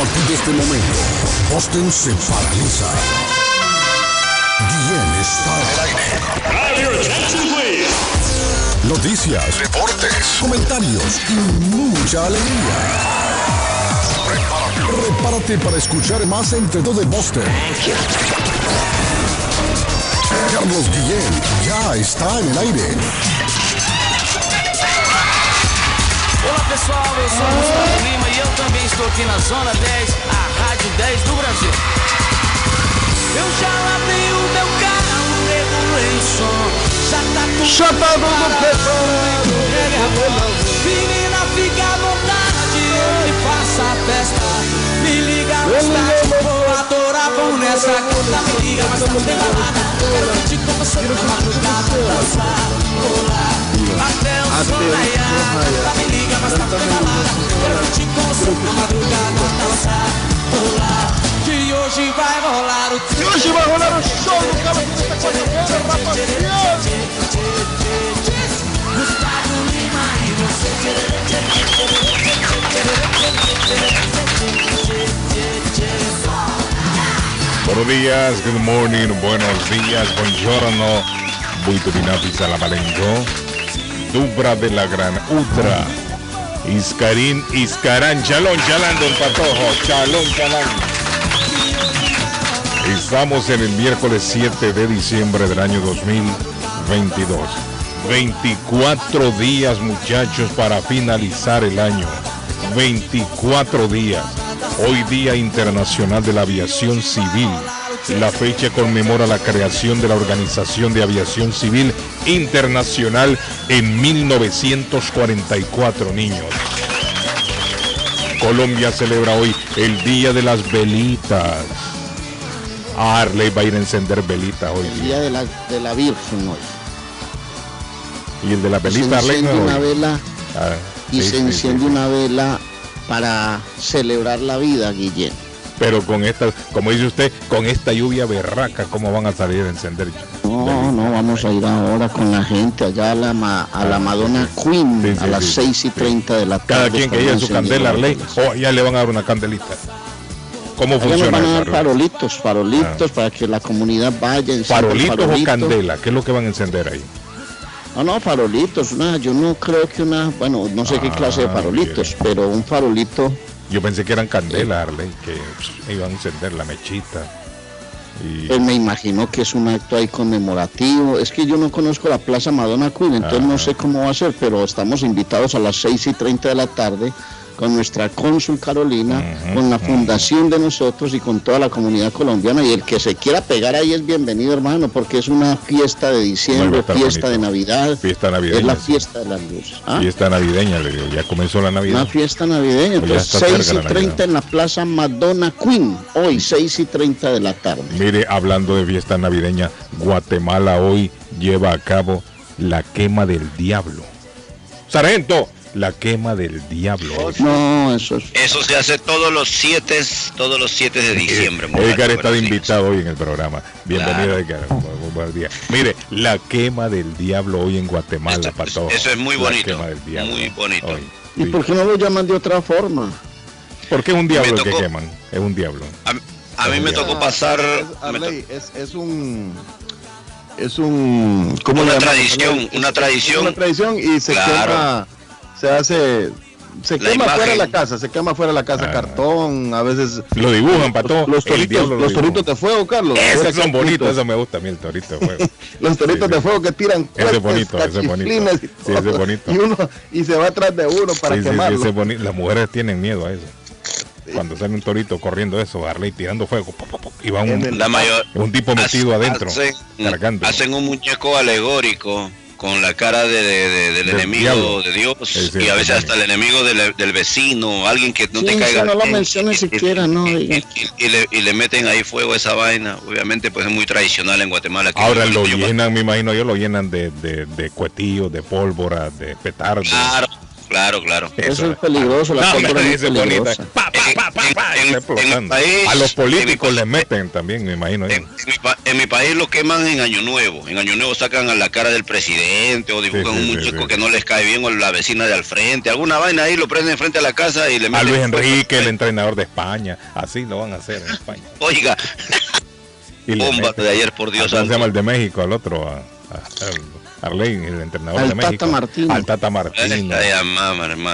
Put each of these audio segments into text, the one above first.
partir de este momento, Boston se paraliza. Guillén está al aire. Noticias, deportes, comentarios y mucha alegría. Prepárate, prepárate para escuchar más entre de Boston. Carlos Guillén ya está en el aire. Olá pessoal, eu sou Gustavo Lima e também estou aqui na Zona 10, a Rádio 10 do Brasil. Eu já lavei o meu carro, regulei o som, já tá tudo tá tudo preparado. Menina, fica à vontade, hoje faça a festa. Me liga mais tarde, vou adorar, vão nessa conta. Me liga mais tarde, tem balada. Quero curtir com você na madrugada, dançar, rolar. Até Que rolar o E hoje vai rolar o show do Galo nesta quarta-feira, rapaziada. Gustavo Lima e você. Buenos días, good morning, buenos días, buongiorno, buitubinatis salamalengo, dubra de la gran ultra, Iscarín, Iscarán, chalón, chalán, don Patojo, chalón, chalán. Estamos en el miércoles 7 de diciembre del año 2022. 24 días muchachos para finalizar el año. 24 días. Hoy Día Internacional de la Aviación Civil. La fecha conmemora la creación de la Organización de Aviación Civil Internacional en 1944, niños. Colombia celebra hoy el Día de las Velitas. Arley va a ir a encender velitas hoy. El día de la, de la Virgen hoy. Y el de la velita Arley no una hoy. vela Ah, y sí, se sí, enciende sí. una vela para celebrar la vida, Guillén. Pero con esta, como dice usted, con esta lluvia berraca, ¿cómo van a salir a encender? No, no, vamos a ir ahora con la gente allá a la, ma- a la Madonna Queen Sí, sí, a las sí, 6 y sí. 30 de la tarde. Cada quien que lleve su candela encendiendo o ya le van a dar una candelita. ¿Cómo Allá funciona van a dar farolitos, farolitos para que la comunidad vaya. el ¿Farolitos o candela? ¿Qué es lo que van a encender ahí? No, no, farolitos. Una, yo no creo que una, bueno, no sé qué Ah, clase de farolitos, bien. pero un farolito. Yo pensé que eran candelas, Arley, que pss, iban a encender la mechita. Y, Pues me imagino que es un acto ahí conmemorativo. Es que yo no conozco la Plaza Madonna Queen, entonces no Ah. sé cómo va a ser, pero estamos invitados a las 6 y 30 de la tarde con nuestra cónsul Carolina, con la fundación de nosotros y con toda la comunidad colombiana. Y el que se quiera pegar ahí es bienvenido, hermano, porque es una fiesta de diciembre, fiesta bonito. de Navidad. Fiesta navideña, Es la sí. fiesta de las luces. ¿ah? fiesta navideña, le digo, ya comenzó la Navidad. Una fiesta navideña, Pues entonces está 6 cerca y la 30 Navidad. en la Plaza Madonna Queen, hoy 6 y 30 de la tarde. Mire, hablando de fiesta navideña, Guatemala hoy lleva a cabo la quema del diablo. Sargento, la quema del diablo. No, eso es... Eso se hace todos los siete, todos los siete de diciembre. muchachos, Edgar está de invitado hoy en el programa. Bienvenido, Claro. Edgar. Bu- bu- Buenos días. Mire, la quema del diablo hoy en Guatemala, Esto- Patojo. eso es muy La bonito, quema del diablo muy bonito. hoy. ¿Y Sí. por qué no lo llaman de otra forma? ¿Por qué es un diablo el que queman? Es un diablo. A, a mí me tocó pasar Es, me to- Arley, es, es un es un ¿cómo Una tradición, una tradición. es una tradición y se Claro. quema se hace se La quema fuera de la imagen. casa, se quema fuera de la casa Ah. cartón, a veces Lo dibujan, Patojo. los El toritos, los toritos de fuego, Carlos. Esos son bonitos, eso me gusta a mí, el torito de fuego. Los toritos Sí, sí. de fuego que tiran Ese es bonito, ese es bonito. y Sí, ese es todo. bonito. Y uno y se va atrás de uno para Sí, sí, sí, quemarlo. ese es bonito. Las mujeres tienen miedo a eso. Cuando sale un torito corriendo eso, Harley tirando fuego, y va un, En el- la mayor un tipo metido hace- adentro, hacen, cargando. hacen un muñeco alegórico con la cara de, de- de- del, Del enemigo diablo. de Dios y a veces hasta el enemigo del, del vecino, alguien que no Sí, te caiga no lo menciones siquiera, no, y, y- y le, y le meten ahí fuego a esa vaina. Obviamente pues es muy tradicional en Guatemala. que Ahora yo- lo yo- llenan, me imagino yo, lo llenan de, de, de cuetillos, de pólvora, de petardos. Claro, claro, claro. Eso es peligroso, la No, es peligrosa. Pa, pa, En, pa, pa. en- ¡pa! en- país- a los políticos les meten también, me imagino. En, en mi, pa- en mi país lo queman en Año Nuevo. En Año Nuevo sacan a la cara del presidente o dibujan Sí, sí, un sí, muñeco sí. que no les cae bien o la vecina de al frente. Alguna vaina ahí lo prenden frente a la casa y le a meten. Luis fuego. Enrique, el entrenador de España. Así lo van a hacer en España. Oiga, bomba de ayer, por Dios ¿Cómo se llama el de México? Al otro, a, a- a Arley, el entrenador Al de México. Tata Martino. Al Tata Martino.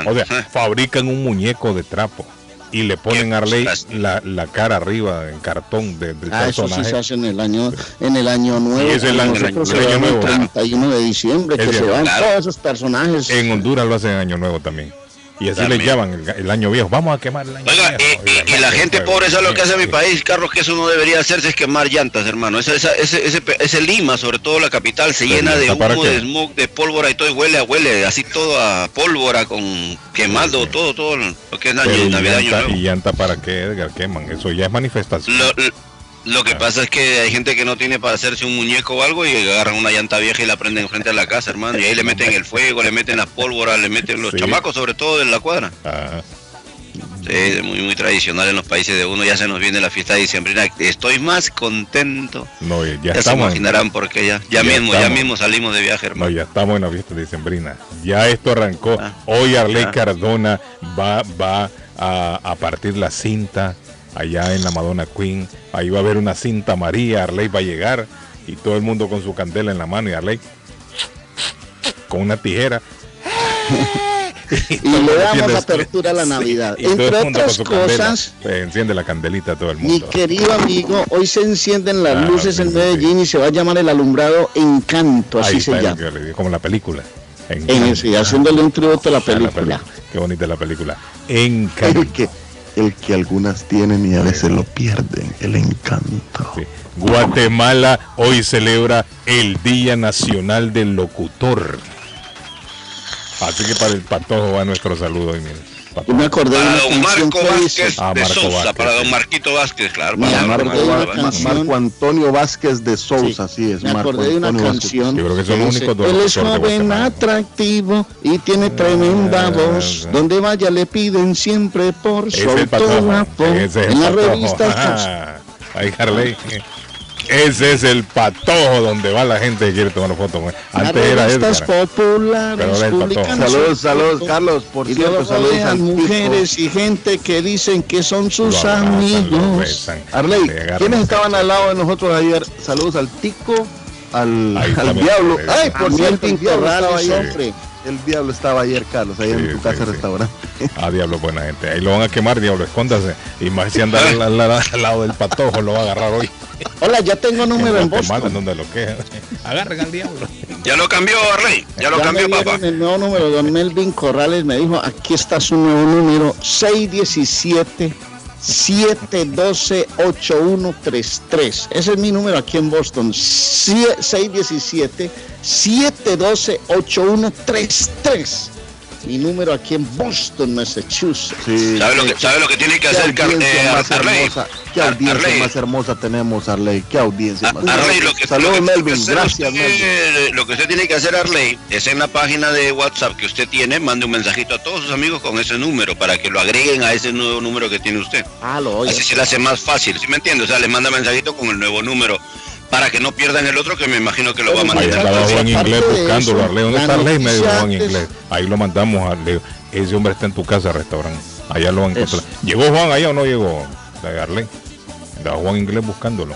O sea, fabrican un muñeco de trapo y le ponen a Arley la, la cara arriba en cartón de- del Ah, eso sí personaje. se hace en el año, en el año nuevo. Y es el año- Nosotros el año celebramos nuevo. el 31 de diciembre, Es que se cierto. van Claro. todos esos personajes. En Honduras lo hacen en Año Nuevo también. Y así También. le llaman el, el año viejo. Vamos a quemar el año Oiga, viejo. y, y- la gente pobre, eso es lo que hace mi Sí. país, Carlos, que eso no debería hacerse, es quemar llantas, hermano. Ese, ese, pe- ese Lima, sobre todo la capital, se ¿Pero llena de humo, de smog, de pólvora y todo, y huele a huele, así todo a pólvora, con quemando, Sí. todo, todo lo que es Pero año, y Navidad, Año llanta, Nuevo. y llanta para qué, Edgar, queman. Eso ya es manifestación. Lo, lo que Ah. pasa es que hay gente que no tiene para hacerse un muñeco o algo y agarran una llanta vieja y la prenden frente a la casa, hermano. Y ahí le meten el fuego, le meten la pólvora, le meten los Sí. chamacos, sobre todo en la cuadra. Ah, Sí, es muy, muy tradicional en los países de uno. Ya se nos viene la fiesta diciembrina. Estoy más contento. no, ya, Ya, se estamos. imaginarán por qué ya. Ya, Ya mismo, ya estamos. mismo salimos de viaje, No, hermano. ya estamos en la fiesta de Sembrina. Ya esto arrancó. Ah. Hoy Arley Ah. Cardona va, va a, a partir la cinta allá en la Madonna Queen. Ahí va a haber una cinta María. Arley va a llegar y todo el mundo con su candela en la mano y Arley con una tijera. y le damos tiene- apertura a la Navidad. Todo Entre otras candela. cosas, Se enciende la candelita a todo el mi mundo. querido amigo, hoy se encienden las Ah, luces sí, en sí, Medellín y se va a llamar el alumbrado Encanto, así Ahí se llama. el como la película. En haciéndole un tributo a la Ah, la película. Qué bonita la película. El Encanto. El que algunas tienen y a veces lo pierden, el encanto. Sí. Guatemala hoy celebra el Día Nacional del Locutor. Así que para el patojo va nuestro saludo hoy. Yo me acordé de Para una don canción Marco Vázquez Ah, de Marco Sousa, Vázquez, para don. Marquito Vázquez, claro. Me para don acordé de Marco una Vázquez. canción. Marco Antonio Vázquez de Sousa, Sí, así es. me Marco acordé de una Antonio canción. Yo creo que son que los dice, únicos dos Él es de joven, Guatemala". atractivo y tiene tremenda Ah, voz. Donde vaya le piden siempre por su autógrafo. En las revistas. Ahí, Harley. Ese es el patojo donde va la gente que quiere tomar fotos. Antes era Edgar. populares Pero ahora el publican patojo. Saludos, saludos. Carlos. Por Y cierto, saludos al mujeres y gente que dicen que son sus amigos. Arley, ¿quiénes estaban al lado de nosotros ayer? Saludos al Tico, al, al Diablo. Ay, por cierto, el ayer. hombre. El Diablo estaba ayer, Carlos, ahí Sí, en tu sí, casa sí. restaurante. Ah, diablo, buena gente. Ahí lo van a quemar, diablo, escóndase. Y más si anda al, al- al lado del patojo, lo va a agarrar hoy. Hola, ya tengo número en Boston. donde lo quejan. Agarren al diablo. Ya lo cambió, Arley. Ya lo Ya cambió, papá. el nuevo número. Don Melvin Corrales me dijo, aquí está su nuevo número, 617 712 8133. Ese es mi número aquí en Boston. Sie- 617 712 8133. Mi número aquí en Boston, Massachusetts. Sí. ¿Sabe lo que, sabe lo que tiene que ¿Qué hacer, Car- audiencia eh, más Arley? hermosa? ¿Qué Ar- audiencia Arley. más hermosa tenemos, Arley? ¿Qué audiencia más Arley, lo que, lo Saludos, que Melvin. hacer Gracias, usted, Melvin. Lo que usted tiene que hacer, Arley, es en la página de WhatsApp que usted tiene, mande un mensajito a todos sus amigos con ese número para que lo agreguen a ese nuevo número que tiene usted. Ah, lo oye. Así se le hace más fácil, ¿sí me entiende? O sea, le manda mensajito con el nuevo número para que no pierdan el otro que me imagino que lo va a Ahí mandar. andaba Aparte Juan de Inglés eso, buscándolo. Arley, ¿dónde la está Arley? Me dijo Juan Inglés. Ahí lo mandamos a Arley. Ese hombre está en tu casa, restaurante. Allá lo van a encontrar. Eso. ¿Llegó Juan allá o no llegó? De Arley. Andaba Juan Inglés buscándolo.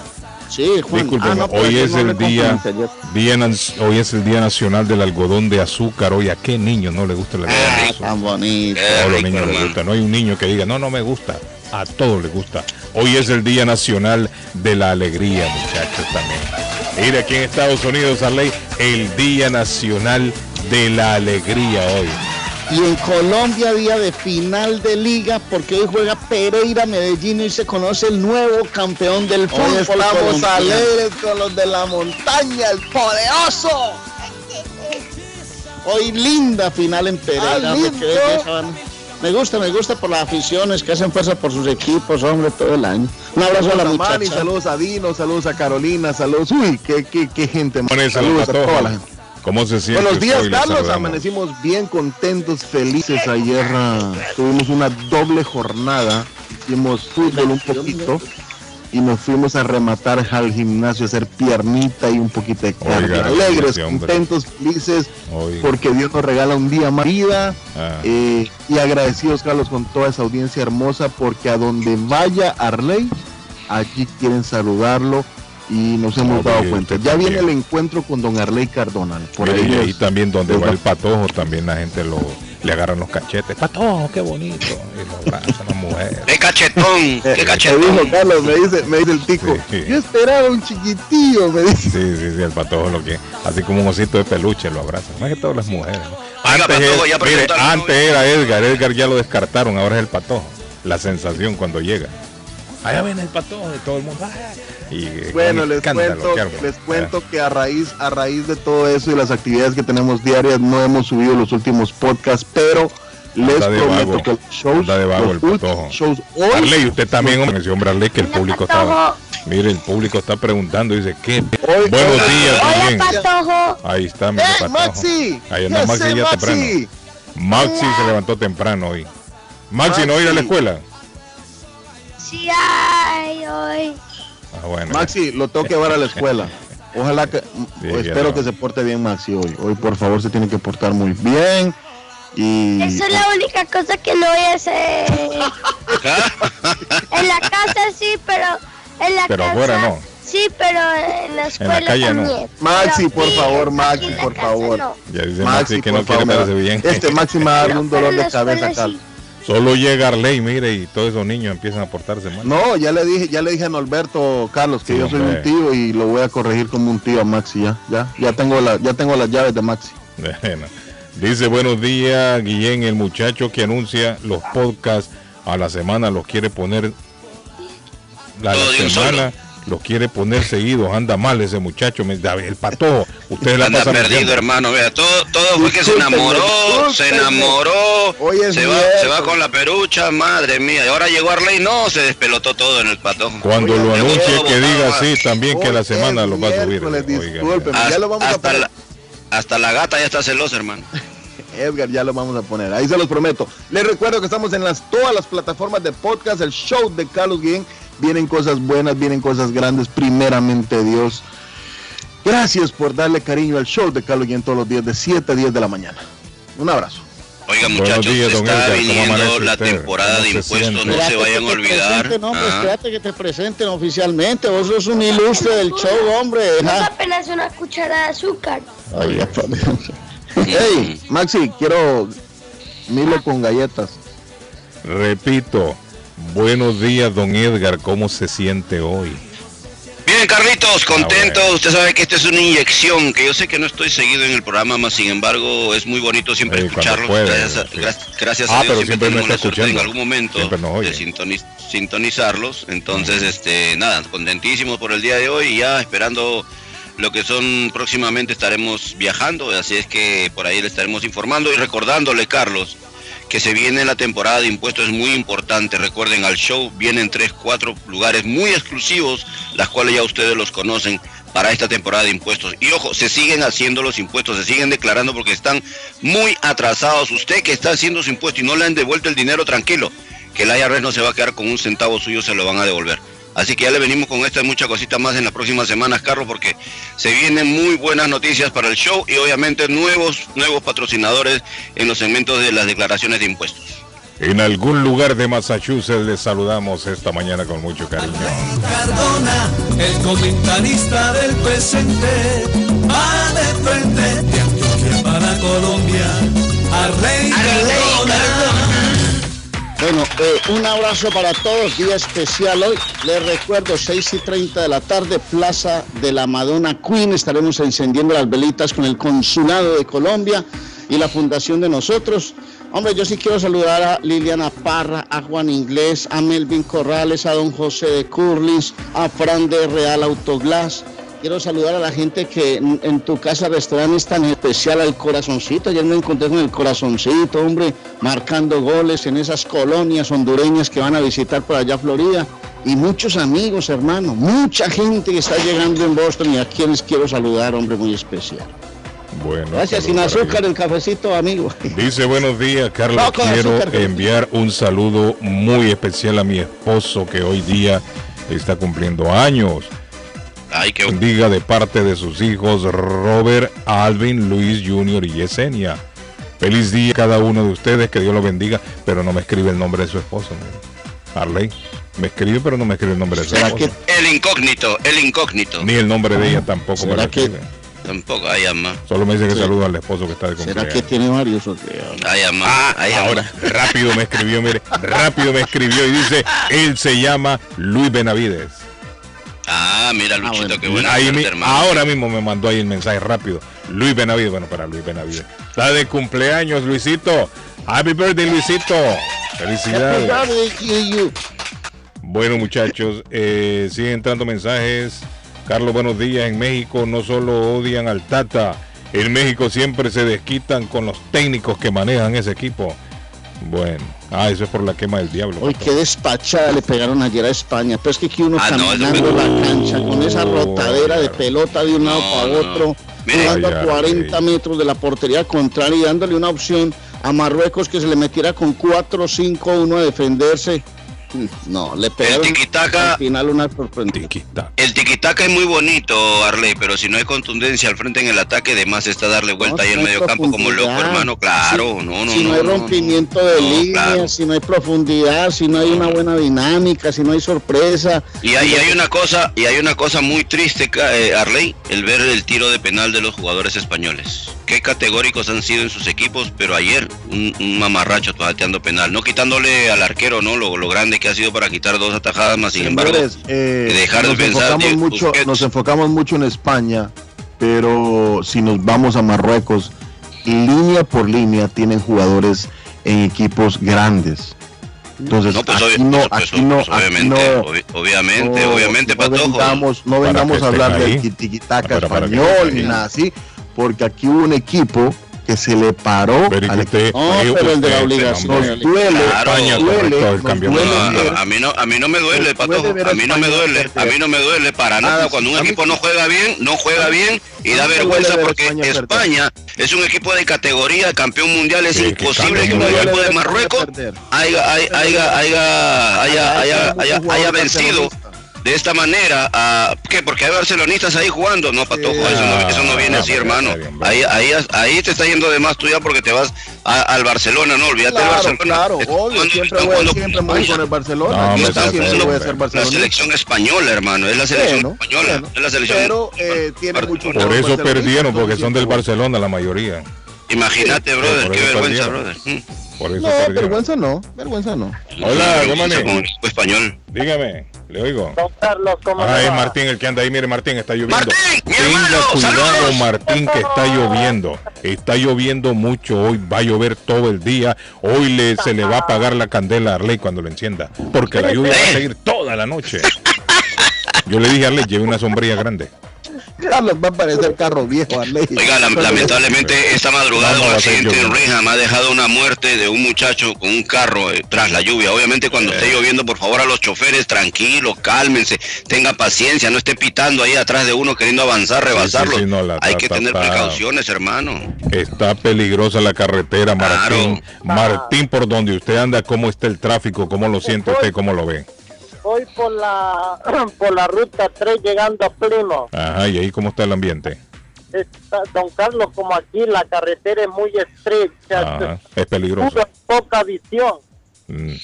Sí, Juan. Disculpen, Ah, no, hoy es no el día, hoy es el día nacional del algodón de azúcar. Oye, ¿a qué niño no le gusta el algodón de Ah, azúcar? tan bonito. Todos los niños les gusta. No hay un niño que diga, no, no me gusta. A todos les gusta. Hoy es el Día Nacional de la Alegría, muchachos, también. Mire, aquí en Estados Unidos, Arley, el Día Nacional de la Alegría hoy. Y en Colombia, día de final de liga, porque hoy juega Pereira Medellín y se conoce el nuevo campeón del fútbol. Hoy estamos alegres con los de la montaña, el poderoso. Hoy linda final en Pereira. Ah, Me gusta, me gusta por las aficiones que hacen fuerza por sus equipos, hombre, todo el año. Un abrazo a la Saludos a Manny, muchacha. saludos a Dino, saludos a Carolina, saludos. Uy, qué, qué, qué gente. El Saludos a Patojo. toda la gente. ¿Cómo se siente? Buenos días, Carlos. Amanecimos bien contentos, felices. Ayer ah, tuvimos una doble jornada hicimos fútbol un poquito y nos fuimos a rematar al gimnasio a hacer piernita y un poquito de. Oiga, Alegres, hombre. contentos, felices, Oiga. porque Dios nos regala un día más vida. Ah. eh, y agradecidos, Carlos, con toda esa audiencia hermosa, porque a donde vaya Arley, allí quieren saludarlo y nos hemos dado cuenta. Ya viene el encuentro con don Arley Cardona. Por ahí y también donde va- el patojo, también la gente lo le agarran los cachetes. Patojo, qué bonito. Y lo abrazan las mujeres. ¡Qué cachetón! ¡Qué me cachetón! dijo Carlos, me dice, me dice el tico, Sí. yo esperaba un chiquitillo, me dice. Sí, sí, sí, el patojo lo que así como un osito de peluche lo abrazan. Más que todas las mujeres. ¿no? Oiga, Antes, Patojo, era- ya mire, antes era Edgar, Edgar ya lo descartaron, ahora es el patojo. La sensación cuando llega. Allá viene el patojo y todo el mundo. "Ah". Y, eh, Bueno, les cuento, les cuento que a raíz, a raíz de todo eso y las actividades que tenemos diarias, no hemos subido los últimos podcasts, pero les prometo vago, que los shows, de vago los el patojo. shows hoy, Arley, usted también, hombre Arley, que el público está. Mire, el público está preguntando, dice, ¿qué? Hoy- Buenos días, Hola, bien. Patojo. Ahí está, mire, ¡Eh, patojo. Maxi! Ahí anda ¿Qué Maxi ya Maxi? temprano. Maxi se levantó temprano hoy. Maxi, ¿no va a ir a la Maxi. escuela? Sí, ay, hoy. Ah, bueno. Maxi, lo tengo que llevar a la escuela. Ojalá que, Sí, ya espero no. que se porte bien Maxi hoy. Hoy por favor se tiene que portar muy bien. Y Esa es la única cosa que no voy a hacer. En la casa sí, pero en la Pero casa. afuera no. Sí, pero en la escuela calle no. Maxi, por favor, Maxi, en la por favor. no. Ya dice Maxi, Maxi que no quiere verse bien. Este Maxi me va a dar un dolor en de la cabeza, sí. Solo llega Arley, mire, y todos esos niños empiezan a portarse mal. No, ya le dije, ya le dije a Norberto Carlos que Sí, yo soy hombre. un tío y lo voy a corregir como un tío a Maxi ya, ya, ya tengo la, ya tengo las llaves de Maxi. Bueno. Dice buenos días, Guillén, el muchacho que anuncia los podcasts a la semana, los quiere poner la, la semana, los quiere poner seguidos, anda mal ese muchacho, el patojo, ustedes la Anda perdido, hermano. Vea, todo, todo fue que se Discúlpenme, enamoró, se enamoró, Hoy es se va, se va con la perucha, madre mía. Y ahora llegó Arley, no, se despelotó todo en el patojo. Cuando Oye, lo anuncie que diga así también que la semana lo va a subir. Oiga, ya lo vamos hasta, la, hasta la gata ya está celosa, hermano. Edgar, ya lo vamos a poner. Ahí se los prometo. Les recuerdo que estamos en las todas las plataformas de podcast, el show de Carlos Guillén. Vienen cosas buenas, vienen cosas grandes, primeramente Dios. Gracias por darle cariño al show de Carlos Guillén todos los días de 7 a 10 de la mañana. Un abrazo. Oiga, muchachos, días, está Edgar, ¿cómo viniendo la usted? temporada ¿Cómo de se impuestos, no se vayan a olvidar. presenten, hombre, Ah. espérate que te presenten oficialmente. Vos sos un ilustre del show, hombre. Ja. apenas una cucharada de azúcar. Oiga, Hey, Maxi, quiero Milo con galletas. Repito, buenos días, don Edgar, ¿cómo se siente hoy? Bien, Carlitos, contento. Ah. Usted sabe que esta es una inyección, que yo sé que no estoy seguido en el programa, más sin embargo es muy bonito siempre Sí, escucharlo. puede, gracias a, sí. gra- gracias Ah, a Dios pero siempre me tenemos la suerte en escuchando. algún momento Siempre de sintoniz- sintonizarlos. Entonces, este, nada, contentísimos por el día de hoy y ya esperando lo que son próximamente estaremos viajando, así es que por ahí le estaremos informando y recordándole, Carlos, que se viene la temporada de impuestos es muy importante. Recuerden, al show vienen tres, cuatro lugares muy exclusivos, las cuales ya ustedes los conocen para esta temporada de impuestos. Y ojo, se siguen haciendo los impuestos, se siguen declarando porque están muy atrasados. Usted que está haciendo su impuesto y no le han devuelto el dinero, tranquilo, que el IRS no se va a quedar con un centavo suyo, se lo van a devolver. Así que ya le venimos con esta y muchas cositas más en las próximas semanas, Carlos, porque se vienen muy buenas noticias para el show y obviamente nuevos, nuevos patrocinadores en los segmentos de las declaraciones de impuestos. En algún lugar de Massachusetts les saludamos esta mañana con mucho cariño. Cardona, el comentarista del presente, va de frente de Antioquia para Colombia. Arley Cardona. Bueno, eh, un abrazo para todos, día especial hoy. Les recuerdo, 6 y 30 de la tarde, Plaza de la Madonna Queen. Estaremos encendiendo las velitas con el Consulado de Colombia y la Fundación de Nosotros. Hombre, yo sí quiero saludar a Liliana Parra, a Juan Inglés, a Melvin Corrales, a don José de Curlis, a Fran de Real Autoglass. Quiero saludar a la gente que en, en tu casa restaurante es tan especial al corazoncito. Ayer me encontré con el corazoncito, hombre, marcando goles en esas colonias hondureñas que van a visitar por allá Florida. Y muchos amigos, hermano, mucha gente que está llegando en Boston y a quienes quiero saludar, hombre, muy especial. Bueno, Gracias, sin azúcar el cafecito, amigo. Dice buenos días, Carlos. No, Quiero azúcar. enviar un saludo muy especial a mi esposo que hoy día está cumpliendo años. Ay, qué Diga de parte de sus hijos Robert, Alvin, Luis Jr. y Yesenia. Feliz día a cada uno de ustedes, que Dios los bendiga, pero no me escribe el nombre de su esposo. mire. Arley, me escribe, pero no me escribe el nombre de su ¿Será esposo. que- El incógnito, el incógnito. Ni el nombre de ella tampoco me ¿Será lo que- escribe. Tampoco, ay, ama. Solo me dice que Sí. saluda al esposo que está de ¿Será cumpleaños. que tiene varios o qué? Ay, ama. Ah, ay, ama. ahora, rápido me escribió, mire, rápido me escribió y dice, él se llama Luis Benavides. Ah, mira, Luchito, bueno. qué buena Ahí mi- hermano. ahora mismo me mandó ahí el mensaje rápido. Luis Benavides, bueno, para Luis Benavides. Está de cumpleaños, Luisito. Happy birthday, Luisito. Felicidades. Bueno, muchachos, eh, siguen entrando mensajes. Carlos, buenos días. En México no solo odian al Tata, en México siempre se desquitan con los técnicos que manejan ese equipo. Bueno, ah, eso es por la quema del diablo. Hoy qué despachada le pegaron ayer a España. Pero es que aquí uno Ah, no, caminando eso- la cancha con esa rotadera de pelota de un lado No, para no. otro, jugando a ay, 40 ay. metros de la portería contraria y dándole una opción a Marruecos que se le metiera con 4-5-1 a defenderse. No, le pegaron tiquitaca- al final una. Tiquita. El tiquitaca es muy bonito, Arley, pero si no hay contundencia al frente en el ataque, de más está darle vuelta No, ahí en no medio campo como loco, hermano. Claro, Si- no, no, si no, no. hay rompimiento de línea, claro. si no hay profundidad, si no hay una buena dinámica, si no hay sorpresa. Y hay, y hay una cosa, y hay una cosa muy triste, eh, Arley, el ver el tiro de penal de los jugadores españoles. Qué categóricos han sido en sus equipos, pero ayer un, un mamarracho pateando penal, no quitándole al arquero, no, lo, lo grande que ha sido para quitar dos atajadas más, sin embargo, eh, dejar de nos, pensar, enfocamos mucho, Busquets. nos enfocamos mucho en España, pero si nos vamos a Marruecos, línea por línea tienen jugadores en equipos grandes. Entonces, no, pues, aquí no, pues, aquí no, pues, aquí obviamente, no, obviamente, no- obviamente, no Patojo. vengamos, no que a hablar del tiquitaca español ni nada así, porque aquí hubo un equipo que se le paró Pero y que al usted, No, pero el de la usted, obligación. nos duele, Claro. Duele, nos duele a- mí no, a mí no me duele, Patojo. A mí no me duele, a mí no me duele para nada. Cuando un equipo no juega bien, no juega bien y da vergüenza porque España es un equipo de categoría, campeón mundial. Es imposible que un equipo de Marruecos haya, haya, haya- haya vencido de esta manera a ¿qué? porque hay barcelonistas ahí jugando no Patojo eso, no, eso no viene Ah, así está hermano bien, ahí, ahí ahí te está yendo de más tú ya porque te vas a- al Barcelona no olvídate del Claro, Barcelona claro, obvio, siempre voy, jugando siempre con voy España. con el Barcelona. No, está, siempre voy a ser la selección española hermano es la selección Bueno, española bueno, es la selección pero eh, tiene mucho. Por eso perdieron, porque son del Barcelona la mayoría. imagínate Sí, brother qué vergüenza perdieron. brother Mm. Por eso No, perdieron. vergüenza no, vergüenza no. Hola, ¿cómo español Dígame, le oigo. Don Carlos, ¿cómo Ah, es va? Martín el que anda ahí. Mire, Martín, está lloviendo. Martín, mi Tenga hermano, cuidado, saludos. Martín, que está lloviendo. Está lloviendo mucho hoy. Va a llover todo el día. Hoy le, se le va a apagar la candela a Arley cuando lo encienda. Porque la lluvia va a seguir toda la noche. Yo le dije a Arley, lleve una sombrilla grande. Carlos va a parecer carro viejo, Arley. Oiga, la- lamentablemente esta madrugada un accidente en. Reham ha dejado una muerte de un muchacho con un carro eh, tras la lluvia. Obviamente cuando esté lloviendo, por favor a los choferes, tranquilos, cálmense, tenga paciencia, no esté pitando ahí atrás de uno queriendo avanzar, rebasarlo. sí, no, la- Hay ta- que ta- tener ta- precauciones, hermano. Está peligrosa la carretera, Martín. Claro. Martín, por donde usted anda, ¿cómo está el tráfico? ¿Cómo lo siente usted? ¿Cómo lo ve? Voy por la, por la ruta 3 llegando a Plymouth. Ajá, ¿y ahí cómo está el ambiente? Está- don Carlos, como aquí la carretera es muy estrecha, Ajá, es peligroso. pura poca visión. Mm.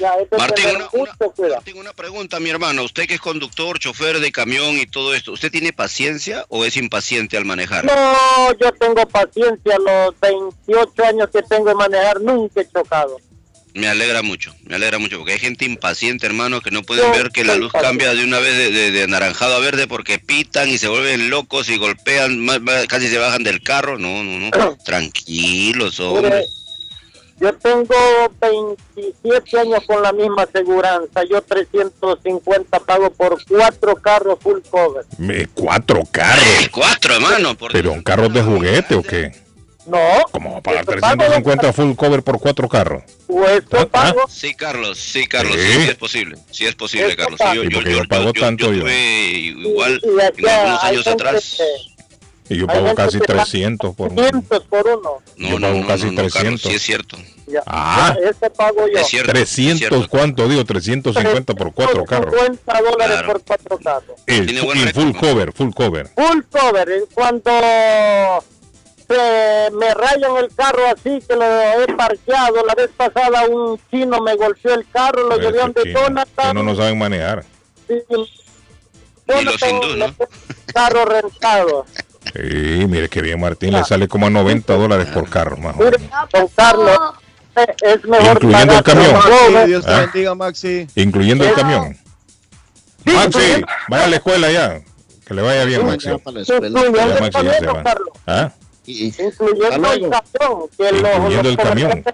Ya, Martín, una. Martín, una pregunta, mi hermano. Usted que es conductor, chofer de camión y todo esto, ¿usted tiene paciencia o es impaciente al manejar? No, yo tengo paciencia. Los 28 años que tengo de manejar nunca he chocado. Me alegra mucho, me alegra mucho, porque hay gente impaciente, hermano, que no pueden ver que la luz cambia de una vez de, de- de anaranjado a verde porque pitan y se vuelven locos y golpean, más- más- casi se bajan del carro. No, no, no. Tranquilos, hombre. Yo tengo 27 años con la misma aseguranza. Yo 350 pago por cuatro carros full cover. Cuatro carros. Eh, Cuatro, hermano. Por ¿Pero un carro de juguete o qué? No. ¿Cómo va a pagar Eso pago 350 full cover por cuatro carros? Pues Ah, eso pago. Sí, Carlos, sí, Carlos, ¿Sí? sí, sí es posible, sí es posible, Eso Carlos. Sí, ¿Y por qué yo pago tanto yo? igual y en acá algunos años atrás. que- Y yo pago casi que paga 300 por un... 500 por uno. No, Yo no, pago no, casi no, Carlos, 300. sí es cierto. Ya, Ah. ya, ese pago yo. Es cierto. es 300, cierto. ¿cuánto digo? 350 por cuatro carros. 50 dólares Claro. por cuatro carros. El, buen y full cover, full cover. Full cover. eh, Cuando se me rayan el carro así que lo he parqueado, la vez pasada un chino me golpeó el carro, lo llevé donde Jonathan. no no saben manejar. y- Y los Carro rentado. Sí, mire que bien Martín, le sale como a 90 dólares por carro, más o Mire, menos. don Carlos, eh, es mejor Incluyendo el camión. Maxi, Uber. Dios te ¿Ah? bendiga, Maxi. Incluyendo el camión. Sí, Maxi, vaya a la escuela ya. Que le vaya bien, Maxi. Ya Maxi ya se va. ¿Ah? Y- Incluyendo el camión. Que los- Incluyendo los el camión.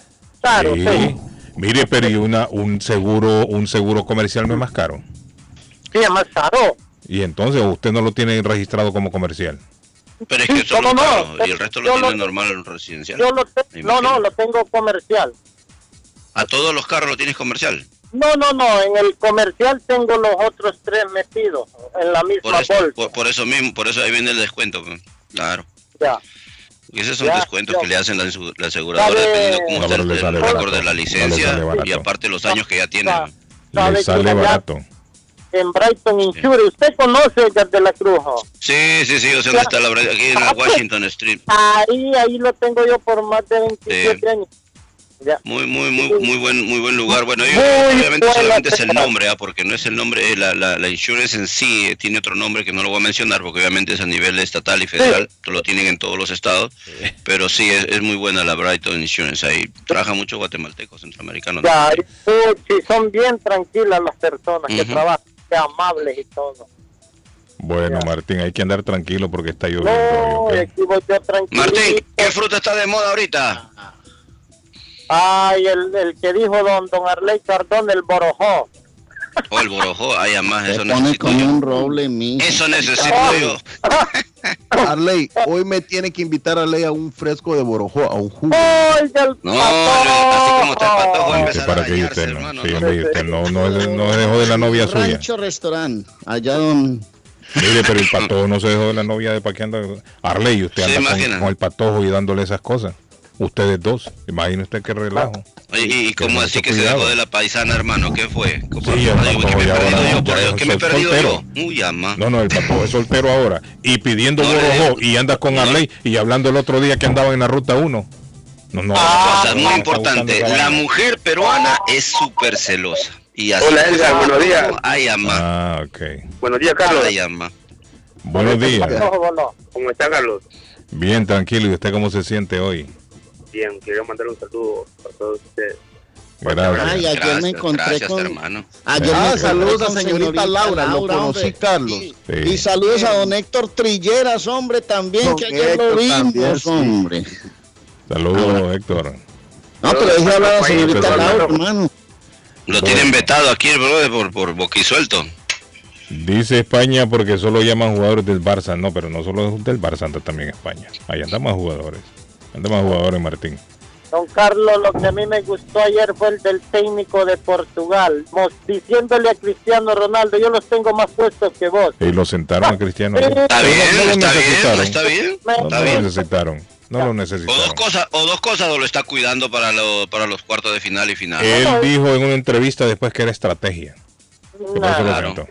Claro, Sí. sí. Mire, pero y una, un seguro, un seguro comercial no es más caro. Sí, es más caro. Y entonces usted no lo tiene registrado como comercial. Pero es que ¿cómo no? y el resto lo Yo tiene lo- normal residencial. Yo lo te- no, no, lo tengo comercial. A todos los carros lo tienes comercial. No, no, no, en el comercial tengo los otros tres metidos en la Por misma eso, bolsa. por, por eso mismo, por eso ahí viene el descuento. pues. Claro. Ya. Y esos son Ya, descuentos ya. que le hacen la, aseguradora dependiendo cómo No, está el, el récord de la licencia y aparte los años que ya tiene. Le sale barato. En Brighton Insure, ¿usted conoce Edgar de la Cruz? Sí, sí, sí, o sea, ¿dónde está la aquí en la Washington Street. Ahí, ahí lo tengo yo por más de 27 Sí. años. Ya. Muy, muy, muy, muy buen, muy buen lugar. Bueno, ellos, obviamente solamente es el nombre, ¿ah? porque no es el nombre, eh, la, la, la insurance en sí eh, tiene otro nombre que no lo voy a mencionar, porque obviamente es a nivel estatal y federal, lo tienen en todos los estados, pero sí, es, es muy buena la Brighton Insurance, ahí trabaja mucho guatemaltecos, centroamericanos. Ya, y, puchi, son bien tranquilas las personas que trabajan, que amables y todo. Bueno, Ya. Martín, hay que andar tranquilo porque está lloviendo. No, hoy, ¿ok? aquí voy yo tranquilo. Martín, ¿qué fruta está de moda ahorita? Ay, el, el que dijo don, don Arley Cardón, el borojó. O el borojó, ay, además, eso pone necesito como yo. un roble, mi. Eso necesito yo. Arley, hoy me tiene que invitar a Arley a un fresco de borojó, a un jugo. Oiga, el No, así como está el patojo, Sí, empezar a para que dañarse, usted no, hermano, sí, ¿no? usted no, no, no se dejó de la novia suya. Rancho Restaurant, allá don... Mire, pero el patojo no se dejó de la novia de pa' que anda. Arley, usted Se anda con, imagina. con el patojo y dándole esas cosas. Ustedes dos, imagine usted qué relajo. Y, y Que como mucho así que se dejó de la paisana, hermano, ¿qué fue? ¿Qué Sí, el Ay, ¿qué patojo me he perdido ahora yo por Dios? ¿Qué me he sol- perdido soltero. yo? Uy, ama. No, no, el patojo es soltero ahora. Y pidiendo No borojó digo. y anda con No. Arley y hablando el otro día que andaba en la ruta 1. No, no. Cosa no, muy está importante, buscando la mujer peruana es súper celosa. Y así Hola, Edgar, buenos días. Ay, ama. Ah, ok. Buenos días, Carlos. Ay, ama. Buenos días. ¿Cómo está, Carlos? Bien, tranquilo. ¿Y usted cómo se siente hoy? Bien, quería mandar un saludo a todos ustedes. Gracias. Ay, ayer Gracias, me encontré gracias, con... hermano. Ayer Ah, me encontré saludos a con señorita Laura, lo conocí, hombre. Carlos. Sí. Sí. Y saludos a don Héctor Trilleras, hombre, también, Don que ayer Héctor lo vimos, también, sí. hombre. Saludos, Héctor. No, pero deje hablar a la señorita. Laura, hermano. Lo tienen vetado aquí el brother por, por boquisuelto. Dice España porque solo llaman jugadores del Barça. No, pero no solo del Barça, anda también España. Ahí andan más jugadores. Andan más jugadores, Martín. Don Carlos, lo que a mí me gustó ayer fue el del técnico de Portugal, mos- diciéndole a Cristiano Ronaldo, yo los tengo más puestos que vos. Y lo sentaron a Cristiano. Sí. Está bien, no lo está bien, necesitaron. está bien. No, lo necesitaron. No lo O dos necesitaron. cosas, o dos cosas o lo está cuidando para, lo- para los cuartos de final y final. Él dijo en una entrevista después que era estrategia. Que por eso lo Claro.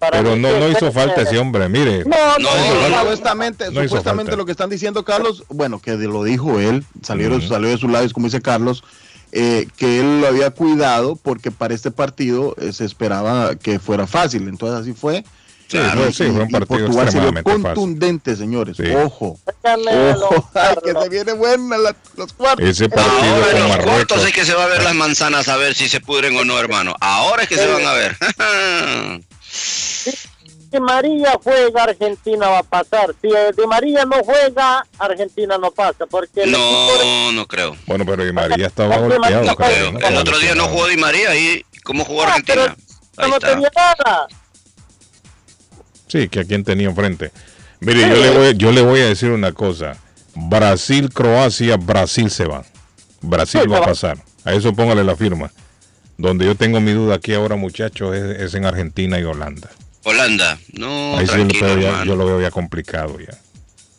Para Pero no, no hizo falta ese hombre. Mire, No, no, No. Supuestamente, No supuestamente lo que están diciendo Carlos, bueno, que de- lo dijo él, salió, Ujú. salió de sus labios, como dice Carlos, eh, que él lo había cuidado porque para este partido eh, se esperaba que fuera fácil. Entonces así fue. Sí, Fue- fue- sí, fue un partido extremadamente fácil. contundente, señores. Sí. Ojo. Ojo, ay, que se viene buena la- los cuartos. ese partido Ahora en los Marruecos. cuartos es que se va a ver las manzanas a ver si se pudren o no, hermano. Ahora es que se van a ver. Si María juega, Argentina va a pasar. Si eh, Di María no juega, Argentina no pasa. Porque equipo No, no creo. Bueno, pero Di María estaba No, golpeado. No creo, creo. ¿no? El otro día no jugó Di María y ¿cómo jugó Ah, pero Argentina? Ahí no está. tenía nada. Sí, que a quien tenía enfrente. Mire, yo le, voy, yo le voy a decir una cosa. Brasil, Croacia, Brasil se va. Brasil Sí, va a pasar. A eso póngale la firma. Donde yo tengo mi duda aquí ahora, muchachos, es, es en Argentina y Holanda. Holanda. No, Ahí sí, ya- yo lo veo ya complicado ya. Sí,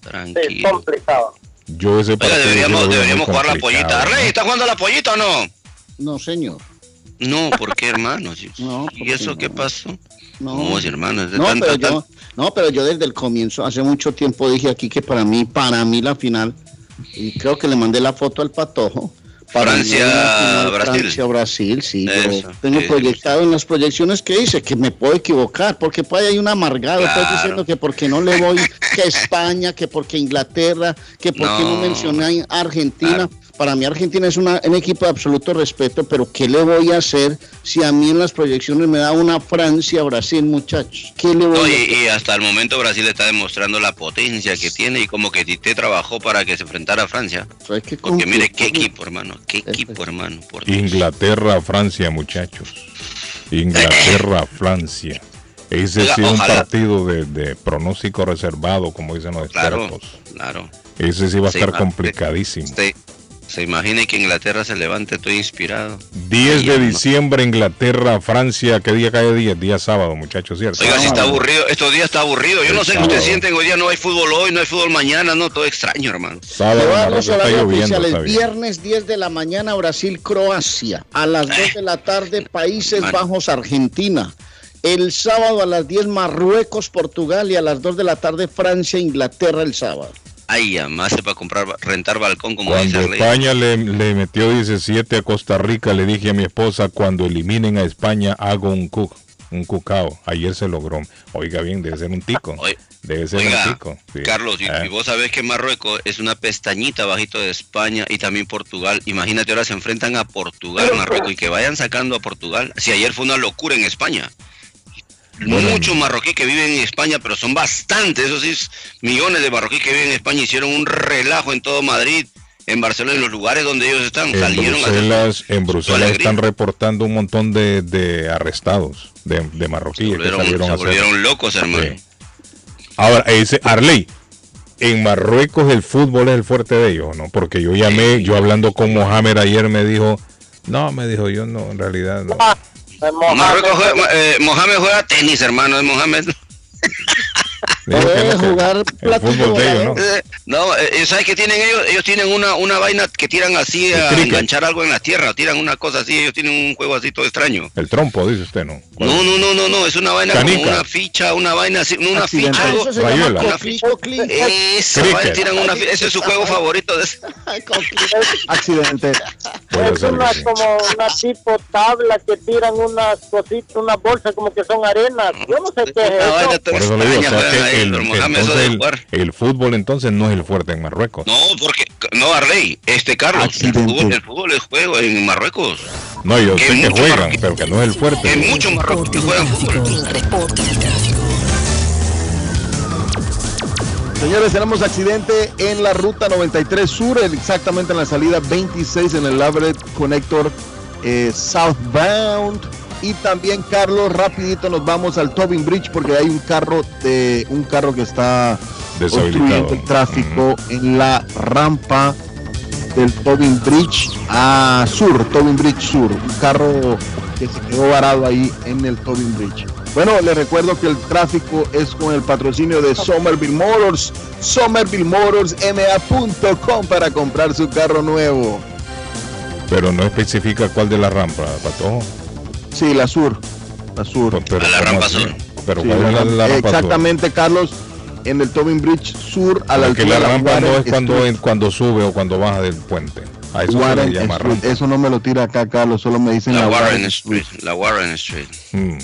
Tranquilo. complicado. Yo ese Oiga, deberíamos, deberíamos jugar la pollita. ¿no? Arley, ¿está jugando la pollita o no? No, señor. No, ¿por qué, hermano? No, ¿Y porque eso no. qué pasó? No. No, hermano, es de No, tanta- pero tan- yo, no, pero yo desde el comienzo, hace mucho tiempo dije aquí que para mí, para mí la final, y creo que le mandé la foto al patojo. Para mí Francia, la final, Brasil. Francia, Brasil, sí. yo Eso, tengo sí, proyectado en las proyecciones que hice, que me puedo equivocar, porque pues hay un amargado, Claro. diciendo que porque no le voy, que España, que porque Inglaterra, que porque no, No. mencioné a Argentina. Claro. Para mí Argentina es una, un equipo de absoluto respeto, pero ¿qué le voy a hacer si a mí en las proyecciones me da una Francia-Brasil, muchachos? ¿Qué le voy No, a y, hacer? y hasta el momento Brasil está demostrando la potencia que tiene y como que Tite trabajó para que se enfrentara a Francia. Porque mire qué equipo, hermano. Qué equipo, hermano. Por. Inglaterra, Francia, muchachos. Inglaterra, Francia. Ese Oiga, sí es un partido de, de pronóstico reservado, como dicen los Claro, expertos. claro. Ese sí va a Sí, estar complicadísimo. Se, se imagina que Inglaterra se levante, estoy inspirado. 10 de no. diciembre, Inglaterra, Francia. ¿Qué día cae 10? Día sábado, muchachos, ¿cierto? Oiga, si está aburrido, estos días está aburrido. Yo no sé qué ustedes sienten hoy día, no hay fútbol hoy, no hay fútbol mañana, no, todo extraño, hermano. Sábado, a Marruecos, los horarios oficiales. Viernes 10 de la mañana Brasil-Croacia. A las 2 de la tarde Países Mano. Bajos Argentina. El sábado a las 10 Marruecos-Portugal y a las 2 de la tarde Francia-Inglaterra el sábado. Ay, además para comprar, rentar balcón, como Cuando. España le, le metió 17 a Costa Rica, le dije a mi esposa, cuando eliminen a España, hago un cook, un cucao. Ayer se logró. Oiga bien, debe ser un tico. Debe ser Oiga, un tico. sí. Carlos, y, Eh, y vos sabés que Marruecos es una pestañita bajito de España y también Portugal. Imagínate, ahora se enfrentan a Portugal, Marruecos, y que vayan sacando a Portugal. Si ayer fue una locura en España. Muchos marroquíes que viven en España, pero son bastantes, esos sí, millones de marroquíes que viven en España hicieron un relajo en todo Madrid, en Barcelona, en los lugares donde ellos están, en salieron a Bruselas, en su Bruselas están reportando un montón de, de arrestados, de, de se marroquíes que volvieron, salieron se a hacer. volvieron locos, hermano. Sí. Ahora, ese Arley, en Marruecos el fútbol es el fuerte de ellos, ¿no? Porque yo llamé, yo hablando con Mohamed ayer me dijo, no, me dijo yo no, en realidad no. De Mohamed. Juega- eh, juega tenis, hermano, es Mohamed. Dijo que Puede no, que jugar platillo ellos, ¿no? volador. Eh, No, eh, ¿sabes qué tienen ellos? Ellos tienen una, una vaina que tiran así a enganchar algo en la tierra, tiran una cosa así, ellos tienen un juego así todo extraño. El trompo, dice usted, ¿no? ¿Cuál No, no, no, no, no, es una vaina Canica. como una ficha, una vaina así, no una Accidente. ficha, algo. eso se Rayuela. llama cocli, cocli. Esa tiran una ficha, ese es su juego favorito. de-. Accidente. Puede Es una sí. como una tipo tabla que tiran unas cositas, unas bolsas como que son arenas. Yo no sé qué es Una vaina eso. Por eso le digo, o sea el, entonces fútbol entonces no es el fuerte en Marruecos. No, porque, no, Arley, este Carlos, el fútbol, el fútbol es juego en Marruecos. No, yo Que sé que juegan, pero que no es el fuerte. Hay muchos marroquíes que juegan fútbol. Señores, tenemos accidente en la ruta 93 Sur, exactamente en la salida 26 en el Everett Connector eh, Southbound. Y también, Carlos, rapidito nos vamos al Tobin Bridge porque hay un carro de un carro que está obstruyendo el tráfico en la rampa del Tobin Bridge a sur, Tobin Bridge Sur, un carro que se quedó varado ahí en el Tobin Bridge. Bueno, les recuerdo que el tráfico es con el patrocinio de Somerville Motors, somervillemotorsma.com para comprar su carro nuevo. Pero no especifica cuál de la rampa, Patojo. Sí, la sur, la sur. Pero, A la ¿cómo rampa sur. Pero Sí, ¿cuál es la, la rampa sur? exactamente, Carlos, en el Tobin Bridge Sur, a la Porque altura la de rampa no Warren es cuando, Street. en- cuando sube o cuando baja del puente. A eso se Warren le llama Street. rampa. Eso no me lo tira acá, Carlos, solo me dicen La la, Warren Street, la Warren Street. Mm.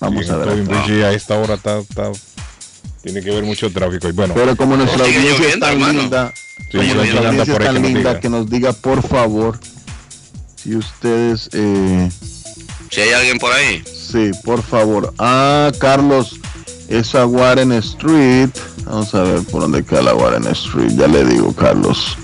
Vamos Y a en ver. Tobin. Bridge a esta hora está, está- tiene que ver mucho tráfico. Y bueno, Pero como nuestra audiencia es tan linda, nuestra audiencia es tan que nos linda diga. que nos diga por favor si ustedes, eh, Si hay alguien por ahí. sí, por favor. Ah, Carlos, esa Warren Street. Vamos a ver por dónde queda la Warren Street. Ya le digo, Carlos.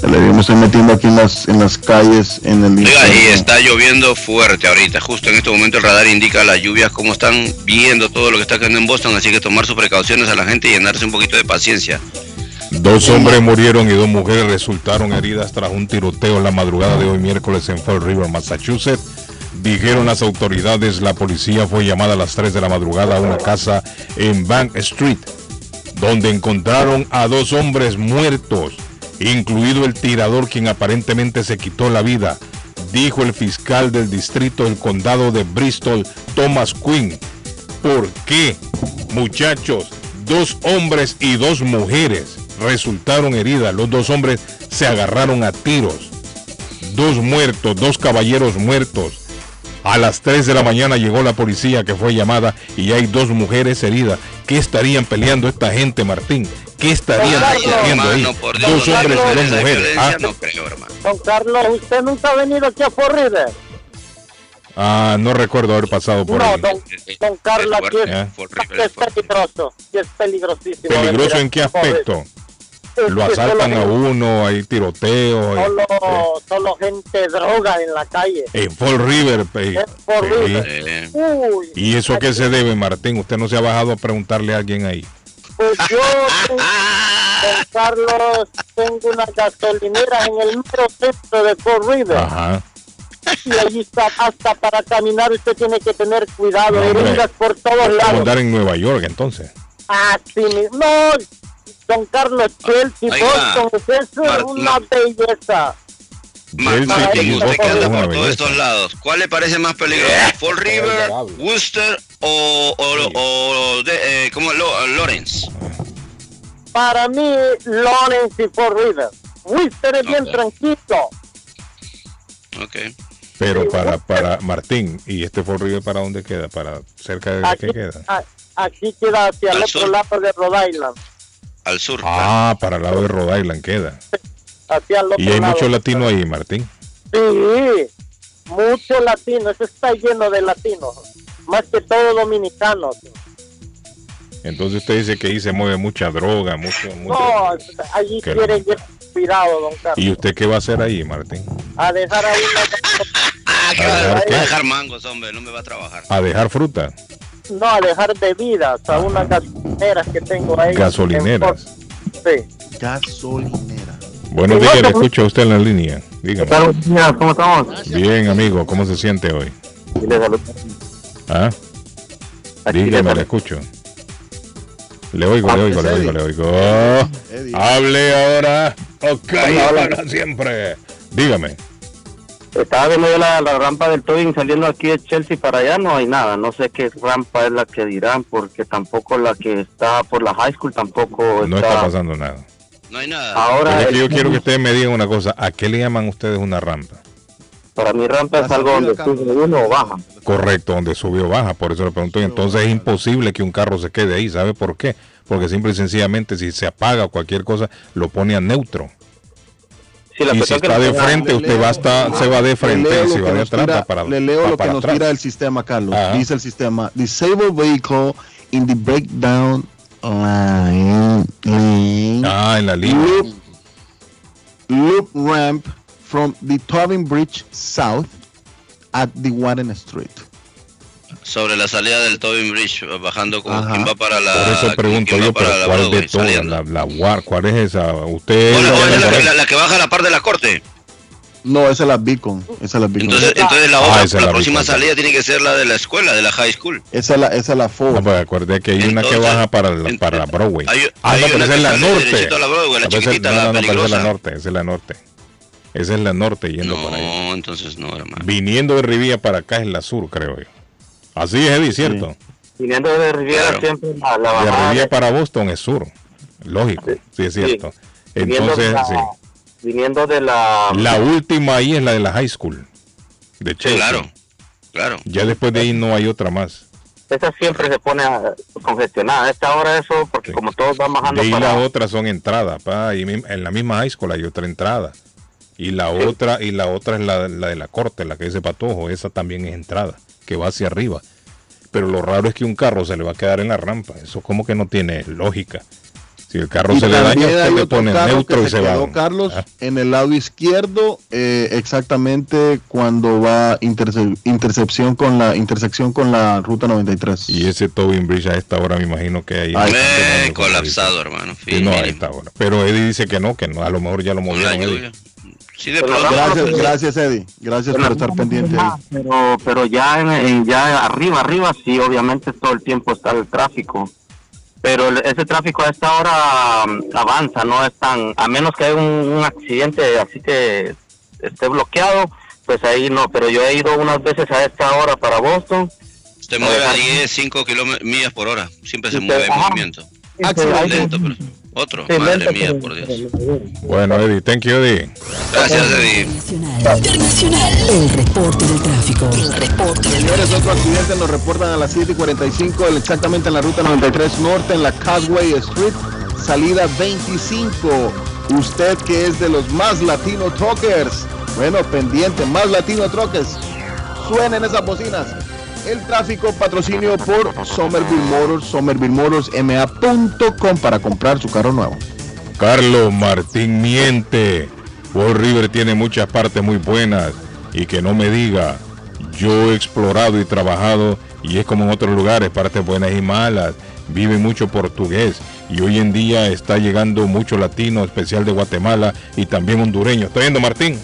Ya le digo, me estoy metiendo aquí en las, en las calles, en el Oiga, y está lloviendo fuerte ahorita. Justo en este momento el radar indica las lluvias, cómo están viendo todo lo que está cayendo en Boston. Así que tomar sus precauciones a la gente y llenarse un poquito de paciencia. dos hombres murieron y dos mujeres resultaron heridas tras un tiroteo en la madrugada de hoy miércoles en Fall River, Massachusetts. Dijeron las autoridades, la policía fue llamada a las 3 de la madrugada a una casa en Bank Street, donde encontraron a dos hombres muertos, incluido el tirador quien aparentemente se quitó la vida, dijo el fiscal del distrito del condado de Bristol, Thomas Quinn. ¿Por qué, muchachos? Dos hombres y dos mujeres resultaron heridas. Los dos hombres se agarraron a tiros. Dos muertos, dos caballeros muertos. A las 3 de la mañana llegó la policía que fue llamada y hay dos mujeres heridas. ¿Qué estarían peleando esta gente, Martín? ¿Qué estarían discutiendo ahí? hermano, por Dios, Dos hombres y dos mujeres. Ah, no creo, hermano. Don Carlos, ¿usted nunca ha venido aquí a Fort River? ah, no recuerdo haber pasado por No, ahí. don, don Carlos, aquí es, ¿eh? Es peligroso, es peligrosísimo. ¿Peligroso en qué aspecto? Es Lo asaltan a uno, hay tiroteos. solo, eh, solo gente droga en la calle. En Fall River. eh, En Fall sí. River. Eh, Uy, ¿Y eso a qué se debe, Martín? Usted no se ha bajado a preguntarle a alguien ahí. pues yo, don Carlos, tengo una gasolinera en el mero centro de Fort River. Ajá. Y allí está, hasta para caminar usted tiene que tener cuidado. No. Heridas por todos lados. andar en Nueva York entonces. Así mismo. No, don Carlos, Chelsea, Boston, eso es una Mar- belleza. Martín, y usted que anda por todos estos lados, ¿cuál le parece más peligroso? ¿Fall River. Worcester o, o, o de, eh, ¿cómo? Lo- Lawrence? Para mí, Lawrence y Fort River. Worcester es bien Ok. tranquilo. Ok. Pero para, para Martín, ¿y este Fall River para dónde queda? ¿Para cerca de Aquí, qué queda? a- aquí queda hacia el otro lado de Rhode Island. Al sur. Ah, para el lado de Rhode Island queda. Hacia el otro Y hay lado. muchos latinos ahí, Martín. Sí, mucho latino. Eso está lleno de latinos. Más que todo dominicanos. Entonces usted dice que ahí se mueve mucha droga, mucho, mucho. No, allí Qué quieren ir cuidado, don Carlos. ¿Y usted qué va a hacer ahí, Martín? A dejar a Ah, que ¿A dejar a qué? dejar mangos, hombre, no me va a trabajar. A dejar fruta, una, no, a dejar bebidas a unas gasolineras que tengo ahí. gasolineras. Sí. Gasolinera. Buenos días, le escucho a usted en la línea. Dígame. ¿Cómo estamos? Bien, amigo, ¿cómo se siente hoy? Le saludo. ¿Ah? Aquí Dígame, le le escucho. Le oigo, le oigo, le oigo, le oigo. Hable ahora o calla Hola. para siempre. Dígame. Estaba viendo yo la, la rampa del towing saliendo aquí de Chelsea para allá, no hay nada. No sé qué rampa es la que dirán, porque tampoco la que está por la high school tampoco No está pasando nada. No hay nada. Ahora, es que yo quiero que ustedes me digan una cosa. ¿A qué le llaman ustedes una rampa? para mi rampa es algo donde sube uno o baja. Correcto, donde subió o baja. Por eso le pregunto. Entonces es imposible que un carro se quede ahí. ¿Sabe por qué? Porque simple y sencillamente si se apaga o cualquier cosa, lo pone a neutro. La Y si está de frente, usted leo- va hasta, se va de frente si va de nos atrás, tira- va para le leo lo que nos atrás. tira el sistema, Carlos. Dice el sistema: Disable vehicle in the breakdown line, Ah, en la línea. loop, loop ramp from the Tobin Bridge south at the Warren Street. Sobre la salida del Tobin Bridge, bajando con Ajá. quien va para la. Por eso pregunto yo, pero la ¿cuál de Broadway, todas? La, la War, ¿cuál es esa? Usted. Hola, la- hola, la, la- la- la que baja a la par de la corte. No, esa es la Beacon. Esa es la Beacon. Entonces, entonces la, Ah, otra, es la la próxima Beacon. salida tiene que ser la de la escuela, de la high school. esa es la, esa es la Ford. No, pues acuerde que hay una que Entonces, baja para la, para la Broadway. hay- ah, hay no, pero esa es la norte. a la Broadway, la chiquitita, no, la no, no, pero esa es la norte, esa es la norte. Esa es la norte yendo para ahí. No, entonces no, hermano. Viniendo de Rivilla para acá es la sur, creo yo. Así es, Eddie, ¿cierto? Viniendo de Riviera Claro. siempre la, la De bajada. Rivilla para Boston es sur. Lógico, sí, es cierto. viniendo, Entonces, de la, sí. viniendo de la... La última ahí es la de la high school. De Chelsea. Claro, claro. Ya después de ahí no hay otra más. Esa siempre se pone ah, congestionada. A esta hora eso, porque Sí. como todos van bajando De ahí para... las otras son entradas, pa, y en la misma high school hay otra entrada. Y la otra, y la otra es la, la de la corte, la que dice Patojo, esa también es entrada, que va hacia arriba. Pero lo raro es que un carro se le va a quedar en la rampa. Eso como que no tiene lógica. Si el carro Y se le daña, usted le pone neutro que y se, va. Carlos, Ah, en el lado izquierdo, eh, exactamente cuando va interce- intercepción con la intersección con la ruta 93. Y ese Tobin Bridge a esta hora me imagino que ahí Ay, Eh, colapsado, hermano. Fin, no, a esta hora. Pero Eddie dice que no, que no, a lo mejor ya lo movieron. Sí, de Pero pronto. Gracias, gracias Eddie. Gracias por estar pendiente ahí. Pero, pero ya, en, en- ya arriba, arriba, sí, obviamente todo el tiempo está el tráfico. pero el- ese tráfico a esta hora mm, avanza, no es tan, a menos que haya un, un accidente así que esté bloqueado, pues ahí no, pero yo he ido unas veces a esta hora para Boston. Se mueve a 10, 5 millas por hora. Siempre se mueve en ajá. movimiento. Accidente. Lento, pero otro. Sí, Madre mía, por Dios. Bueno, Eddie, thank you, Eddie. Gracias, Eddie. Internacional. El reporte del tráfico. El reporte del Señores, otro accidente nos reportan a las 7 y 45, exactamente en la ruta 93 Norte, en la Causeway Street, salida 25. Usted que es de los más latino truckers, bueno, pendiente, más latino truckers, suenen esas bocinas. El tráfico patrocinio por Somerville Motors, somervillemotorsma.com para comprar su carro nuevo. Carlos Martín miente. Fall River tiene muchas partes muy buenas y que no me diga. Yo he explorado y trabajado y es como en otros lugares, partes buenas y malas. Vive mucho portugués y hoy en día está llegando mucho latino, especial de Guatemala y también hondureño. ¿Está viendo Martín?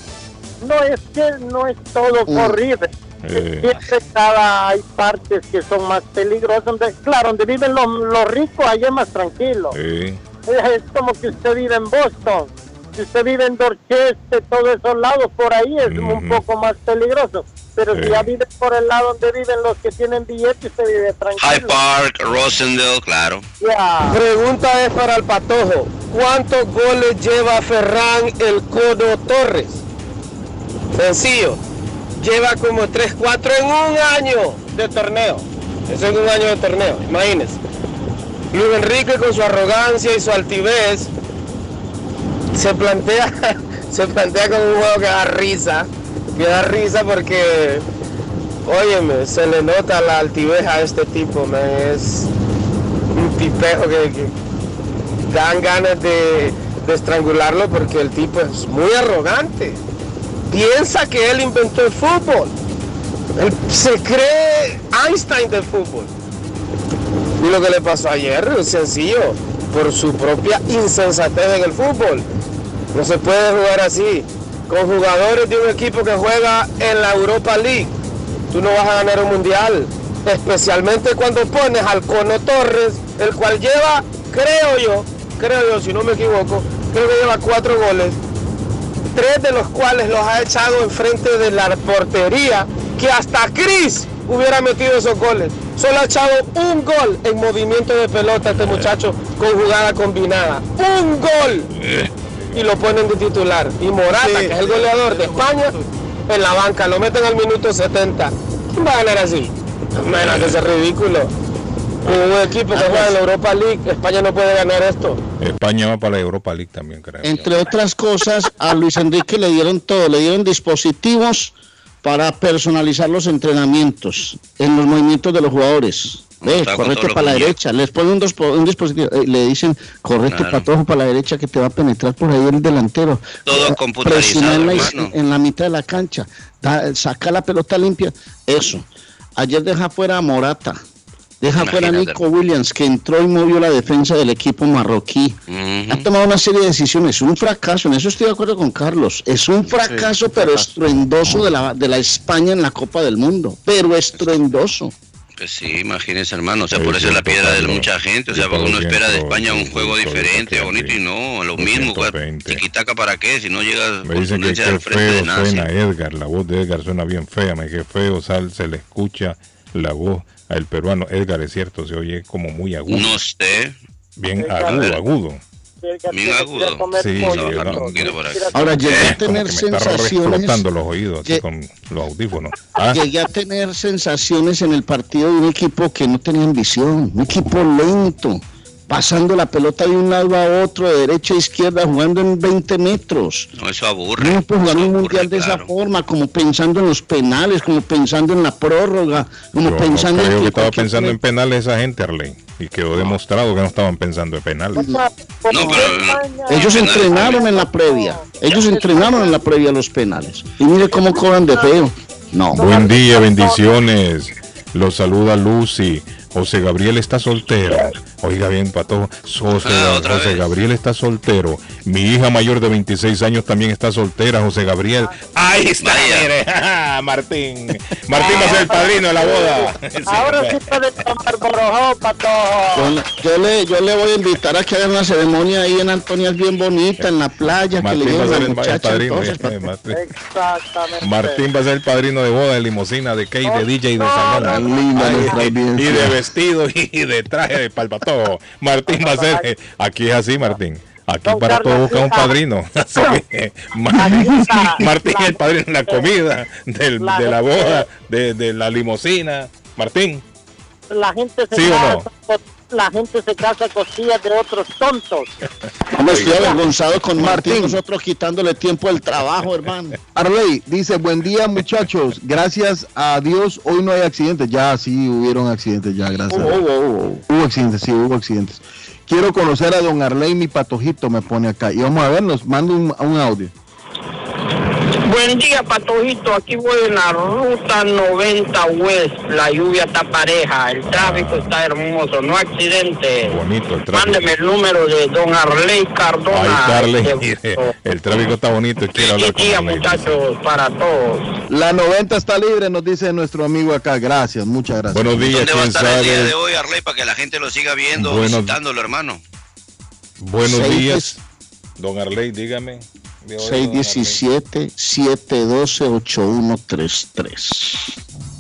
No es que no es todo horrible. Eh, Siempre hay partes que son más peligrosas. Donde, claro, donde viven los, los ricos, allá es más tranquilo. sí. Es como que usted vive en Boston. Si usted vive en Dorchester, todos esos lados, por ahí es un poco más peligroso. Pero si ya vive por el lado donde viven los que tienen billetes, usted vive tranquilo. High Park, Rosendale, claro. Pregunta es para el Patojo. ¿Cuántos goles lleva Ferran el Codo Torres? Sencillo. Lleva como 3, 4 en un año de torneo. Eso es un año de torneo, imagínense. Luis Enrique con su arrogancia y su altivez se plantea, se plantea como un juego que da risa. Que da risa porque, óyeme, se le nota la altivez a este tipo. Es un tipejo que, que dan ganas de estrangularlo porque el tipo es muy arrogante. Piensa que él inventó el fútbol. Él se cree Einstein del fútbol. Y lo que le pasó ayer es sencillo, por su propia insensatez en el fútbol. No se puede jugar así. Con jugadores de un equipo que juega en la Europa League, tú no vas a ganar un mundial. Especialmente cuando pones al Cono Torres, el cual lleva, creo yo, creo yo, si no me equivoco, creo que lleva cuatro goles. Tres de los cuales los ha echado enfrente de la portería, que hasta Chris hubiera metido esos goles. Solo ha echado un gol en movimiento de pelota este muchacho con jugada combinada. ¡Un gol! y lo ponen de titular. Y Morata, que es el goleador de España, en la banca, lo meten al minuto 70. ¿Quién va a ganar así? Menos que ridículo. Con un equipo que juega en la Europa League, España no puede ganar esto. España va para la Europa League también, creo. Entre otras cosas, a Luis Enrique le dieron todo, le dieron dispositivos para personalizar los entrenamientos en los movimientos de los jugadores. Ve, Está con correte para la derecha, les ponen un, un dispositivo, eh, le dicen, correte Claro. patojo para la derecha que te va a penetrar por ahí el delantero. Todo Eh, computarizado, presiona en la, en la mitad de la cancha, da- saca la pelota limpia, eso. Ayer deja fuera a Morata, deja fuera a Imagínate. Nico Williams, que entró y movió la defensa del equipo marroquí. Ha tomado una serie de decisiones, un fracaso, en eso estoy de acuerdo con Carlos, es un fracaso pero estruendoso de la, de la España en la Copa del Mundo, pero estruendoso. Pues sí, imagínense, hermano. O sea, por eso es la piedra de mucha gente. O sea, porque uno espera de España un juego diferente, bonito, y no, lo mismo. Tiquitaca para qué, si no llegas Me dicen que de feo nada. suena Edgar, la voz de Edgar suena bien fea, me que feo sal, se le escucha la voz al peruano. Edgar es cierto, se oye como muy agudo. No sé. Bien agudo, agudo. Bien agudo. Sí, no. Ahora llegué a tener me sensaciones. explotando los oídos con los audífonos. Ah, Llegué a tener sensaciones en el partido de un equipo que no tenía ambición, un equipo lento, pasando la pelota de un lado a otro, de derecha a izquierda, jugando en 20 metros. No, eso aburre. No puede jugar un aburre, mundial de esa forma, como pensando en los penales, como pensando en la prórroga, como yo pensando no creo en que estaba pensando en penales esa gente, Arley. Y quedó demostrado que no estaban pensando en penales. No, pero. Ellos entrenaron en la previa, ellos entrenaron en la previa los penales. Y mire cómo cobran de feo. No. Buen día, bendiciones. Los saluda Lucy. José Gabriel está soltero. Oiga bien, pato. José, Ah, José vez. Gabriel está soltero. Mi hija mayor de 26 años también está soltera, José Gabriel. Ahí está, mire. Martín. Martín va a ser el padrino de la boda. Ahora sí puede tomar borojó, patojo. Yo, le- yo le, yo le voy a invitar a que hagan una ceremonia ahí en Antonia, es bien bonita, en la playa, que le Martín va a ser el, muchacha. padrino. entonces, eh, Martín. Exactamente. Martín va a ser el padrino de boda, de limosina, de cake, de DJ, de salón. Y de vestido y de traje de palpatojo. Martín va a ser. eh, Aquí es así, Martín. Aquí Don para todo busca un padrino. Martín. Martín es el padrino de la comida, del- La de la boda, de, de la limosina. Martín, La gente se ¿Sí o no? La gente se casa a costillas de otros tontos. Hombre, estoy avergonzado con Martín, Martín. nosotros quitándole tiempo del trabajo, hermano. Arley dice, buen día muchachos, gracias a Dios hoy no hay accidentes. Ya sí hubieron accidentes, ya gracias. Dios. Hubo accidentes, sí, hubo accidentes. Quiero conocer a don Arley, mi patojito, me pone acá. Y vamos a ver, nos manda un, un audio. Buen día, Patojito. Aquí voy en la ruta 90 West. La lluvia está pareja, el tráfico está hermoso, no accidente. bonito el tráfico. Mándeme el número de don Arley Ay, Cardona. Carly, De- mire, el tráfico está bonito y quiero hablar con día, Arley. muchachos, para todos. La 90 está libre, nos dice nuestro amigo acá. Gracias, muchas gracias. Buenos días, ¿Dónde va a quién estar el día de hoy, Arley, para que la gente lo siga viendo, Bueno. visitándolo, hermano? Buenos Seis días. Don Arley, dígame. De hoy, don Arley. 617-712-8133.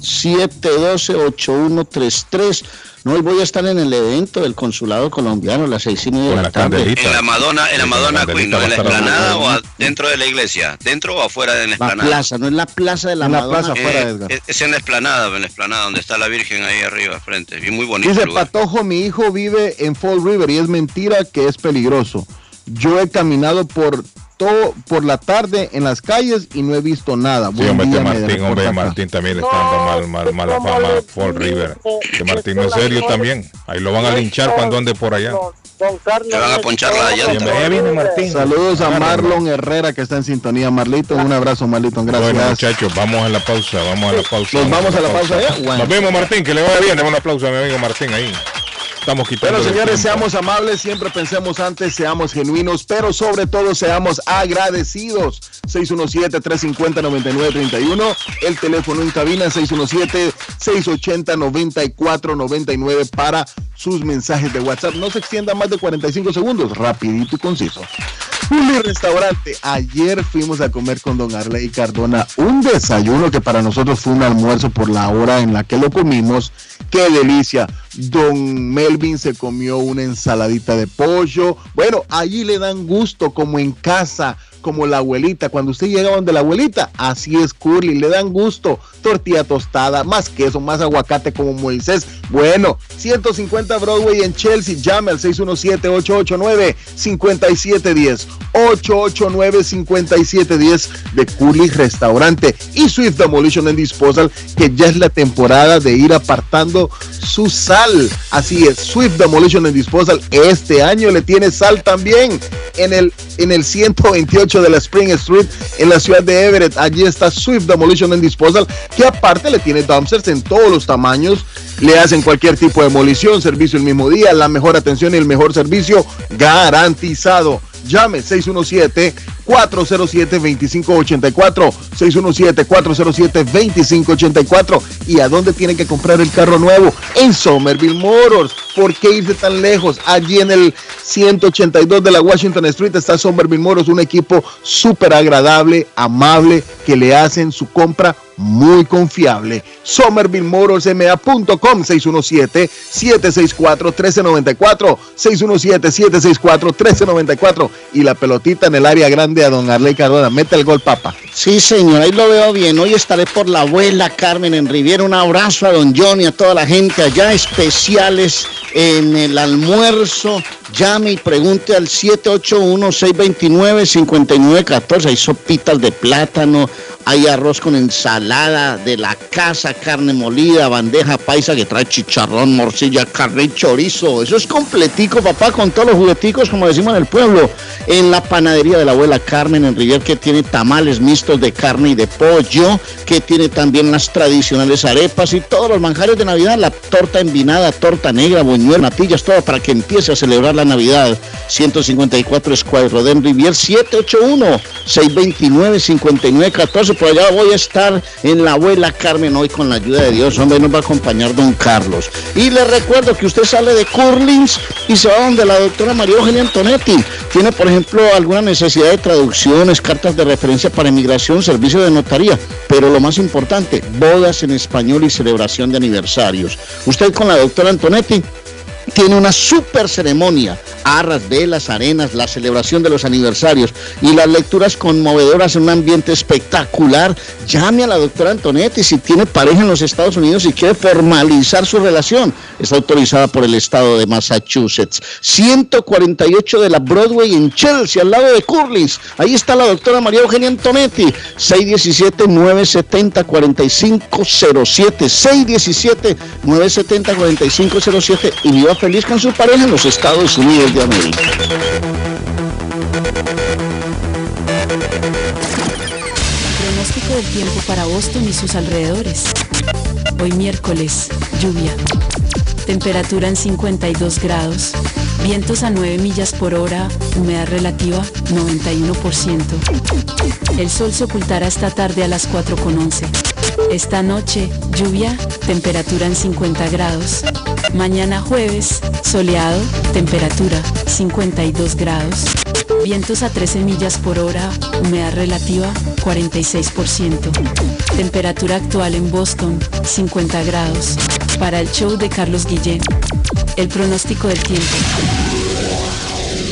712-8133. No, hoy voy a estar en el evento del consulado colombiano a las seis y media de la la tarde. candelita. En la Madonna, en la Madonna la Queen, ¿no? ¿En la esplanada o dentro de la iglesia? ¿Dentro o afuera de la La esplanada? plaza, no es la plaza de la En la Madonna. plaza. afuera, Edgar. es, en la esplanada, en la esplanada, donde está la Virgen ahí arriba, frente. Y muy bonito Dice lugar. Patojo, mi hijo vive en Fall River y es mentira que es peligroso. Yo he caminado por todo por la tarde en las calles y no he visto nada. Sí, hombre, día, este me Martín, hombre. Martín también le está dando mal, mal, mala ¿cómo fama Fall River. Que Martín no es serio también. Ahí lo van a linchar cuando ande por allá. Don, don Carlos. Le van a ponchar la llanta. Saludos a. Marlon Herrera que está en sintonía. Marlito, un abrazo, Marlito, gracias. Bueno, muchachos, vamos a la pausa, vamos a la pausa. Nos vamos a la pausa. Nos vemos, Martín, que le vaya bien. Dame un aplauso a mi amigo Martín ahí. Estamos quitando. El señores, seamos amables, siempre pensemos antes, seamos genuinos, pero sobre todo seamos agradecidos. 617-350-9931, el teléfono en cabina 617-680-9499 para sus mensajes de WhatsApp. No se extienda más de 45 segundos, rapidito y conciso. Juli Restaurante, ayer fuimos a comer con don Arley Cardona un desayuno que para nosotros fue un almuerzo por la hora en la que lo comimos. ¡Qué delicia! Don Melvin se comió una ensaladita de pollo. Bueno, allí le dan gusto como en casa, como la abuelita. Cuando usted llega donde la abuelita, así es Curly, le dan gusto. Tortilla tostada, más queso, más aguacate como Moisés. Bueno, 150 Broadway en Chelsea. Llame al 617-889-5710. 889-5710 de Curly Restaurante y Swift Demolition and Disposal, que ya es la temporada de ir apartando su sal. Así es, Swift Demolition and Disposal este año le tiene sal también en el, en el 128 de la Spring Street en la ciudad de Everett. Allí está Swift Demolition and Disposal, que aparte le tiene dumpsters en todos los tamaños. Le hacen cualquier tipo de demolición, servicio el mismo día, la mejor atención y el mejor servicio garantizado. Llame 617-407-2584. 617-407-2584. ¿Y a dónde tienen que comprar el carro nuevo? En Somerville Motors. ¿Por qué irse tan lejos? Allí en el 182 de la Washington Street está Somerville Motors, un equipo súper agradable, amable, que le hacen su compra muy confiable. SomervilleMotorsMA.com 617-764-1394. 617-764-1394. Y la pelotita en el área grande a don Arley Cardona. Mete el gol, papa. Sí, señor, ahí lo veo bien. Hoy estaré por la abuela Carmen en Riviera. Un abrazo a don Johnny, a toda la gente allá, especiales en el almuerzo. Llame y pregunte al 781-629-5914. Hay sopitas de plátano, hay arroz con ensalada de la casa, carne molida, bandeja paisa que trae chicharrón, morcilla, carne y chorizo. Eso es completico, papá, con todos los jugueticos, como decimos en el pueblo. En la panadería de la abuela Carmen en Rivier, que tiene tamales mixtos de carne y de pollo, que tiene también las tradicionales arepas y todos los manjares de Navidad, la torta envinada, torta negra, buñuelos, natillas, todo para que empiece a celebrar la Navidad. 154 Square Rodem Rivier 781 629 5914 por allá voy a estar en la abuela Carmen hoy con la ayuda de Dios. Hombre, nos va a acompañar don Carlos. Y le recuerdo que usted sale de Curlins y se va donde la doctora María Eugenia Antonetti. Tiene, por ejemplo, alguna necesidad de traducciones, cartas de referencia para inmigración, servicio de notaría. Pero lo más importante, bodas en español y celebración de aniversarios. Usted con la doctora Antonetti tiene una super ceremonia, arras, velas, arenas, la celebración de los aniversarios y las lecturas conmovedoras en un ambiente espectacular. Llame a la doctora Antonetti si tiene pareja en los Estados Unidos y quiere formalizar su relación. Está autorizada por el estado de Massachusetts. 148 de la Broadway en Chelsea, al lado de Curlis. Ahí está la doctora María Eugenia Antonetti. 617-970-4507. 617-970-4507 y viva feliz con su pareja en los Estados Unidos de América. Pronóstico del tiempo para Boston y sus alrededores. Hoy miércoles, lluvia. Temperatura en 52 grados. Vientos a 9 millas por hora. Humedad relativa 91%. El sol se ocultará esta tarde a las 4.11. Esta noche, lluvia, temperatura en 50 grados. Mañana jueves, soleado, temperatura 52 grados. Vientos a 13 millas por hora, humedad relativa 46%. Temperatura actual en Boston 50 grados. Para el show de Carlos Guillén, el pronóstico del tiempo.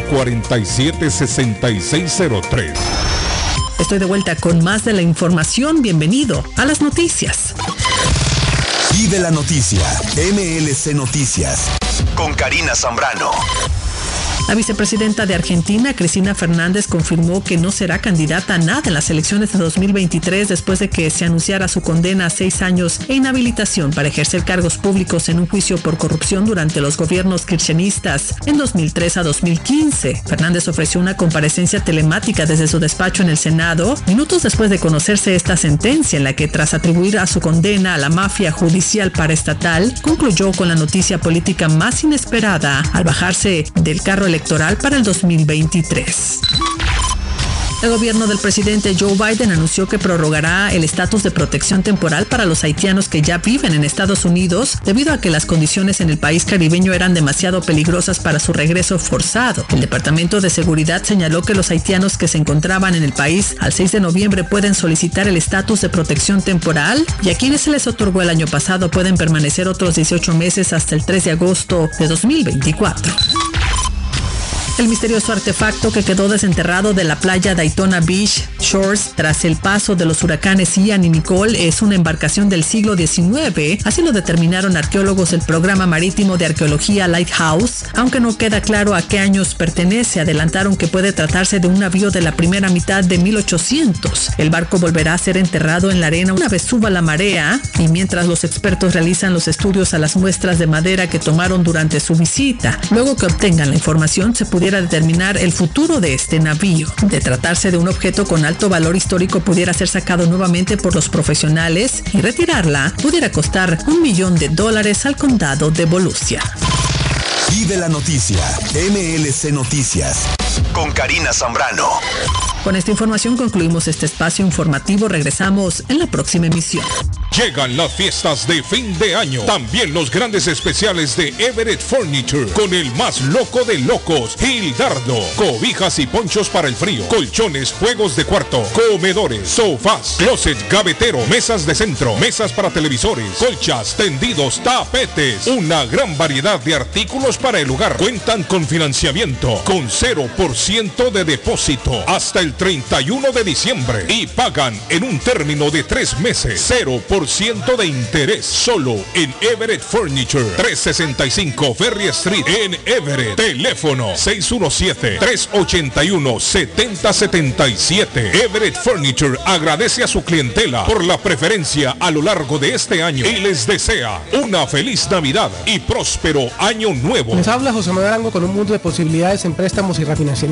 447-6603. Estoy de vuelta con más de la información. Bienvenido a las noticias. Vive la noticia. MLC Noticias. Con Karina Zambrano. La vicepresidenta de Argentina, Cristina Fernández, confirmó que no será candidata a nada en las elecciones de 2023 después de que se anunciara su condena a seis años e inhabilitación para ejercer cargos públicos en un juicio por corrupción durante los gobiernos kirchneristas en 2003 a 2015. Fernández ofreció una comparecencia telemática desde su despacho en el Senado minutos después de conocerse esta sentencia en la que tras atribuir a su condena a la mafia judicial paraestatal, concluyó con la noticia política más inesperada al bajarse del carro electoral para el 2023. El gobierno del presidente Joe Biden anunció que prorrogará el estatus de protección temporal para los haitianos que ya viven en Estados Unidos debido a que las condiciones en el país caribeño eran demasiado peligrosas para su regreso forzado. El Departamento de Seguridad señaló que los haitianos que se encontraban en el país al 6 de noviembre pueden solicitar el estatus de protección temporal y a quienes se les otorgó el año pasado pueden permanecer otros 18 meses hasta el 3 de agosto de 2024. El misterioso artefacto que quedó desenterrado de la playa Daytona Beach Shores tras el paso de los huracanes Ian y Nicole es una embarcación del siglo XIX, así lo determinaron arqueólogos del programa marítimo de arqueología Lighthouse, aunque no queda claro a qué años pertenece, adelantaron que puede tratarse de un navío de la primera mitad de 1800. El barco volverá a ser enterrado en la arena una vez suba la marea y mientras los expertos realizan los estudios a las muestras de madera que tomaron durante su visita. Luego que obtengan la información se determinar el futuro de este navío. De tratarse de un objeto con alto valor histórico pudiera ser sacado nuevamente por los profesionales y retirarla pudiera costar un millón de dólares al condado de Volusia. La noticia. MLC Noticias. Con Karina Zambrano. Con esta información concluimos este espacio informativo. Regresamos en la próxima emisión. Llegan las fiestas de fin de año. También los grandes especiales de Everett Furniture con el más loco de locos, Gildardo. Cobijas y ponchos para el frío, colchones, juegos de cuarto, comedores, sofás, closet, gavetero, mesas de centro, mesas para televisores, colchas, tendidos, tapetes. Una gran variedad de artículos para el hogar. Cuentan con financiamiento con 0% de depósito hasta el 31 de diciembre y pagan en un término de tres meses 0% de interés solo en Everett Furniture 365 Ferry Street en Everett. Teléfono 617-381-7077. Everett Furniture agradece a su clientela por la preferencia a lo largo de este año y les desea una feliz Navidad y próspero año nuevo. Les habla José Manuel Arango con un mundo de posibilidades en préstamos y refinanciamiento.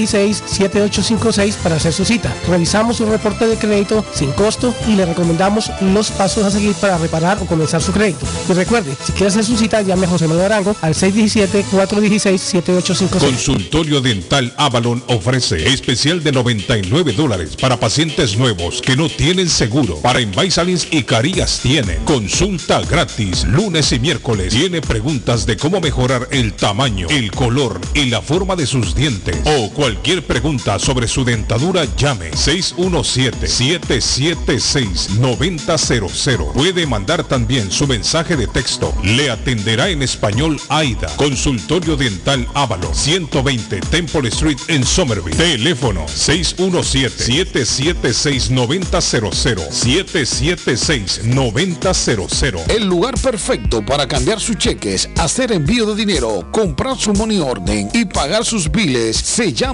617-416-7856 para hacer su cita. Revisamos su reporte de crédito sin costo y le recomendamos los pasos a seguir para reparar o comenzar su crédito. Y recuerde, si quiere hacer su cita, llame a José Manuel Arango al 617-416-7856. Consultorio Dental Avalon ofrece especial de 99 dólares para pacientes nuevos que no tienen seguro. Para Invisalins y Carías tiene consulta gratis lunes y miércoles. Tiene preguntas de cómo mejorar el tamaño, el color y la forma de sus dientes o cualquier pregunta sobre su dentadura llame 617-776-9000. Puede mandar también su mensaje de texto. Le atenderá en español AIDA. Consultorio Dental Ávalo 120 Temple Street en Somerville. Teléfono 617-776-9000. 776-9000. El lugar perfecto para cambiar sus cheques, hacer envío de dinero, comprar su money orden y pagar sus biles se llama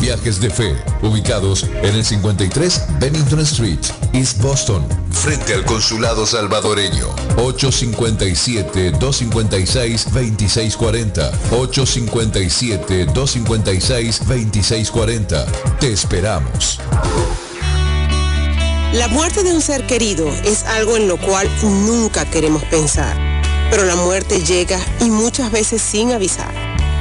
Viajes de Fe, ubicados en el 53 Bennington Street, East Boston, frente al consulado salvadoreño. 857-256-2640. 857-256-2640. Te esperamos. La muerte de un ser querido es algo en lo cual nunca queremos pensar, pero la muerte llega y muchas veces sin avisar.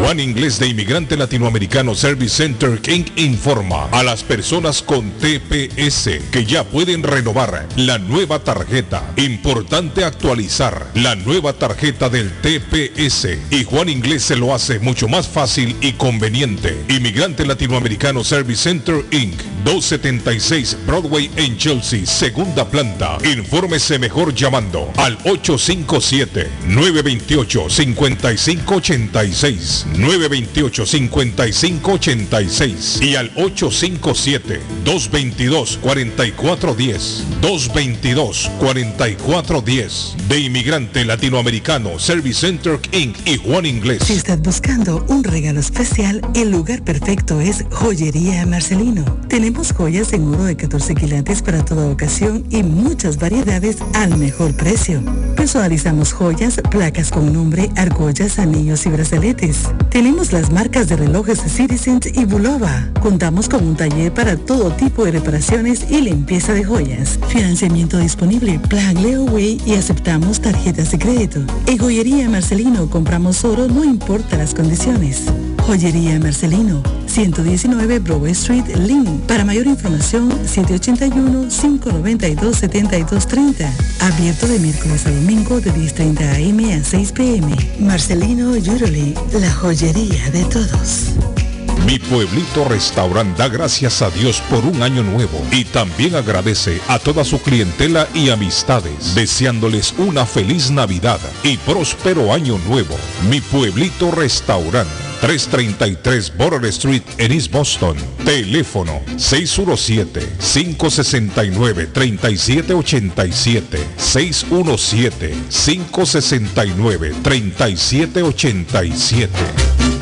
Juan Inglés de Inmigrante Latinoamericano Service Center King informa a las personas con TPS que ya pueden renovar la nueva tarjeta. Importante actualizar la nueva tarjeta del TPS y Juan Inglés se lo hace mucho más fácil y conveniente. Inmigrante Latinoamericano Service Center Inc. 276 Broadway en Chelsea, segunda planta. Infórmese mejor llamando al 857-928-5586. 928-5586 y al 857-222-4410. 222-4410. De Inmigrante Latinoamericano, Service Center Inc. y Juan Inglés. Si estás buscando un regalo especial, el lugar perfecto es Joyería Marcelino. Tenemos joyas en oro de 14 quilates para toda ocasión y muchas variedades al mejor precio. Personalizamos joyas, placas con nombre, argollas, anillos y brazaletes. Tenemos las marcas de relojes de Citizen y Bulova. Contamos con un taller para todo tipo de reparaciones y limpieza de joyas. Financiamiento disponible, Plan Leeway y aceptamos tarjetas de crédito. En Joyería Marcelino compramos oro no importa las condiciones. Joyería Marcelino, 119 Broadway Street, Lynn. Para mayor información, 781-592-7230. Abierto de miércoles a domingo de 10.30 am a 6 pm. Marcelino Jewelry, la joyería de todos. Mi pueblito restaurant da gracias a Dios por un año nuevo y también agradece a toda su clientela y amistades, deseándoles una feliz Navidad y próspero año nuevo. Mi pueblito restaurant. 333 Border Street en East Boston. Teléfono 617-569-3787. 617-569-3787.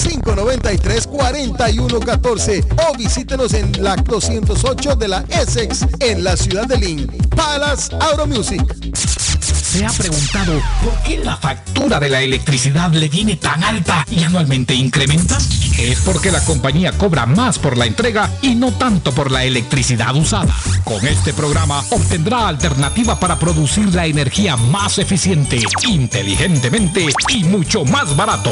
593-4114 o visítenos en la 208 de la Essex en la ciudad de Lynn. Palace Auto Music. ¿Se ha preguntado por qué la factura de la electricidad le viene tan alta y anualmente incrementa? Es porque la compañía cobra más por la entrega y no tanto por la electricidad usada. Con este programa obtendrá alternativa para producir la energía más eficiente, inteligentemente y mucho más barato.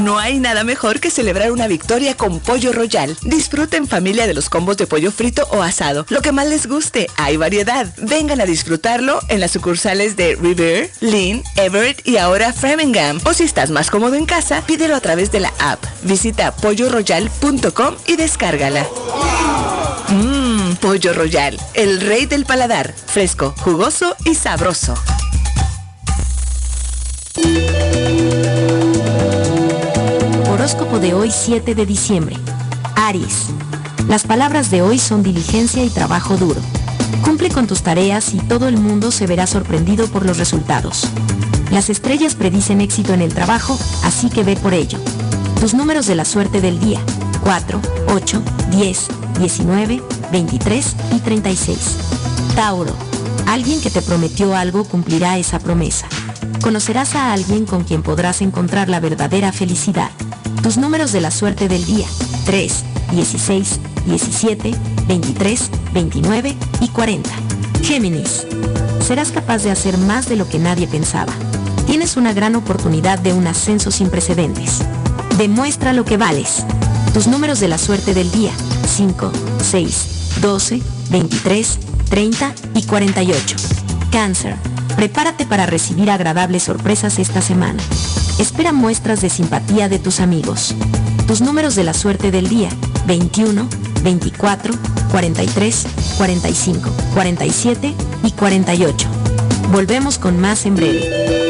No hay nada mejor que celebrar una victoria con Pollo Royal. Disfruten familia de los combos de pollo frito o asado. Lo que más les guste, hay variedad. Vengan a disfrutarlo en las sucursales de River, Lynn, Everett y ahora Framingham. O si estás más cómodo en casa, pídelo a través de la app. Visita polloroyal.com y descárgala. Mmm, Pollo Royal, el rey del paladar. Fresco, jugoso y sabroso. Horóscopo de hoy 7 de diciembre. Aries. Las palabras de hoy son diligencia y trabajo duro. Cumple con tus tareas y todo el mundo se verá sorprendido por los resultados. Las estrellas predicen éxito en el trabajo, así que ve por ello. Tus números de la suerte del día. 4, 8, 10, 19, 23 y 36. Tauro. Alguien que te prometió algo cumplirá esa promesa. Conocerás a alguien con quien podrás encontrar la verdadera felicidad. Tus números de la suerte del día. 3, 16, 17, 23, 29 y 40. Géminis. Serás capaz de hacer más de lo que nadie pensaba. Tienes una gran oportunidad de un ascenso sin precedentes. Demuestra lo que vales. Tus números de la suerte del día. 5, 6, 12, 23, 30 y 48. Cáncer. Prepárate para recibir agradables sorpresas esta semana. Espera muestras de simpatía de tus amigos. Tus números de la suerte del día. 21, 24, 43, 45, 47 y 48. Volvemos con más en breve.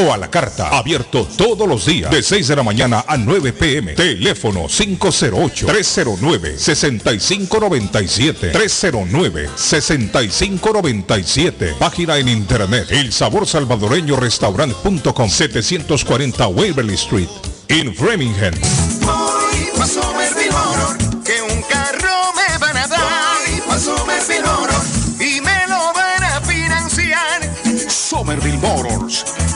a la carta. Abierto todos los días. De 6 de la mañana a 9 pm. Teléfono 508-309-6597. 309-6597. Página en internet. El sabor salvadoreño restaurant.com 740 Waverly Street. En Framingham. Voy pa' Somerville Motor, que un carro me van a dar. Voy pa' Somerville Motor, y me lo van a financiar. Somerville Motors.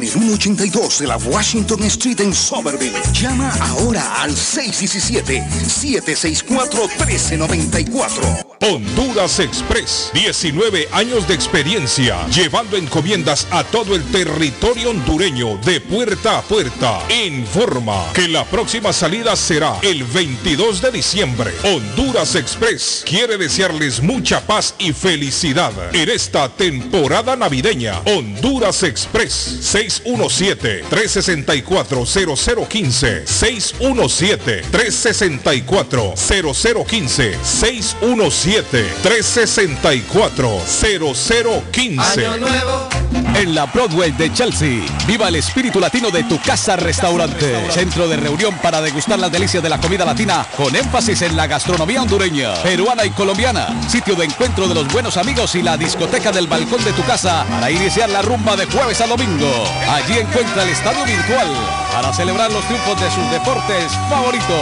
En el 182 de la Washington Street en Somerville. Llama ahora al 617-764-1394. Honduras Express, 19 años de experiencia, llevando encomiendas a todo el territorio hondureño de puerta a puerta. Informa que la próxima salida será el 22 de diciembre. Honduras Express quiere desearles mucha paz y felicidad en esta temporada navideña. Honduras Express, 617-364-0015, 617-364-0015, 617-364-0015. En la Broadway de Chelsea, viva el espíritu latino de tu casa restaurante. Centro de reunión para degustar las delicias de la comida latina con énfasis en la gastronomía hondureña, peruana y colombiana. Sitio de encuentro de los buenos amigos y la discoteca del balcón de tu casa para iniciar la rumba de jueves a domingo. Allí encuentra el estadio virtual para celebrar los triunfos de sus deportes favoritos.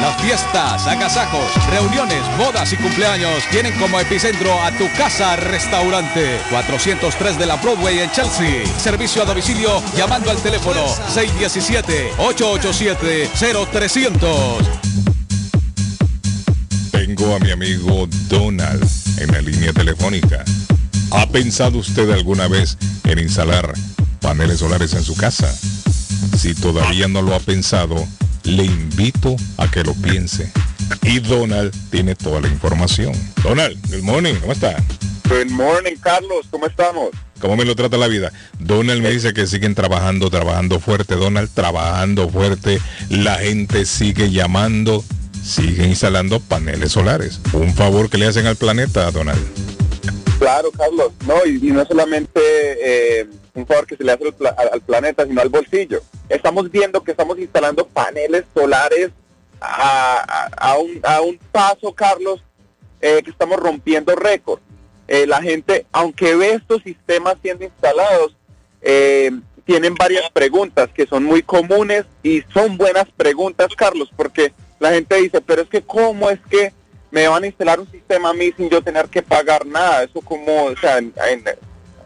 Las fiestas, agasajos, reuniones, bodas y cumpleaños tienen como epicentro a tu casa restaurante 403 de la Broadway en Chelsea. Servicio a domicilio llamando al teléfono 617-887-0300. Tengo a mi amigo Donald en la línea telefónica. ¿Ha pensado usted alguna vez en instalar paneles solares en su casa? Si todavía no lo ha pensado, le invito a que lo piense. Y Donald tiene toda la información. Donald, good morning, ¿cómo está? Good morning, Carlos, ¿cómo estamos? ¿Cómo me lo trata la vida? Donald me dice que siguen trabajando, trabajando fuerte. Donald, trabajando fuerte. La gente sigue llamando, sigue instalando paneles solares. Un favor que le hacen al planeta, Donald. Claro, Carlos, no, y, y no solamente eh, un favor que se le hace al, pla- al- al planeta, sino al bolsillo. Estamos viendo que estamos instalando paneles solares a, a- un, a un paso, Carlos, eh, que estamos rompiendo récord. Eh, la gente, aunque ve estos sistemas siendo instalados, eh, tienen varias preguntas que son muy comunes y son buenas preguntas, Carlos, porque la gente dice, pero es que cómo es que me van a instalar un sistema a mí sin yo tener que pagar nada. Eso como, o sea, en-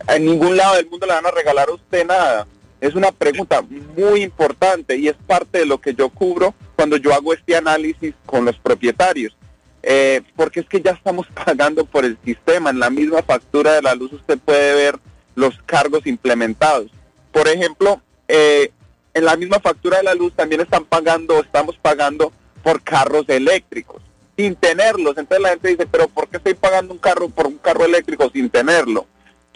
en ningún lado del mundo le van a regalar a usted nada. Es una pregunta muy importante y es parte de lo que yo cubro cuando yo hago este análisis con los propietarios. Eh, porque es que ya estamos pagando por el sistema. En la misma factura de la luz usted puede ver los cargos implementados. Por ejemplo, eh, en la misma factura de la luz también están pagando, estamos pagando por carros eléctricos sin tenerlos. Entonces la gente dice, pero ¿por qué estoy pagando un carro por un carro eléctrico sin tenerlo?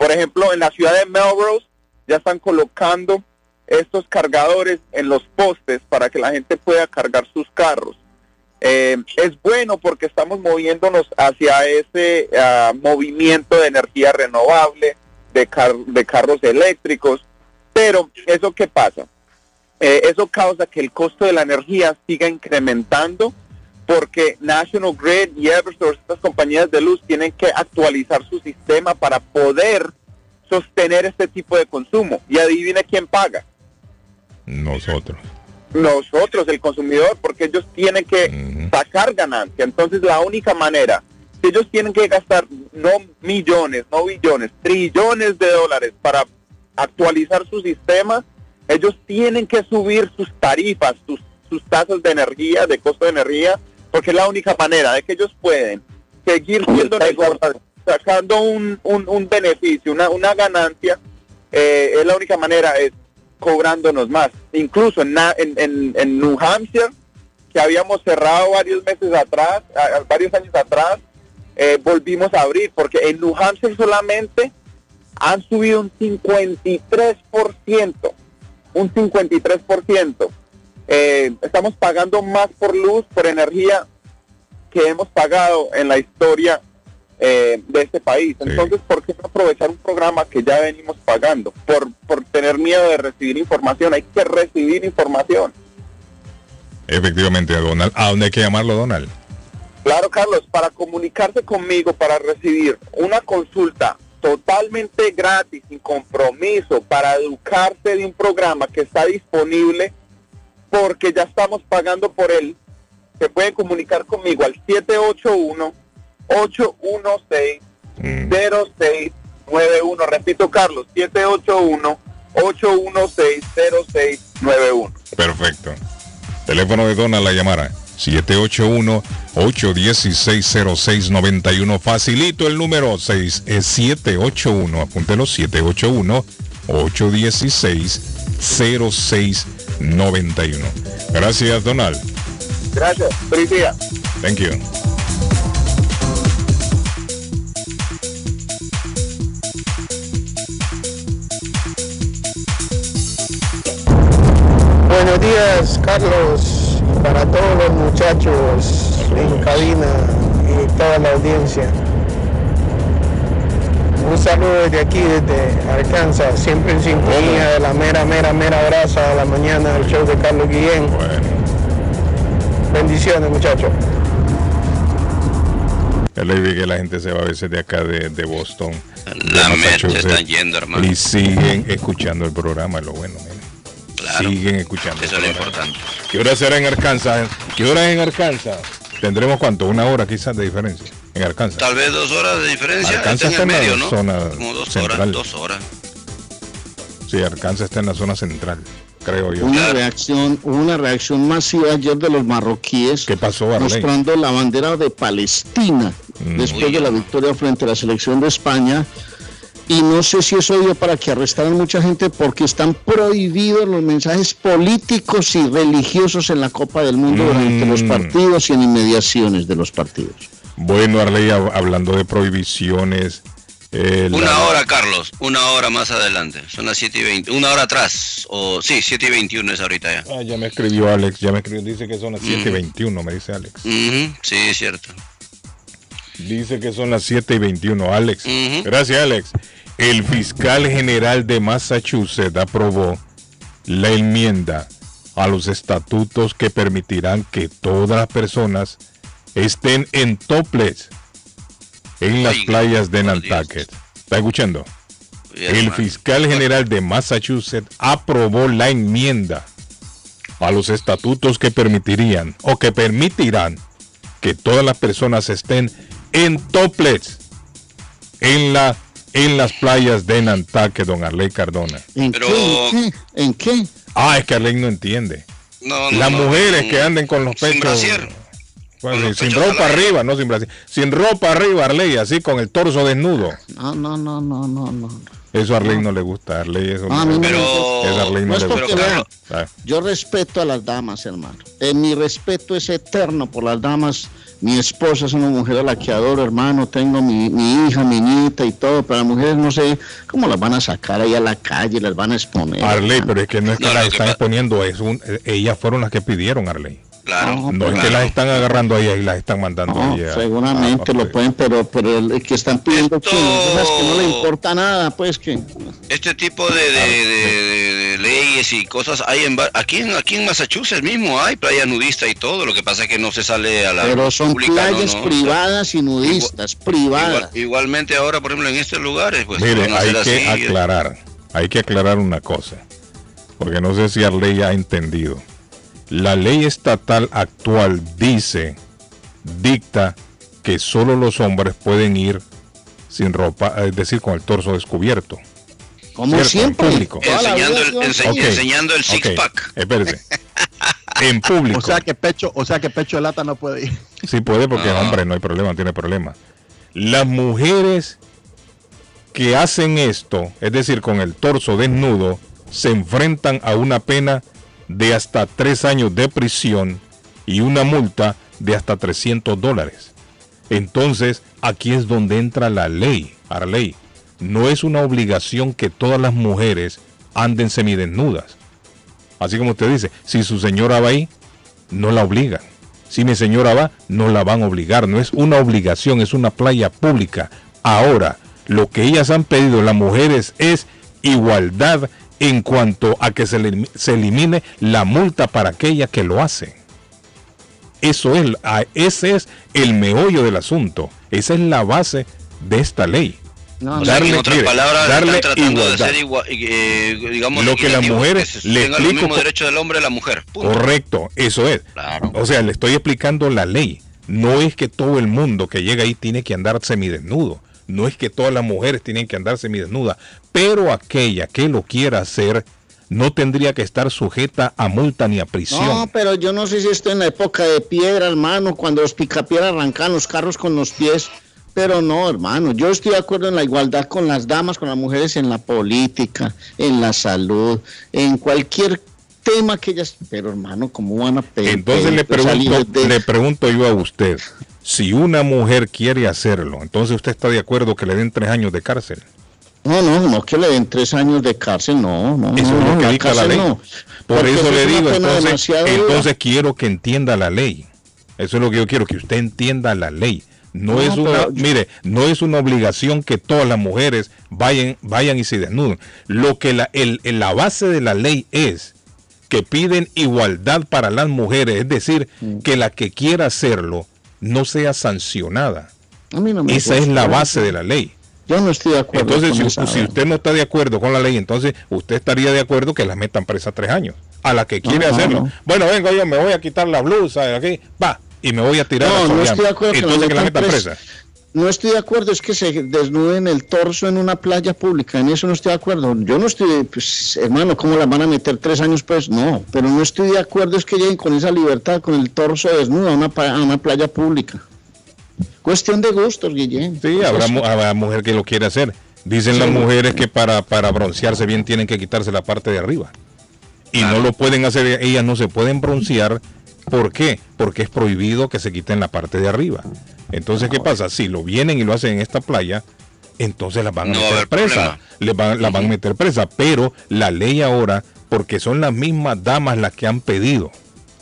Por ejemplo, en la ciudad de Melrose ya están colocando estos cargadores en los postes para que la gente pueda cargar sus carros. Eh, es bueno porque estamos moviéndonos hacia ese ah, movimiento de energía renovable, de, car- de carros eléctricos, pero ¿eso qué pasa? Eh, eso causa que el costo de la energía siga incrementando porque National Grid y Eversource, estas compañías de luz, tienen que actualizar su sistema para poder sostener este tipo de consumo. Y adivine quién paga. Nosotros. Nosotros, el consumidor, porque ellos tienen que sacar ganancia. Entonces la única manera, si ellos tienen que gastar no millones, no billones, trillones de dólares para actualizar su sistema, ellos tienen que subir sus tarifas, sus, sus tasas de energía, de costo de energía, porque es la única manera de que ellos pueden seguir siendo negocios, sacando un, un, un beneficio, una, una ganancia, eh, es la única manera, es cobrándonos más. Incluso en, en, en, en New Hampshire, que habíamos cerrado varios meses atrás, a- a- varios años atrás, eh, volvimos a abrir, porque en New Hampshire solamente han subido un 53%, un 53%. Eh, estamos pagando más por luz, por energía, que hemos pagado en la historia eh, de este país. Entonces, ¿por qué no aprovechar un programa que ya venimos pagando? Por, por tener miedo de recibir información, hay que recibir información. Efectivamente, Donald. ¿A dónde hay que llamarlo, Donald? Claro, Carlos, para comunicarse conmigo, para recibir una consulta totalmente gratis, sin compromiso, para educarse de un programa que está disponible, porque ya estamos pagando por él, se pueden comunicar conmigo al 781-816-0691. Repito, Carlos, 781-816-0691. Perfecto. Teléfono de Donald la llamara. 781-816-0691. Facilito el número 6 es 781. Apúntelo 781-816-0691. Gracias, Donald. Gracias. Feliz día. Thank you. Buenos días, Carlos, para todos los muchachos en cabina y toda la audiencia. Un saludo desde aquí, desde Arkansas, siempre en sintonía de la mera, mera, mera brasa de la mañana del show de Carlos Guillén. Bendiciones, muchachos. Ya le vi que la gente se va a veces de acá de, de Boston. de La Massachusetts, están yendo, hermano. Y siguen escuchando el programa, es lo bueno. mira. Siguen escuchando. Eso es lo importante. ¿Qué hora será en Arkansas? ¿Qué hora es en Arkansas? ¿Tendremos cuánto? ¿Una hora quizás de diferencia? En Arkansas. Tal vez dos horas de diferencia. Arkansas está en el está en la medio, ¿no? zona Como dos central. horas, dos horas. Sí, Arkansas está en la zona central, creo yo. Una reacción, hubo una reacción masiva ayer de los marroquíes. ¿Qué pasó, Arley? Mostrando la bandera de Palestina Mm. después de la victoria frente a la selección de España. Y no sé si eso dio para que arrestaran mucha gente porque están prohibidos los mensajes políticos y religiosos en la Copa del Mundo durante los Mm. partidos y en inmediaciones de los partidos. Bueno, Arley, hab- hablando de prohibiciones. eh, la- Una hora, Carlos. Una hora más adelante. Son las 7 y 20. Una hora atrás. O sí, 7 y 21 es ahorita ya. Ah, ya me escribió Alex, ya me escribió, dice que son las Mm. 7 y 21, me dice Alex. Sí, es cierto. Dice que son las 7 y 21, Alex. Gracias, Alex. El fiscal general de Massachusetts aprobó la enmienda a los estatutos que permitirán que todas las personas estén en topless en las Oiga, playas de Nantucket. ¿Está escuchando? El fiscal general de Massachusetts aprobó la enmienda a los estatutos que permitirían o que permitirán que todas las personas estén en topless en la en las playas de Nantucket, don Arley Cardona. ¿En Pero- qué? ¿En qué? Ah, es que Arley no entiende. No, no, Las no, mujeres que anden con los sin pechos. Bueno, Con los sin pechos ropa arriba, no sin brasier. Sin ropa arriba, Arley, así con el torso desnudo. No, no, no, no, no, no. Eso a Arley no le gusta, Arley eso Ah, a mí no. Eso a Arley no, No es le porque gusta. vea, Ah. Yo respeto a las damas, hermano. Eh, mi respeto es eterno por las damas. Mi esposa es una mujer a la que adoro, hermano. Tengo mi, mi hija, mi nieta y todo. Pero las mujeres no sé cómo las van a sacar ahí a la calle, las van a exponer. Arley, hermano. pero es que no es que No, las están exponiendo, es un, eh, ellas fueron las que pidieron, Arley. Claro. No es que las están agarrando ahí y las están mandando No, seguramente a- lo pueden, pero, pero el que están pidiendo que, esas que no le importa nada, pues que. Este tipo de, de- de- de- de leyes y cosas hay en aquí en aquí en Massachusetts mismo hay playa nudista y todo. Lo que pasa es que no se sale a la Pero son playas ¿no? privadas y nudistas, privadas. Igual- igualmente ahora, por ejemplo, en estos lugares, pues Mire, hay que así. aclarar, hay que aclarar una cosa, porque no sé si Arley ha entendido. La ley estatal actual dice, dicta que solo los hombres pueden ir sin ropa, es decir, con el torso descubierto. Como ¿Cierto? siempre. En público. Enseñando el- sido ense- así. Ok. enseñando el six Ok, pack. Espérese. En público. O sea que pecho, o sea que pecho de lata no puede ir. Sí puede porque Ah. hombre no hay problema, no tiene problema. Las mujeres que hacen esto, es decir, con el torso desnudo, se enfrentan a una pena de hasta tres años de prisión y una multa de hasta 300 dólares. Entonces, aquí es donde entra la ley, Arley. No es una obligación que todas las mujeres anden semidesnudas. Así como usted dice, si su señora va ahí, no la obligan. Si mi señora va, no la van a obligar. No es una obligación, es una playa pública. Ahora, lo que ellas han pedido, las mujeres, es igualdad en cuanto a que se, le- se elimine la multa para aquella que lo hace. Eso es, a- ese es el meollo del asunto. Esa es la base de esta ley. O sea, en otras mire, palabras, darle están tratando de igualdad. ser igual, eh, digamos, Lo que las mujeres le explico mismos co- derechos del hombre y la mujer. punto. Correcto, eso es. O sea, le estoy explicando la ley. No es que todo el mundo que llega ahí tiene que andar semidesnudo. No es que todas las mujeres tienen que andar semidesnudas. Pero aquella que lo quiera hacer no tendría que estar sujeta a multa ni a prisión. No, pero yo no sé si estoy en la época de piedra, hermano, cuando los picapiedra arrancan los carros con los pies. Pero no, hermano, yo estoy de acuerdo en la igualdad con las damas, con las mujeres en la política, en la salud, en cualquier tema que ellas... Pero hermano, ¿cómo van a pedir? Entonces le pregunto, de- le pregunto yo a usted, si una mujer quiere hacerlo, entonces usted está de acuerdo que le den tres años de cárcel. No, no, no que le den tres años de cárcel, no, no. Eso no, es lo que la dicta la ley. no. Por eso es le digo, entonces, entonces quiero que entienda la ley. Eso es lo que yo quiero, que usted entienda la ley. No, No, es una, mire, no es una obligación que todas las mujeres vayan, vayan y se desnuden. Lo que la, el, el- la base de la ley es que piden igualdad para las mujeres, es decir, Mm. que la que quiera hacerlo no sea sancionada. A mí no me Esa es la base de la ley. Yo no estoy de acuerdo Entonces, con si, esa si usted no está de acuerdo con la ley, entonces usted estaría de acuerdo que la metan presa tres años. A la que quiere No, hacerlo. no. Bueno, vengo yo, me voy a quitar la blusa de aquí, va, y me voy a tirar a No, no estoy de acuerdo Entonces que la metan metan presa. presa. No estoy de acuerdo, es que se desnuden el torso en una playa pública, en eso no estoy de acuerdo. Yo no estoy, pues, hermano, ¿cómo la van a meter tres años? Pues no, pero no estoy de acuerdo, es que lleguen con esa libertad, con el torso desnudo a una, pa- a una playa pública. Cuestión de gustos, Guillén. Sí, Pues habrá, mu- habrá mujer que lo quiere hacer. Dicen Sí. las mujeres que para, para broncearse bien tienen que quitarse la parte de arriba. Y no lo pueden hacer, ellas no se pueden broncear. ¿Por qué? Porque es prohibido que se quiten la parte de arriba. Entonces, ¿qué pasa? Si lo vienen y lo hacen en esta playa, entonces las van a No meter presa. Les van, las van a meter presa. Pero la ley ahora, porque son las mismas damas las que han pedido.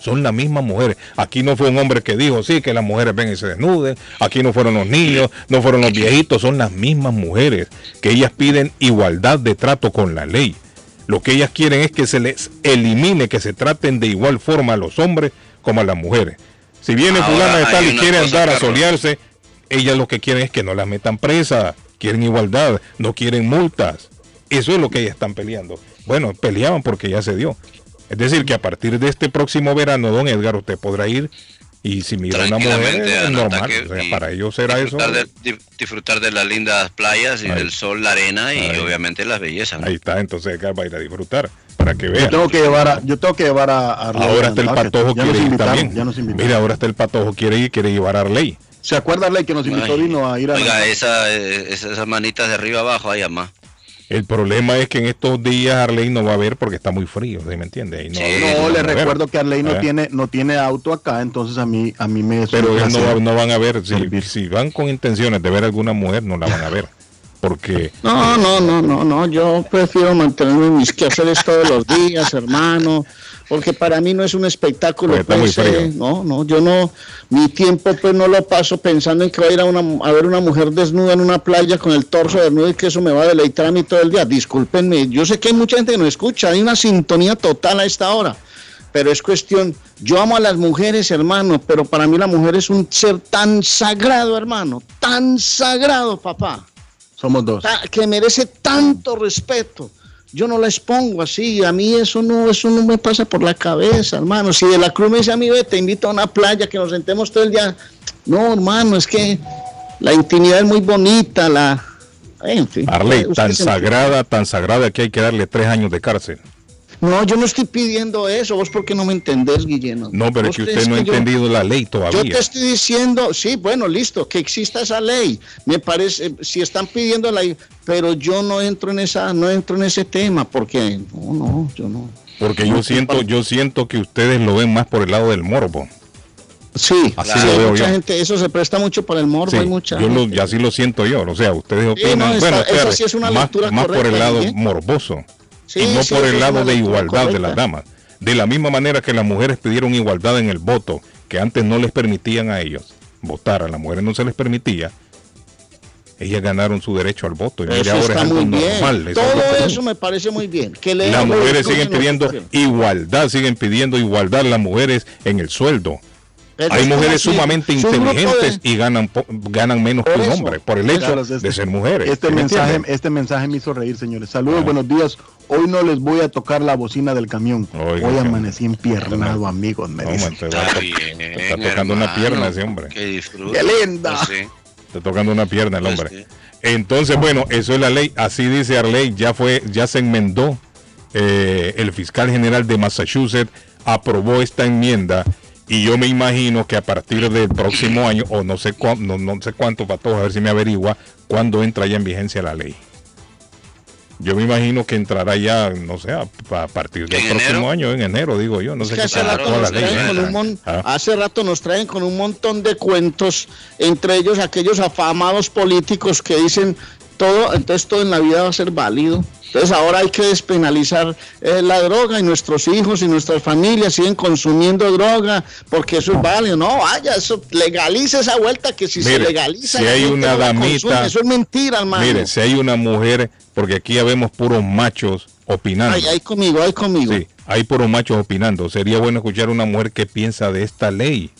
Son las mismas mujeres. Aquí no fue un hombre que dijo, sí, que las mujeres ven y se desnuden. Aquí no fueron los niños, no fueron los viejitos, son las mismas mujeres que ellas piden igualdad de trato con la ley. Lo que ellas quieren es que se les elimine, que se traten de igual forma a los hombres como a las mujeres. Si viene Ahora, fulana de tal y quiere andar a solearse, ellas lo que quieren es que no las metan presa, quieren igualdad, no quieren multas. Eso es lo que ellas están peleando. Bueno, peleaban porque ya se dio. Es decir, que a partir de este próximo verano, don Edgar, usted podrá ir y si mira a una mujer, es normal. O sea, para ellos será eso. disfrutar de, di- disfrutar de las lindas playas y Ahí. del sol, la arena y Ahí. obviamente las bellezas. ¿no? Ahí está, entonces Edgar va a ir a disfrutar para que vea. Yo tengo que llevar a, yo tengo que llevar a, Arley Ahora está el patojo, quiere ir invitaron, también. Ya nos invitaron. Mira, ahora está el patojo, quiere ir, quiere llevar a Arley. ¿Se acuerda Arley que nos invitó Ay. vino a ir a Oiga, esa, eh, esa- esas manitas de arriba abajo, ahí más. El problema es que en estos días Arley no va a ver porque está muy frío, ¿sí me entiende? No, no le recuerdo que Arley no Eh. tiene no tiene auto acá, entonces a mí a mí me Pero ellos no, no van a ver, si, si van con intenciones de ver a alguna mujer, no la van a ver. Porque No, no, no, no, no, yo prefiero mantenerme en mis quehaceres todos los días, hermano, porque para mí no es un espectáculo, Pues pues, eh, no, no, yo no, mi tiempo pues no lo paso pensando en que voy a ir a, una, a ver una mujer desnuda en una playa con el torso desnudo y que eso me va a deleitar a mí todo el día, discúlpenme, yo sé que hay mucha gente que no escucha, hay una sintonía total a esta hora, pero es cuestión, yo amo a las mujeres, hermano, pero para mí la mujer es un ser tan sagrado, hermano, tan sagrado, papá Somos dos. que merece tanto respeto. Yo no la expongo así, a mí eso no, eso no me pasa por la cabeza, hermano. Si de la Cruz me dice a mí, ve, te invito a una playa, que nos sentemos todo el día. No, hermano, es que la intimidad es muy bonita, la... En fin. Arley, tan sagrada, tan sagrada que hay que darle tres años de cárcel. No, yo no estoy pidiendo eso, vos porque no me entendés, Guillermo. No, pero es ¿Vos que usted no ha que yo- entendido la ley Yo todavía. te estoy diciendo, sí, bueno, listo, que exista esa ley. Me parece, si están pidiendo la, pero yo no entro en esa, no entro en ese tema, porque no, no, yo no. Porque yo siento, yo siento que ustedes lo ven más por el lado del morbo. Sí, Así sí, lo veo mucha yo. gente, eso se presta mucho para el morbo, Sí, hay mucha. yo lo, gente. y así lo siento yo. O sea, ustedes Sí, opinan, no, esa- bueno, esa sí es una más, lectura más por el lado morboso Sí, y no sí, por el lado de igualdad de las damas. De la misma manera que las mujeres pidieron igualdad en el voto, que antes no les permitían a ellos votar, a las mujeres no se les permitía, ellas ganaron su derecho al voto. Y Eso ahora es está algo muy bien. normal. es algo Todo eso me parece muy bien. Que Las mujeres siguen pidiendo igualdad, siguen pidiendo igualdad las mujeres en el sueldo. Pero Hay mujeres sumamente inteligentes de- y ganan po- ganan menos que un eso. hombre por el hecho este- de ser mujeres. Este ¿sí me mensaje, este mensaje me hizo reír, señores. Saludos, buenos días. Hoy no les voy a tocar la bocina del camión. Oiga, Hoy amanecí empiernado, amigos. Me No, dice. man, te va a to- te está tocando una pierna ese hombre. Disfrute. ¡Qué linda! Pues sí. Está tocando una pierna el Pues hombre. Entonces, bueno, eso es la ley. Así dice Arley. Ya fue, ya se enmendó. Eh, el fiscal general de Massachusetts aprobó esta enmienda. Y yo me imagino que a partir del próximo año, o no sé cuánto, no, no sé cuánto, Patojo, a ver si me averigua, cuándo entra ya en vigencia la ley. Yo me imagino que entrará ya, no sé, a, a partir del ¿En próximo enero? año, en enero, digo yo. No Es sé que qué hace tal rato, toda la ley. ¿eh? mon- Ah. hace rato nos traen con un montón de cuentos, entre ellos aquellos afamados políticos que dicen todo, entonces todo en la vida va a ser válido. Entonces ahora hay que despenalizar eh, la droga y nuestros hijos y nuestras familias siguen consumiendo droga porque eso es válido. No, vaya, eso legaliza esa vuelta que si se Mire, legaliza. si hay una damita- consume. Eso es mentira, hermano. Mire, si hay una mujer, porque aquí ya vemos puros machos opinando. Ay, conmigo, conmigo. Sí, hay puros machos opinando. Sería bueno escuchar a una mujer que piensa de esta ley.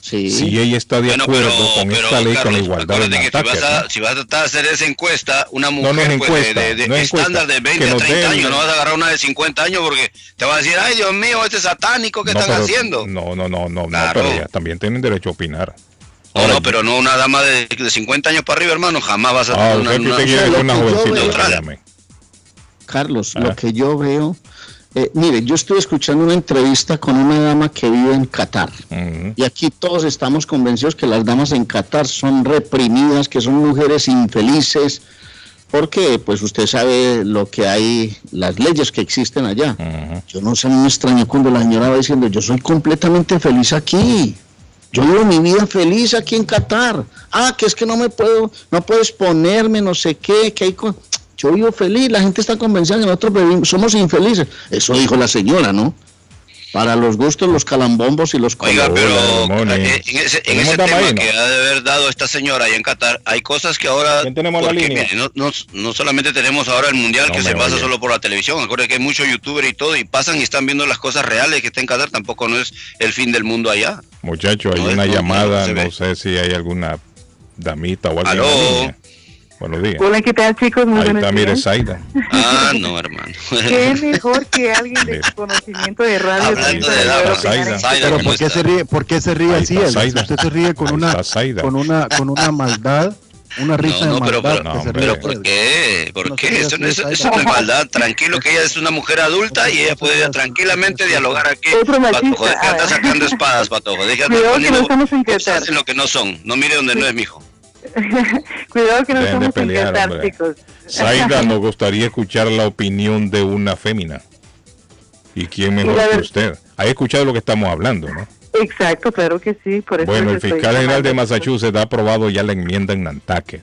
Sí. Si ella está de Bueno, acuerdo pero, con pero, esta ley, con la Carlos, igualdad de que si vas, a, si vas a tratar de hacer esa encuesta, una mujer no es pues, encuesta, de, de- no es estándar de 20 Que a nos 30 den- años, no vas a agarrar una de 50 años porque te va a decir, ay Dios mío, este satánico que No, están pero- haciendo. No, no, no, no, no, Claro. pero ellas también tienen derecho a opinar. No, no, pero no una dama de, de 50 años para arriba, hermano, jamás vas a Ah, tener una, una. Carlos, Ah. lo que yo veo, eh, mire, yo estuve escuchando una entrevista con una dama que vive en Qatar. Y aquí todos estamos convencidos que las damas en Qatar son reprimidas, que son mujeres infelices, porque pues usted sabe lo que hay, las leyes que existen allá. Yo no sé, me extraño cuando la señora va diciendo, yo soy completamente feliz aquí. Yo vivo mi vida feliz aquí en Qatar. Ah, que es que no me puedo, no puedo exponerme, no sé qué, que hay con... Yo vivo feliz, la gente está convencida que nosotros somos infelices. Eso dijo la señora, ¿no? Para los gustos, los calambombos y los Oiga, pero eh, en ese, en ese tema ahí, ¿no? que ha de haber dado esta señora allá en Qatar, hay cosas que ahora... tenemos la porque, línea? mire, no, no, no solamente tenemos ahora el mundial No que se oye. solo por la televisión, acuérdense que hay muchos youtubers y todo, y pasan y están viendo las cosas reales que está en Qatar, tampoco no es el fin del mundo allá. Muchacho, hay una no, llamada, no sé si hay alguna damita o algo en la Aló. línea. Buenos días. Hola, ¿qué tal chicos? Muy Ahí buenos está, mire. Zaida. Ah, no, hermano. Qué mejor que alguien de conocimiento de radio. Hablando de Zaida. Zaida, Pero ¿cómo ¿por qué se ríe? ¿Por qué se ríe así? Usted se ríe con una, con una, con una maldad, una risa No, de no, pero, maldad pero, que ríe. pero ¿por qué? ¿Por No qué? Eso, eso- eso no es maldad. Tranquilo que ella es una mujer adulta y ella puede tranquilamente dialogar aquí. Otro machista, Patojo, deja de a estar ver. sacando espadas, Patojo. Deja de Cuidado que no estamos en lo que no son. No mire donde no es, mijo. Cuidado que no Dejen de estamos en pelear, chicos. Zaida, nos gustaría escuchar la opinión de una fémina. ¿Y quién mejor que usted? Ha escuchado lo que estamos hablando, ¿no? Exacto, claro que sí. Por eso Bueno, el fiscal general de. Massachusetts ha aprobado ya la enmienda en Nantucket.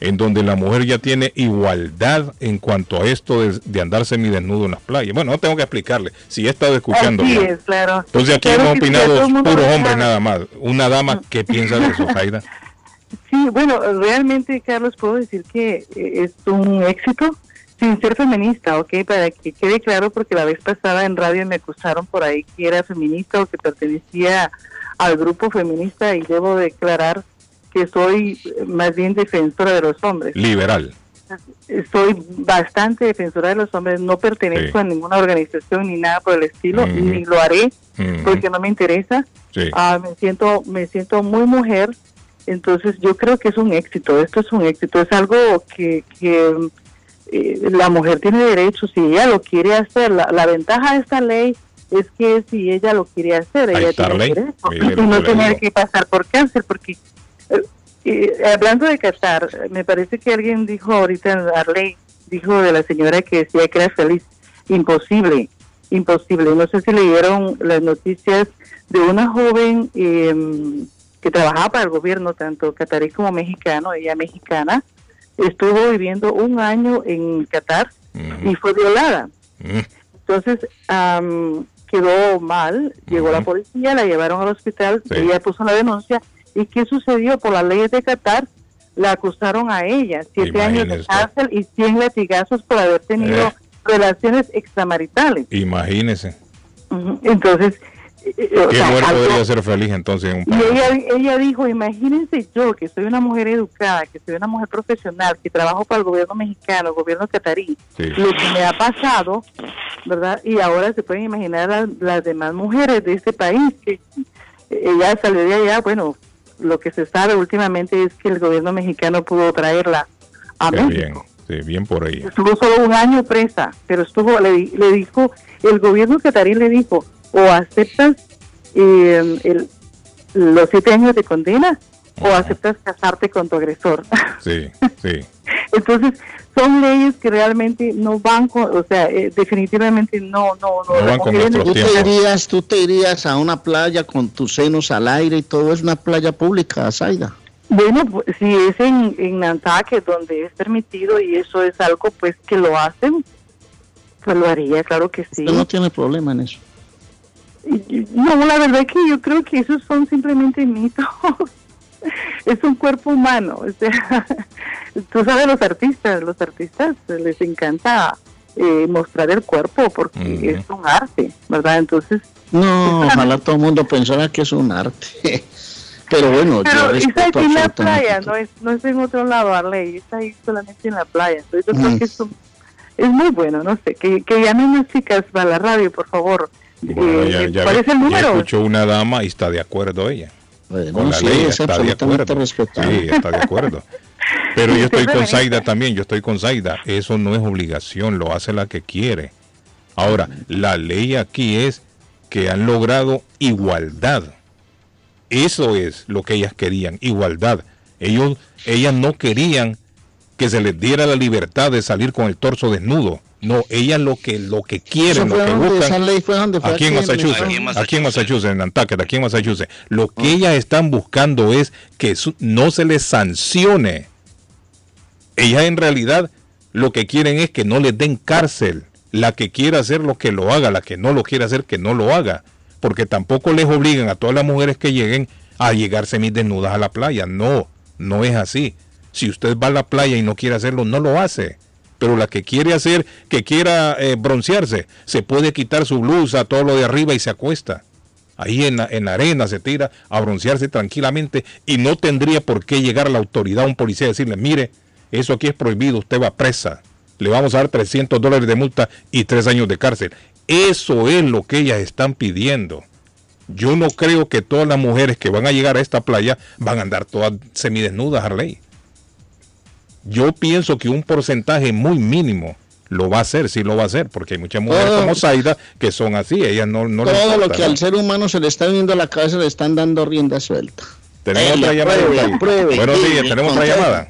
en donde la mujer ya tiene igualdad en cuanto a esto de, de andar semidesnudo en las playas. Bueno, no tengo que explicarle, si he estado escuchando. Así es, claro. Entonces aquí Claro hemos opinado puros hombres nada más. Una dama, ¿qué piensa de eso, Zaida? Sí, bueno, realmente, Carlos, puedo decir que eh, es un éxito sin ser feminista, ¿ok? Para que quede claro, porque la vez pasada en radio me acusaron por ahí que era feminista o que pertenecía al grupo feminista y debo declarar que soy más bien defensora de los hombres. Liberal. Soy bastante defensora de los hombres, no pertenezco a ninguna organización ni nada por el estilo, Ujú. ni lo haré porque no me interesa. Sí. Ah, me siento me siento muy mujer, entonces yo creo que es un éxito, esto es un éxito, es algo que, que eh, la mujer tiene derechos si ella lo quiere hacer. La, la ventaja de esta ley es que si ella lo quiere hacer, Ahí ella tiene ley. derecho y no tener que pasar por cáncer, porque eh, eh, hablando de Qatar, me parece que alguien dijo ahorita en la ley, dijo de la señora que decía que era feliz, imposible, imposible. No sé si leyeron las noticias de una joven eh, que trabajaba para el gobierno, tanto catarí como mexicano, ella mexicana, estuvo viviendo un año en Qatar y fue violada. Entonces am, quedó mal, llegó la policía, la llevaron al hospital, ella puso la denuncia. ¿Y qué sucedió? Por las leyes de Qatar, la acusaron a ella, siete años de cárcel y 100 latigazos por haber tenido Eh. relaciones extramaritales. Imagínese. Entonces, eh, o ¿Qué sea, mujer algo- podría ser feliz entonces en un y ella, ella dijo, imagínense yo, que soy una mujer educada, que soy una mujer profesional, que trabajo para el gobierno mexicano, el gobierno catarí, Sí. lo que me ha pasado, ¿verdad? Y ahora se pueden imaginar las, las demás mujeres de este país, que ella salió de allá, bueno, lo que se sabe últimamente es que el gobierno mexicano pudo traerla a Qué México. bien, sí, bien por ahí. Estuvo solo un año presa, pero estuvo, le, le dijo, el gobierno catarí le dijo, o aceptas eh, el- los siete años de condena o aceptas casarte con tu agresor. Sí, sí. Entonces, son leyes que realmente no van con, o sea, eh, definitivamente no, no, no. No van con Tú te irías, tú te irías a una playa con tus senos al aire y todo es una playa pública, Zaida. Bueno, pues, si es en, en Nantucket donde es permitido y eso es algo pues que lo hacen, pues lo haría, claro que sí. Usted no tiene problema en eso. No, la verdad que yo creo que esos son simplemente mitos. es un cuerpo humano. O sea, tú sabes, los artistas, los artistas les encanta eh, mostrar el cuerpo porque es un arte, ¿verdad? Entonces, No, ojalá todo el mundo pensara que es un arte. Pero bueno, yo pero es respeto aquí en la playa, no es, no es en otro lado, Arley, es ahí solamente en la playa. Entonces, yo Mm. creo que es, un- es muy bueno, no sé, que, que llamen las chicas para la radio, por favor. Bueno, Eh, ya, ya ¿Cuál ve- es el ya número? escuchó una dama y está de acuerdo ella. con la sí, ley es está de absolutamente acuerdo. respetable. Sí, está de acuerdo. Pero yo estoy con. Zaida también, yo estoy con Zaida. Eso no es obligación, lo hace la que quiere. Ahora, la ley aquí es que han logrado igualdad. Eso es lo que ellas querían, igualdad. Ellos, ellas no querían que se les diera la libertad de salir con el torso desnudo. No, ellas lo que lo que quieren, lo que buscan. esa ley fue donde fue Aquí en Massachusetts, aquí en Massachusetts, en Nantucket, aquí en Massachusetts. Lo que ellas están buscando es que su- no se les sancione. Ellas en realidad lo que quieren es que no les den cárcel. La que quiera hacer lo que lo haga, la que no lo quiera hacer que no lo haga. Porque tampoco les obligan a todas las mujeres que lleguen a llegar semidesnudas a la playa. No, no es así. Si usted va a la playa y no quiere hacerlo, no lo hace. Pero la que quiere hacer, que quiera eh, broncearse, se puede quitar su blusa, todo lo de arriba y se acuesta. Ahí en la, en la arena se tira a broncearse tranquilamente y no tendría por qué llegar la autoridad, un policía, y decirle, mire, eso aquí es prohibido, usted va presa. Le vamos a dar 300 dólares de multa y tres años de cárcel. Eso es lo que ellas están pidiendo. Yo no creo que todas las mujeres que van a llegar a esta playa van a andar todas semidesnudas, Harley. Yo pienso que un porcentaje muy mínimo lo va a hacer, sí lo va a hacer, porque hay muchas mujeres Todo- como Zaida que son así, ellas no, no Todo lo importa, que ¿no? al ser humano se le está viendo a la cabeza le están dando rienda suelta. Tenemos otra llamada. ahí. apruebe, Buenos sí, tenemos otra llamada.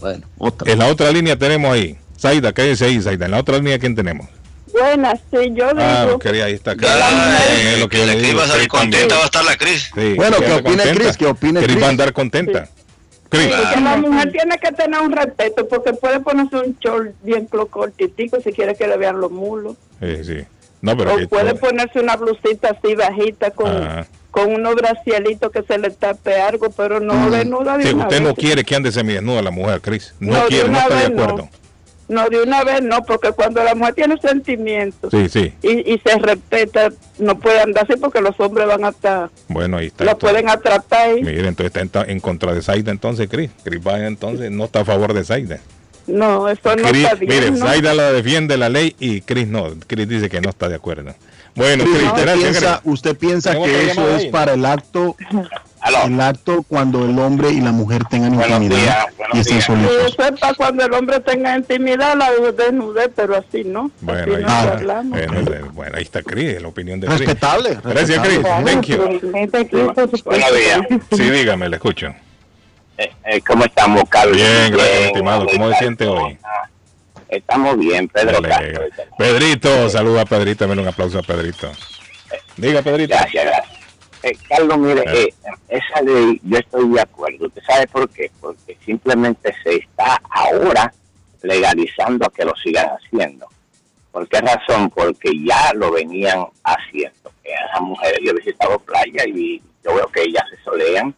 Bueno, otra. En la otra línea tenemos ahí. Zaida, quédese ahí, Zaida. En la otra línea, ¿quién tenemos? Buenas, sí, yo digo. Ah, lo quería, ahí está. Es lo que que la le Cris va a salir contenta, va a estar la Cris. Sí, Bueno, ¿qué opina. Cris? ¿Qué opina Cris va a andar contenta. Cris. La mujer tiene que tener un respeto, porque puede ponerse un short bien cortitico si quiere que le vean los mulos. Eh, sí. No, pero o puede ponerse una blusita así bajita con, Ajá. con unos bracielitos que se le tape algo, pero no desnuda de Sí, usted vez. no quiere que ande semidesnuda la mujer, Cris. No, No, de quiere, no está de no. No, de una vez no, porque cuando la mujer tiene sentimientos Sí, sí. y, y se respeta, no puede andar así porque los hombres van hasta, Bueno, ahí está. lo entonces. pueden atrapar ahí. Mire, entonces está en, contra de Zaida entonces, Cris. Cris va entonces no está a favor de Zaida. No, eso no Cris- está bien. mire, ¿no? Zaida la defiende la ley y Cris no. Cris dice que no está de acuerdo. Bueno, Cris, Cris, ¿usted, gracias, piensa, usted piensa que eso es ahí, ¿no? para el acto, el acto cuando el hombre y la mujer tengan intimidad y estén solitos? eso es para cuando el hombre tenga intimidad, la desnudez, pero así no. Bueno, ahí no está. hablamos. Bueno, bueno, ahí está Cris, la opinión de Cris. Respetable, Gracias, Cris. Thank you. Buenos días. Sí, dígame, le escucho. Eh, eh, ¿Cómo estamos, Carlos? Bien, gracias, Bien, estimado. ¿Cómo se siente hoy? Estamos bien, Pedro. Pedrito, saluda a Pedrito, dame un aplauso a Pedrito. Diga, Pedrito. Gracias, gracias. Eh, Carlos, mire, eh, esa ley yo estoy de acuerdo. ¿Usted sabe por qué? Porque simplemente se está ahora legalizando a que lo sigan haciendo. ¿Por qué razón? Porque ya lo venían haciendo. Eh, Las mujeres, yo he visitado playa y yo veo que ellas se solean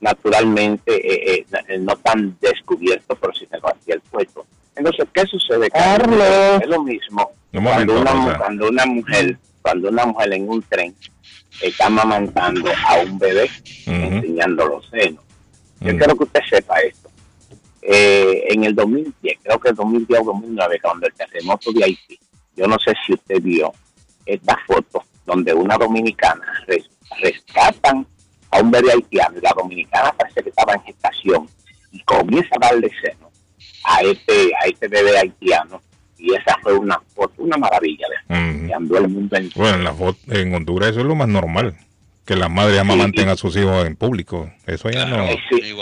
naturalmente, eh, eh, no tan descubierto, pero sin el cualquier puesto. Entonces, ¿qué sucede? Carlos? Es lo mismo Un cuando, una, cuando una mujer, cuando una mujer en un tren está amamantando a un bebé, enseñando los senos. Yo quiero que usted sepa esto. Eh, en el 2010, creo que el 2010 o 2009, cuando el terremoto de Haití, yo no sé si usted vio esta foto donde una dominicana res- rescatan a un bebé haitiano y la dominicana parece que estaba en gestación y comienza a darle seno a este, a este bebé haitiano y esa fue una foto, una maravilla de que andó el mundo en Bueno, en, la fo- en Honduras eso es lo más normal. Que las madres amamanten a sus hijos en público. Eso ya no.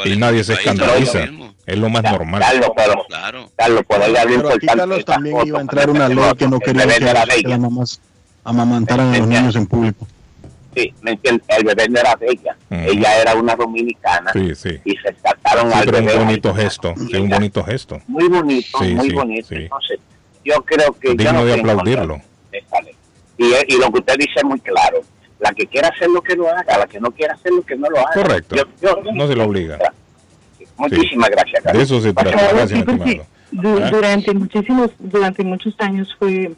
Y nadie se escandaliza. Es lo más normal. Carlos, pero, Carlos, por ahí Pero aquí, Carlos, también foto, iba a entrar una ley que no foto, quería el bebé que, las mamás amamantaran a los niños en público. Sí. El bebé no era de ella. Ella era una dominicana Sí, sí. y rescataron Sí, al pero un bebé. bonito gesto. Sí, un bonito gesto. Muy bonito, Sí, muy sí, bonito. sí. Entonces, yo creo que... yo Digno no de aplaudirlo. de. Y, y lo que usted dice es muy claro. La que quiera hacer lo que lo haga, la que no quiera hacer lo que no lo haga. Correcto. Yo- yo- No se lo obliga. Muchísimas gracias, De Carlos. eso se trata. Gracias, sí, du- ¿Ah? durante muchísimos durante muchos años fue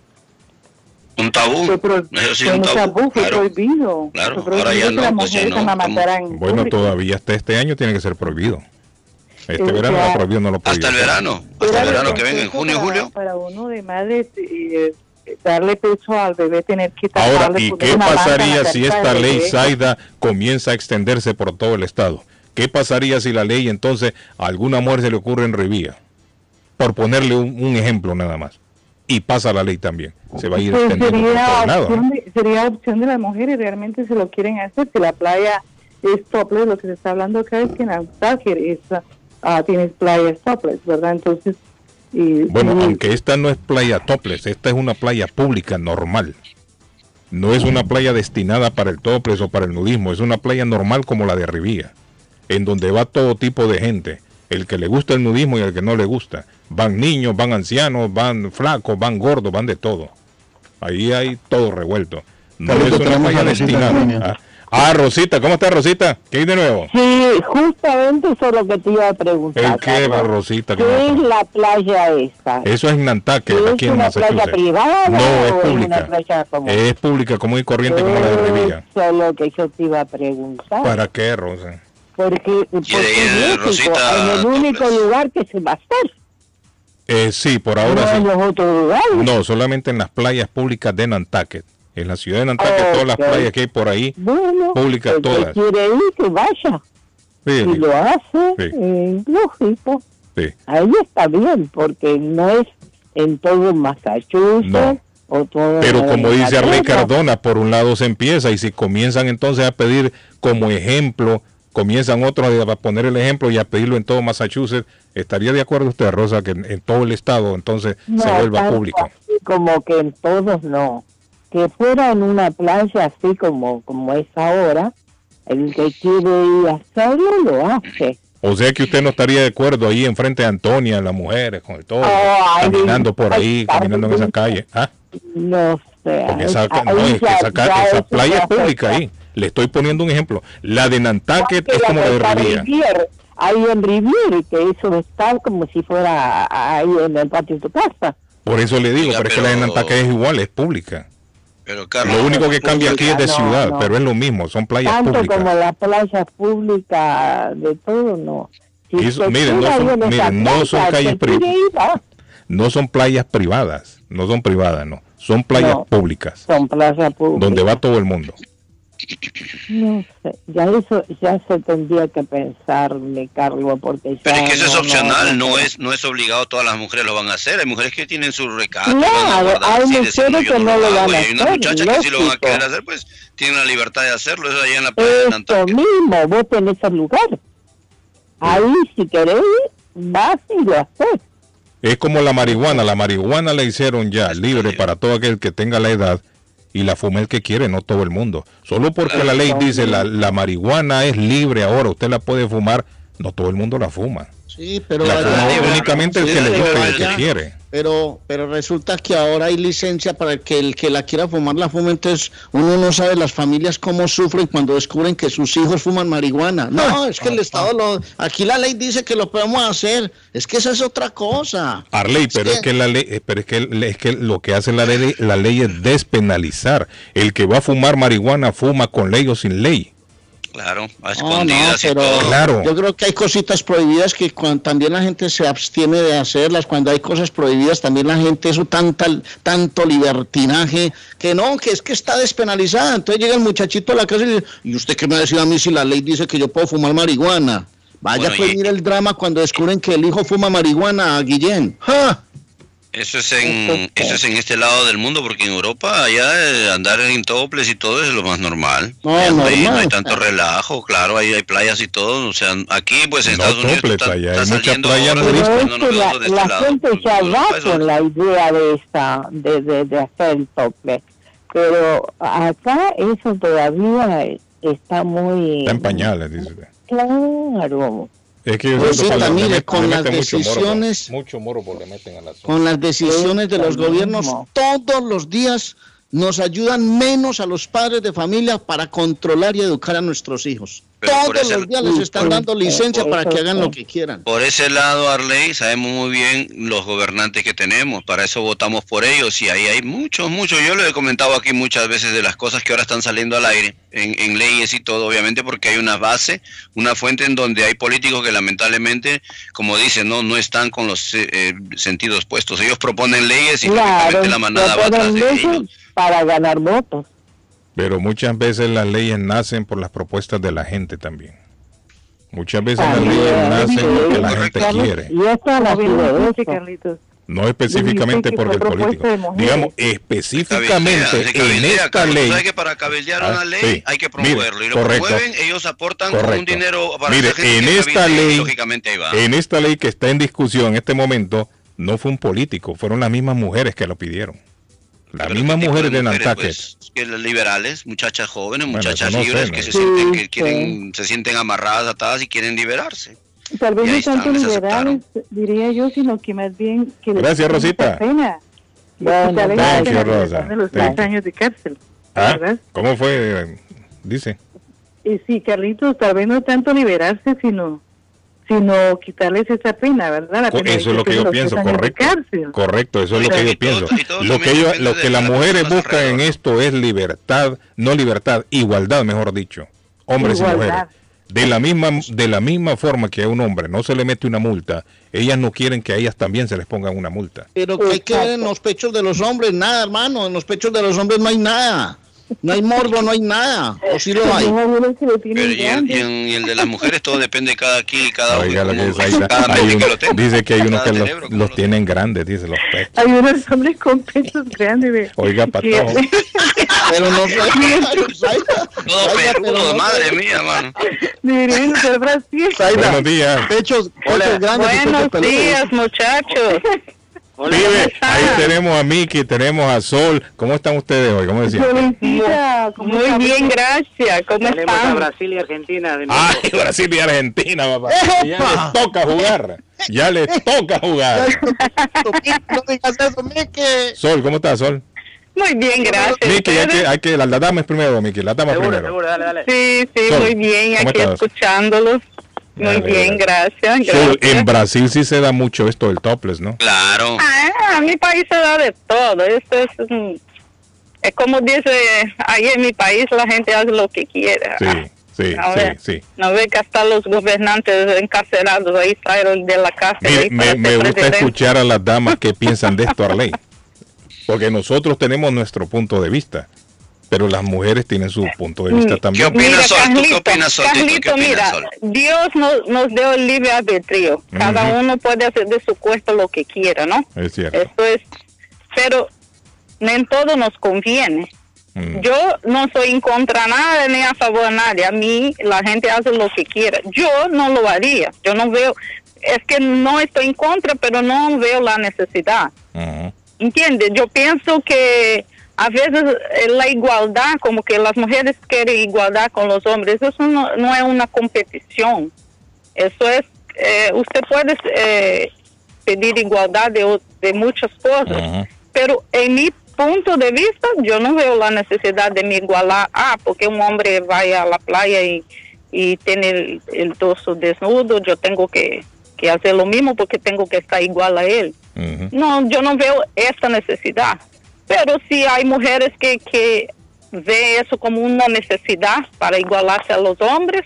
Un tabú. fue, pro- Eso sí, fue un tabú. tabú, fue Claro. prohibido. Claro, Fue ahora ya prohibido que no, pues ya no, Bueno, público. todavía hasta este año tiene que ser prohibido. Este Eh, verano ya- prohibió, no lo prohibió. Hasta el verano. Hasta el verano que venga en junio, para, julio. Para uno de madre eh, darle pecho al bebé, tener que Ahora, taparle, ¿y qué la pasaría si esta ley? Zaida comienza a extenderse por todo el estado? ¿Qué pasaría si la ley entonces a alguna mujer se le ocurre en Revilla? Por ponerle un, un ejemplo nada más. Y pasa la ley también. Se va a ir Pues extendiendo sería opción, de, sería opción de las mujeres, realmente se lo quieren hacer. Si la playa es topless, lo que se está hablando acá es que en Nantucket es, ah, tienes playas topless, ¿verdad? Entonces, y, Bueno, y- aunque esta no es playa topless, esta es una playa pública normal. No es una playa destinada para el topless o para el nudismo, es una playa normal como la de Rivía, en donde va todo tipo de gente, el que le gusta el nudismo y el que no le gusta. Van niños, van ancianos, van flacos, van gordos, van de todo. Ahí hay todo revuelto. No es una playa destinada. Ah, Rosita, ¿cómo está Rosita? ¿Qué hay de nuevo? Sí, justamente eso es lo que te iba a preguntar. ¿El qué va. Rosita? ¿Qué ¿Qué es la playa esta? Eso es en Nantucket, ¿Es aquí en una playa Massachusetts. privada No, o es es una pública. playa común? Es pública, común y corriente como la de Rivilla. Eso es lo que yo te iba a preguntar. ¿Para qué, Rosa? Porque, porque ir, México Rosita, es el único lugar que se va a hacer. Eh, sí, por no ahora en sí. los otros lugares. No, solamente en las playas públicas de Nantucket. En la ciudad de Nantucket, todas las playas que hay por ahí, Bueno, públicas el que todas. quiere ir, que vaya. Sí, Si lo hace, Sí. eh, lógico. sí. Ahí está bien, porque no es en todo Massachusetts No. o todo Pero como dice Arley. Cardona, por un lado se empieza y si comienzan entonces a pedir como ejemplo, comienzan otros a poner el ejemplo y a pedirlo en todo Massachusetts, ¿estaría de acuerdo usted, Rosa, que en, en todo el estado entonces No, se vuelva público? como que en todos no. Que fuera en una playa así como, como es ahora, el que quiere ir a hacerlo lo hace. O sea que usted no estaría de acuerdo ahí enfrente de Antonia, las mujeres, con el todo, Oh, ay, caminando por ahí, ay, caminando en esa calle. ¿Ah? No sé. Porque esa, ahí no, es que ya- esa, ca- ya esa eso playa ya es pública afecta. ahí. Le estoy poniendo un ejemplo. La de Nantucket Que es como la de Riviera. Ahí en Riviera, que eso está como si fuera ahí en el patio de tu casa. Por eso le digo, Oiga, pero es que la de Nantucket es igual, es pública. Pero Carlos, Lo único que cambia aquí es de No, ciudad, no. pero es lo mismo, son playas Tanto públicas. como la playa pública de todo, no. Si eso- miren, no son- miren, no son calles se tira pri- ahí, va. No son playas privadas, no son privadas, no. Son playas No. públicas, Son playas públicas. donde va todo el mundo. No sé, ya eso ya se tendría que pensar, mi Carlos, porque ya Pero es que eso es no, no, opcional, no, no, es no es obligado, todas las mujeres lo van a hacer. Hay mujeres que tienen su recato, guardar hay mujeres que no lo van a y hay unas hacer, muchachas que sí lo van a querer hacer, pues tienen la libertad de hacerlo, eso allá en la playa de Eso mismo, vos tenés el lugar. Ahí, si querés, vas y lo haces. Es como la marihuana, la marihuana la hicieron ya libre para todo aquel que tenga la edad y la fuma el que quiere, no todo el mundo. Solo porque la ley dice la, la marihuana es libre ahora, usted la puede fumar, no todo el mundo la fuma. Sí, pero La fuma únicamente el que le gusta y el que quiere. Pero, pero resulta que ahora hay licencia para que el que la quiera fumar la fume, entonces uno no sabe las familias cómo sufren cuando descubren que sus hijos fuman marihuana. No, es que el Estado lo... Aquí la ley dice que lo podemos hacer, es que esa es otra cosa. Arley, pero es que la ley, eh, pero es que, es que lo que hace la ley, la ley es despenalizar. El que va a fumar marihuana fuma con ley o sin ley. Claro, a No, no, y pero todo. Claro. yo creo que hay cositas prohibidas que cuan- también la gente se abstiene de hacerlas. Cuando hay cosas prohibidas, también la gente, eso tanta, tanto libertinaje, que no, que es que está despenalizada. Entonces llega el muchachito a la casa y dice, ¿y usted qué me va a decir a mí si la ley dice que yo puedo fumar marihuana? Vaya Bueno, pues y- mira el drama cuando descubren que el hijo fuma marihuana, Guillén. ¡Ja! Eso es en eso es en este lado del mundo, porque en Europa allá eh, andar en toples y todo es lo más normal. No, Allá no, hay, no normal. hay tanto relajo, claro, ahí hay playas y todo. O sea, aquí pues en No Estados Unidos toples, está, allá está hay saliendo ahora Pero es no, que la, de este la lado. gente va países- con la idea de esta, de, de, de hacer el tople. Pero acá eso todavía está muy... Está en pañales, dice. Claro. Es que Pues con las meten mucho morbo, decisiones- mucho morbo le meten a la con las decisiones de los gobiernos todos los días nos ayudan menos a los padres de familia para controlar y educar a nuestros hijos. Pero Todos ese- los días les están dando licencia para que hagan lo que quieran. Por ese lado, Arley, sabemos muy bien los gobernantes que tenemos, para eso votamos por ellos y ahí hay muchos, muchos. Yo lo he comentado aquí muchas veces de las cosas que ahora están saliendo al aire, en, en leyes y todo, obviamente porque hay una base, una fuente en donde hay políticos que lamentablemente, como dicen, no, no están con los eh, eh, sentidos puestos. Ellos proponen leyes y Claro, la manada va atrás de leyes ellos. para ganar votos. Pero muchas veces las leyes nacen por las propuestas de la gente también. Muchas veces las leyes nacen sí, porque la gente Carlos, quiere, Y eso. Carlitos. no específicamente porque el político. Digamos, Cabildea, específicamente en esta ley. ¿Sabe que para cabildear Ah, una ley sí. hay que Mire, promoverlo? y lo correcto. promueven, ellos aportan un dinero para Mire, en que esta ley, lógicamente ahí va. en esta ley que está en discusión en este momento, no fue un político, fueron las mismas mujeres que lo pidieron. Las mismas ¿qué tipo mujeres de mujeres, Nantucket. pues? Que las liberales, muchachas jóvenes, Bueno, muchachas eso no sé, libres ¿no? que se Sí, sienten que sí. quieren se sienten amarradas, atadas y quieren liberarse. Tal vez no tanto liberales, diría yo, sino que más bien que Gracias, Rosita. pena. Bueno, pena Rosa. de los tres años de cárcel. Ah, ¿verdad? ¿Cómo fue? Dice. Y sí, Carlitos, tal vez no tanto liberarse, sino sino quitarles esa pena, ¿verdad? La pena Eso es lo que yo pienso, correcto. Correcto, eso es lo que yo y pienso. y Lo que depende lo que las mujeres buscan en esto es libertad, no libertad, igualdad, mejor dicho, hombres y Igualdad. mujeres. De la misma de la misma forma que a un hombre no se le mete una multa, ellas no quieren que a ellas también se les pongan una multa. Pero que hay que ver en los pechos de los hombres, nada, hermano. En los pechos de los hombres no hay nada. No hay morbo, no hay nada. O sí lo hay. Hay algunos que lo tienen Pero y el, y en- y el de las mujeres todo depende de cada aquí y cada Oiga lo uno, que es ahí, cada hay uno- que lo tenga. dice que hay unos que los, cerebro, los lo tienen grandes, dice los pechos. Hay unos hombres con pechos grandes. de- Oiga, patojo. Pero no. Todo peludo, madre mía, mano. Deberían usar Brasil. Buenos días. Pechos, pechos grandes Buenos días, muchachos. Vive, ahí tenemos a Miki, tenemos a Sol. ¿Cómo están ustedes hoy? ¿Cómo decían? Muy bien, gracias. ¿Cómo Tenemos a están? Brasil y Argentina. de Ay, Brasil y Argentina, papá. Ya les toca jugar. Ya les toca jugar. No digas eso, Miki. Sol, ¿cómo estás, Sol? Muy bien, gracias. Miki, hay que, hay que, las damas primero, Miki, las damas primero. dale, dale. Sí, sí, Sol, muy bien, ¿cómo aquí estás? escuchándolos. Muy Dale, bien, gracias. Gracias. en Brasil sí se da mucho esto del topless, ¿no? Claro. Ah, a mi país se da de todo. Esto es, es como dice ahí en mi país, la gente hace lo que quiere. Sí, sí, A sí, ver. sí. No ve que hasta los gobernantes encarcelados ahí salieron de la cárcel. Me, me ser gusta escuchar a las damas que piensan de esto, Arley. Porque nosotros tenemos nuestro punto de vista, pero las mujeres tienen su punto de vista también. Mira, Carlito, Carlito, mira, Dios nos, nos dio el libre albedrío. Cada Ujú. uno puede hacer de su cuerpo lo que quiera, ¿no? Es cierto. Esto es, pero no en todo nos conviene. Mm. Yo no soy en contra de nada ni a favor de nadie. A mí la gente hace lo que quiera. Yo no lo haría. Yo no veo, es que no estoy en contra, pero no veo la necesidad. ¿Entiendes? Yo pienso que a veces eh, la igualdad, como que las mujeres quieren igualdad con los hombres, eso no, no es una competición. Eso es, eh, usted puede eh, pedir igualdad de, o- de muchas cosas, pero en mi punto de vista, yo no veo la necesidad de me igualar, ah, porque un hombre vaya a la playa y, y tiene el, el torso desnudo, yo tengo que, que hacer lo mismo porque tengo que estar igual a él. No, yo no veo esta necesidad. Pero sí hay mujeres que, que ven eso como una necesidad para igualarse a los hombres,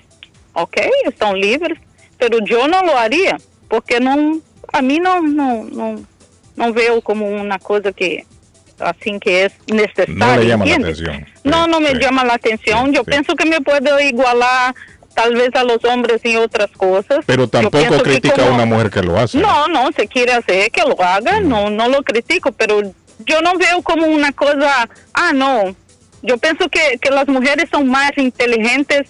ok, están libres, pero yo no lo haría, porque no, a mí no, no, no, no veo como una cosa que, así que es necesaria. No le llama la ¿entiendes? atención. No, no me llama la atención. Yo pienso que me puedo igualar tal vez a los hombres en otras cosas. Pero Yo tampoco pienso que critica a como- una mujer que lo hace. no, no, se quiere hacer que lo haga, no, no lo critico, pero yo no veo como una cosa, ah, no, yo pienso que, que las mujeres son más inteligentes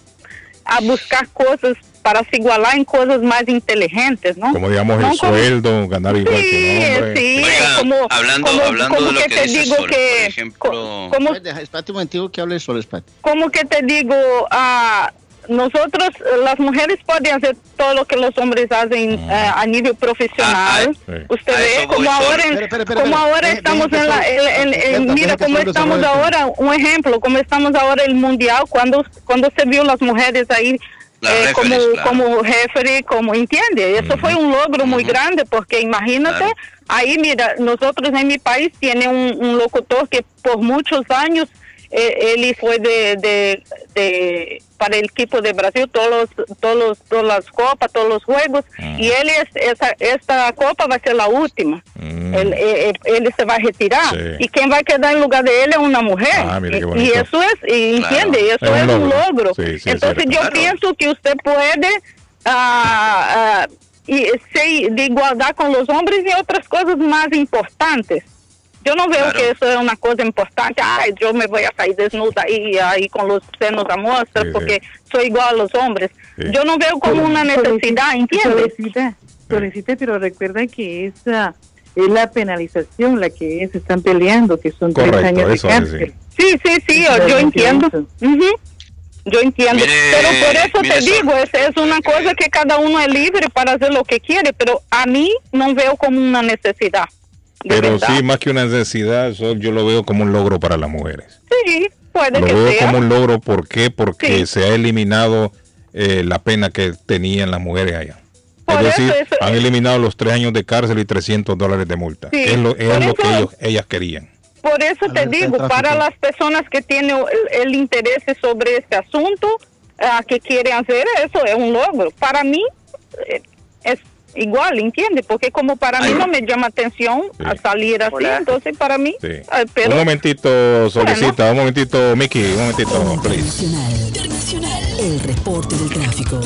a buscar cosas para se igualar en cosas más inteligentes, ¿no? Como digamos No el como- sueldo, ganar igual que un hombre. Sí, Oiga, como, hablando- como, hablando como de lo que que te digo Sol, que, por ejemplo- como, Deja, espérate un momentico que hable espérate. como que te digo, ah, nosotros, las mujeres pueden hacer todo lo que los hombres hacen eh, a nivel profesional. Usted A ve eso como ahora, en- como ahora estamos en la, Deja- mira cómo estamos ahora, un ejemplo, como estamos ahora el mundial, cuando cuando se vio las mujeres ahí eh, como claro. como jefe, como entiende, eso fue un logro muy grande porque imagínate, ahí mira, nosotros en mi país tiene un, un locutor que por muchos años eh, él fue de, de, de- para el equipo de Brasil todos los, todos los, todas las copas, todos los juegos y él es esa, esta copa va a ser la última. Él, eh, eh, él se va a retirar Sí. y quien va a quedar en lugar de él es una mujer. Ah, y, y eso es, y entiende, eso Es es, un logro. logro. Sí, sí, es Entonces yo Claro. pienso que usted puede ah, ah, y de igualdad con los hombres y otras cosas más importantes. Yo no veo que eso es una cosa importante. Ay, yo me voy a salir desnuda ahí, ahí con los senos a mostrar porque soy igual a los hombres. Yo no veo como una necesidad, ¿entiendes? Solicita, solicita, pero recuerda que esa es la penalización la que es, están peleando, que son tres Correcto, años de cárcel. Sí, sí, sí, yo que entiendo. Yo entiendo. Mire, pero por eso te digo, es, es una cosa que cada uno es libre para hacer lo que quiere, pero a mí no veo como una necesidad. Pero verdad. sí, más que una necesidad, eso yo lo veo como un logro para las mujeres. Sí, puede Lo que veo sea. como un logro, ¿por qué? Porque Sí. se ha eliminado eh, la pena que tenían las mujeres allá. Por es decir, eso, eso- han eliminado los tres años de cárcel y 300 dólares de multa. Sí, Es lo, es lo que ellos, ellas querían. Por eso te digo, para las personas que tienen el, el interés sobre este asunto, ah, que quieren hacer eso, es un logro. Para mí eh, igual, ¿entiendes? Porque como para mí no me llama atención a salir así, entonces para mí, Sí. pero un momentito, solicita, un momentito, Mickey, un momentito, please. El reporte del tráfico.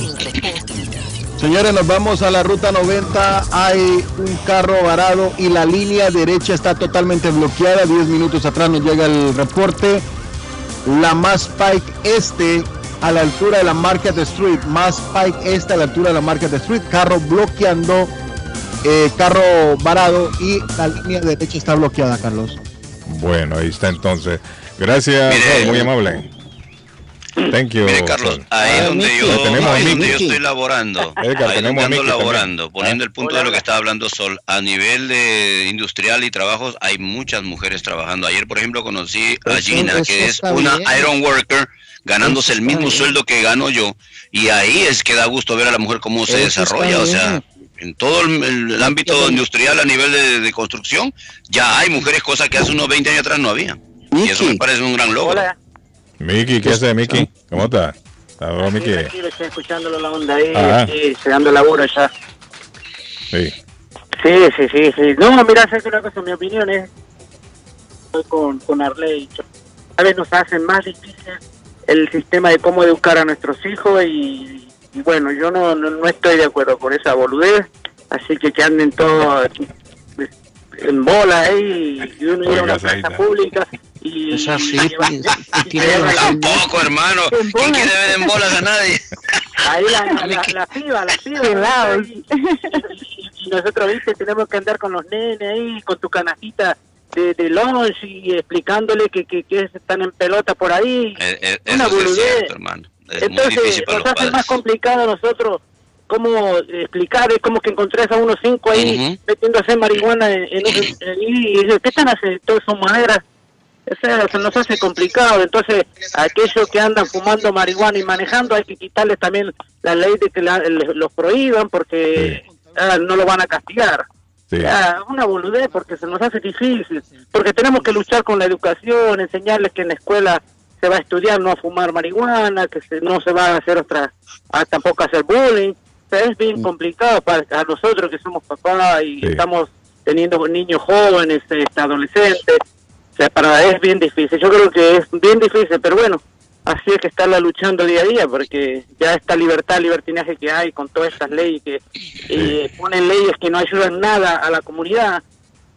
Señores, nos vamos a la ruta 90. Hay un carro varado y la línea derecha está totalmente bloqueada. Diez minutos atrás nos llega el reporte. La Mass Pike Este a la altura de la Market Street. Mass Pike Este a la altura de la Market Street. Carro bloqueando eh, carro varado y la línea derecha está bloqueada, Carlos. Bueno, ahí está entonces. Gracias, Mire, muy amable. Thank you. Mire, Carlos, Sol. ahí donde yo, ahí a donde yo estoy laborando, Edgar, ahí tenemos donde a ando Miki también. laborando, poniendo Ah. el punto de lo que estaba hablando Sol, a nivel de industrial y trabajos hay muchas mujeres trabajando. Ayer, por ejemplo, conocí a Gina, que es una bien. iron worker, ganándose el mismo sueldo que gano yo, y ahí es que da gusto ver a la mujer cómo se Eso desarrolla, o sea, en todo el, el ámbito industrial a nivel de, de construcción, ya hay mujeres, cosas que hace unos 20 años atrás no había. Y eso me parece un gran logro. Miki, ¿qué hace, Miki? ¿Cómo está? Saludos, Miki. Estoy escuchándolo la onda ahí, Ajá. aquí, llegando laburo ya. Sí. Sí, sí, sí, sí. No, mira, sé que una cosa, mi opinión es estoy con, con Arley. A veces nos hacen más difícil el sistema de cómo educar a nuestros hijos y, y bueno, yo no, no, no estoy de acuerdo con esa boludez, así que que anden todos en bola ahí y uno ir a una plaza pública y... Es así. Tampoco, hermano. ¿Quién quiere ver en bolas a nadie? Ahí la, la, la piba, la piba. Ahí. Y, y nosotros, viste, tenemos que andar con los nenes ahí, con tu canastita de, de y explicándole que, que, que están en pelota por ahí. Eh, eh, Una eso es cierto, hermano. Es muy Entonces, difícil para nos los hace padres. más complicado a nosotros cómo explicar, es como que encontrás a unos cinco ahí metiéndose marihuana en, en y dices, ¿qué están haciendo? Todos son maderas. O sea, se nos hace complicado. Entonces, aquellos que andan fumando marihuana y manejando, hay que quitarles también la ley de que la- los prohíban porque ah, no lo van a castigar. Sí. Ya, una boludez porque se nos hace difícil. Porque tenemos que luchar con la educación, enseñarles que en la escuela se va a estudiar no a fumar marihuana, que se- no se va a hacer otra, a tampoco a hacer bullying. O sea, es bien complicado para a nosotros que somos papás y estamos teniendo niños jóvenes, este, adolescentes. O sea, para es bien difícil. Yo creo que es bien difícil, pero bueno, así es que estarla luchando día a día, porque ya esta libertad, libertinaje que hay con todas estas leyes que eh, ponen leyes que no ayudan nada a la comunidad,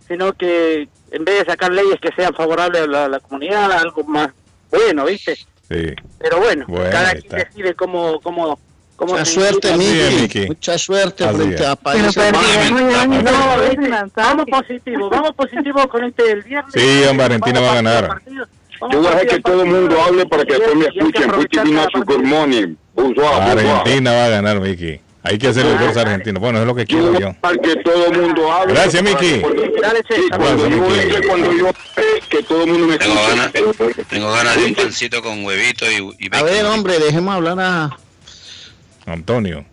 sino que en vez de sacar leyes que sean favorables a la, a la comunidad, algo más bueno, ¿viste? Sí. Pero bueno, Bueno, cada quien decide cómo, cómo, Mucha suerte. Miki. Mucha suerte Así frente es. a países Pero, pero, bajos. no, ¿viste? vamos positivo, vamos positivo con este el viernes. Sí, Argentina va a ganar. Yo voy a dejar que todo el mundo hable para que después me escuchen. Pretty Ignacio, good morning. Bonsoir, bonsoir. Argentina va a ganar, Miki. Hay que hacerle fuerza a Argentina. Bueno, es lo que quiero yo. Para que todo el mundo hable. Gracias, Miki. Sí, cuando yo cuando yo que todo el mundo me Tengo ganas, escuche. tengo ganas de un pancito con huevito y, y A ver, hombre, dejemos hablar a Antonio.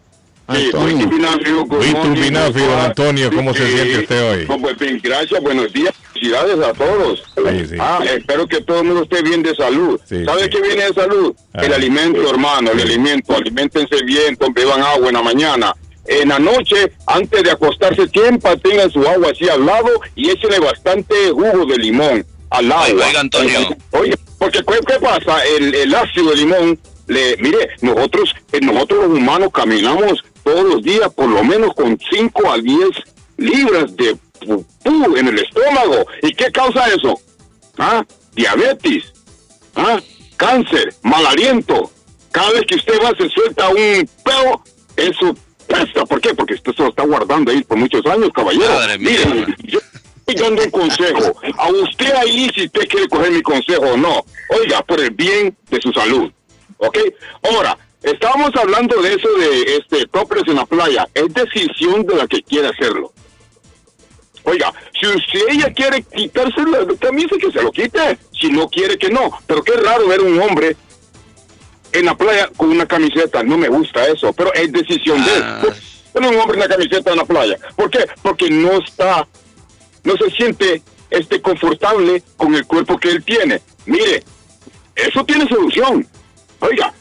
Sí, Antonio. Turbinafio, bonsoir. Antonio, ¿cómo se Sí. siente usted hoy? No, pues bien, gracias, buenos días, felicidades a todos. Sí, sí. Ah, espero que todo el mundo esté bien de salud. Sí, ¿Sabe sí. qué viene de salud? Ah. El alimento, hermano, el alimento. Aliméntense bien, beban agua en la mañana. En la noche, antes de acostarse, siempre tengan su agua así al lado y échenle bastante jugo de limón al agua. Oiga, oiga, Antonio. Oye, porque ¿qué, qué pasa? El, el ácido de limón, le, mire, nosotros, eh, nosotros los humanos caminamos todos los días por lo menos con 5 a 10 libras de pupú en el estómago. ¿Y qué causa eso? ¿Ah? Diabetes, ¿ah? cáncer, mal aliento. Cada vez que usted va se suelta un peo, eso pesta. ¿Por qué? Porque usted se lo está guardando ahí por muchos años, caballero. Madre mía. Mire, yo estoy dando un consejo. A usted ahí, si usted quiere coger mi consejo o no, oiga, por el bien de su salud. ¿Ok? Ahora, estábamos hablando de eso de este toples en la playa. Es decisión de la que quiere hacerlo. Oiga, si, si ella quiere quitarse la camisa, que se lo quite. Si no quiere, que no. Pero qué raro ver un hombre en la playa con una camiseta. No me gusta eso, pero es decisión de él. Pero un hombre en la camiseta en la playa. ¿Por qué? Porque no está, no se siente este confortable con el cuerpo que él tiene. Mire, eso tiene solución. Oiga,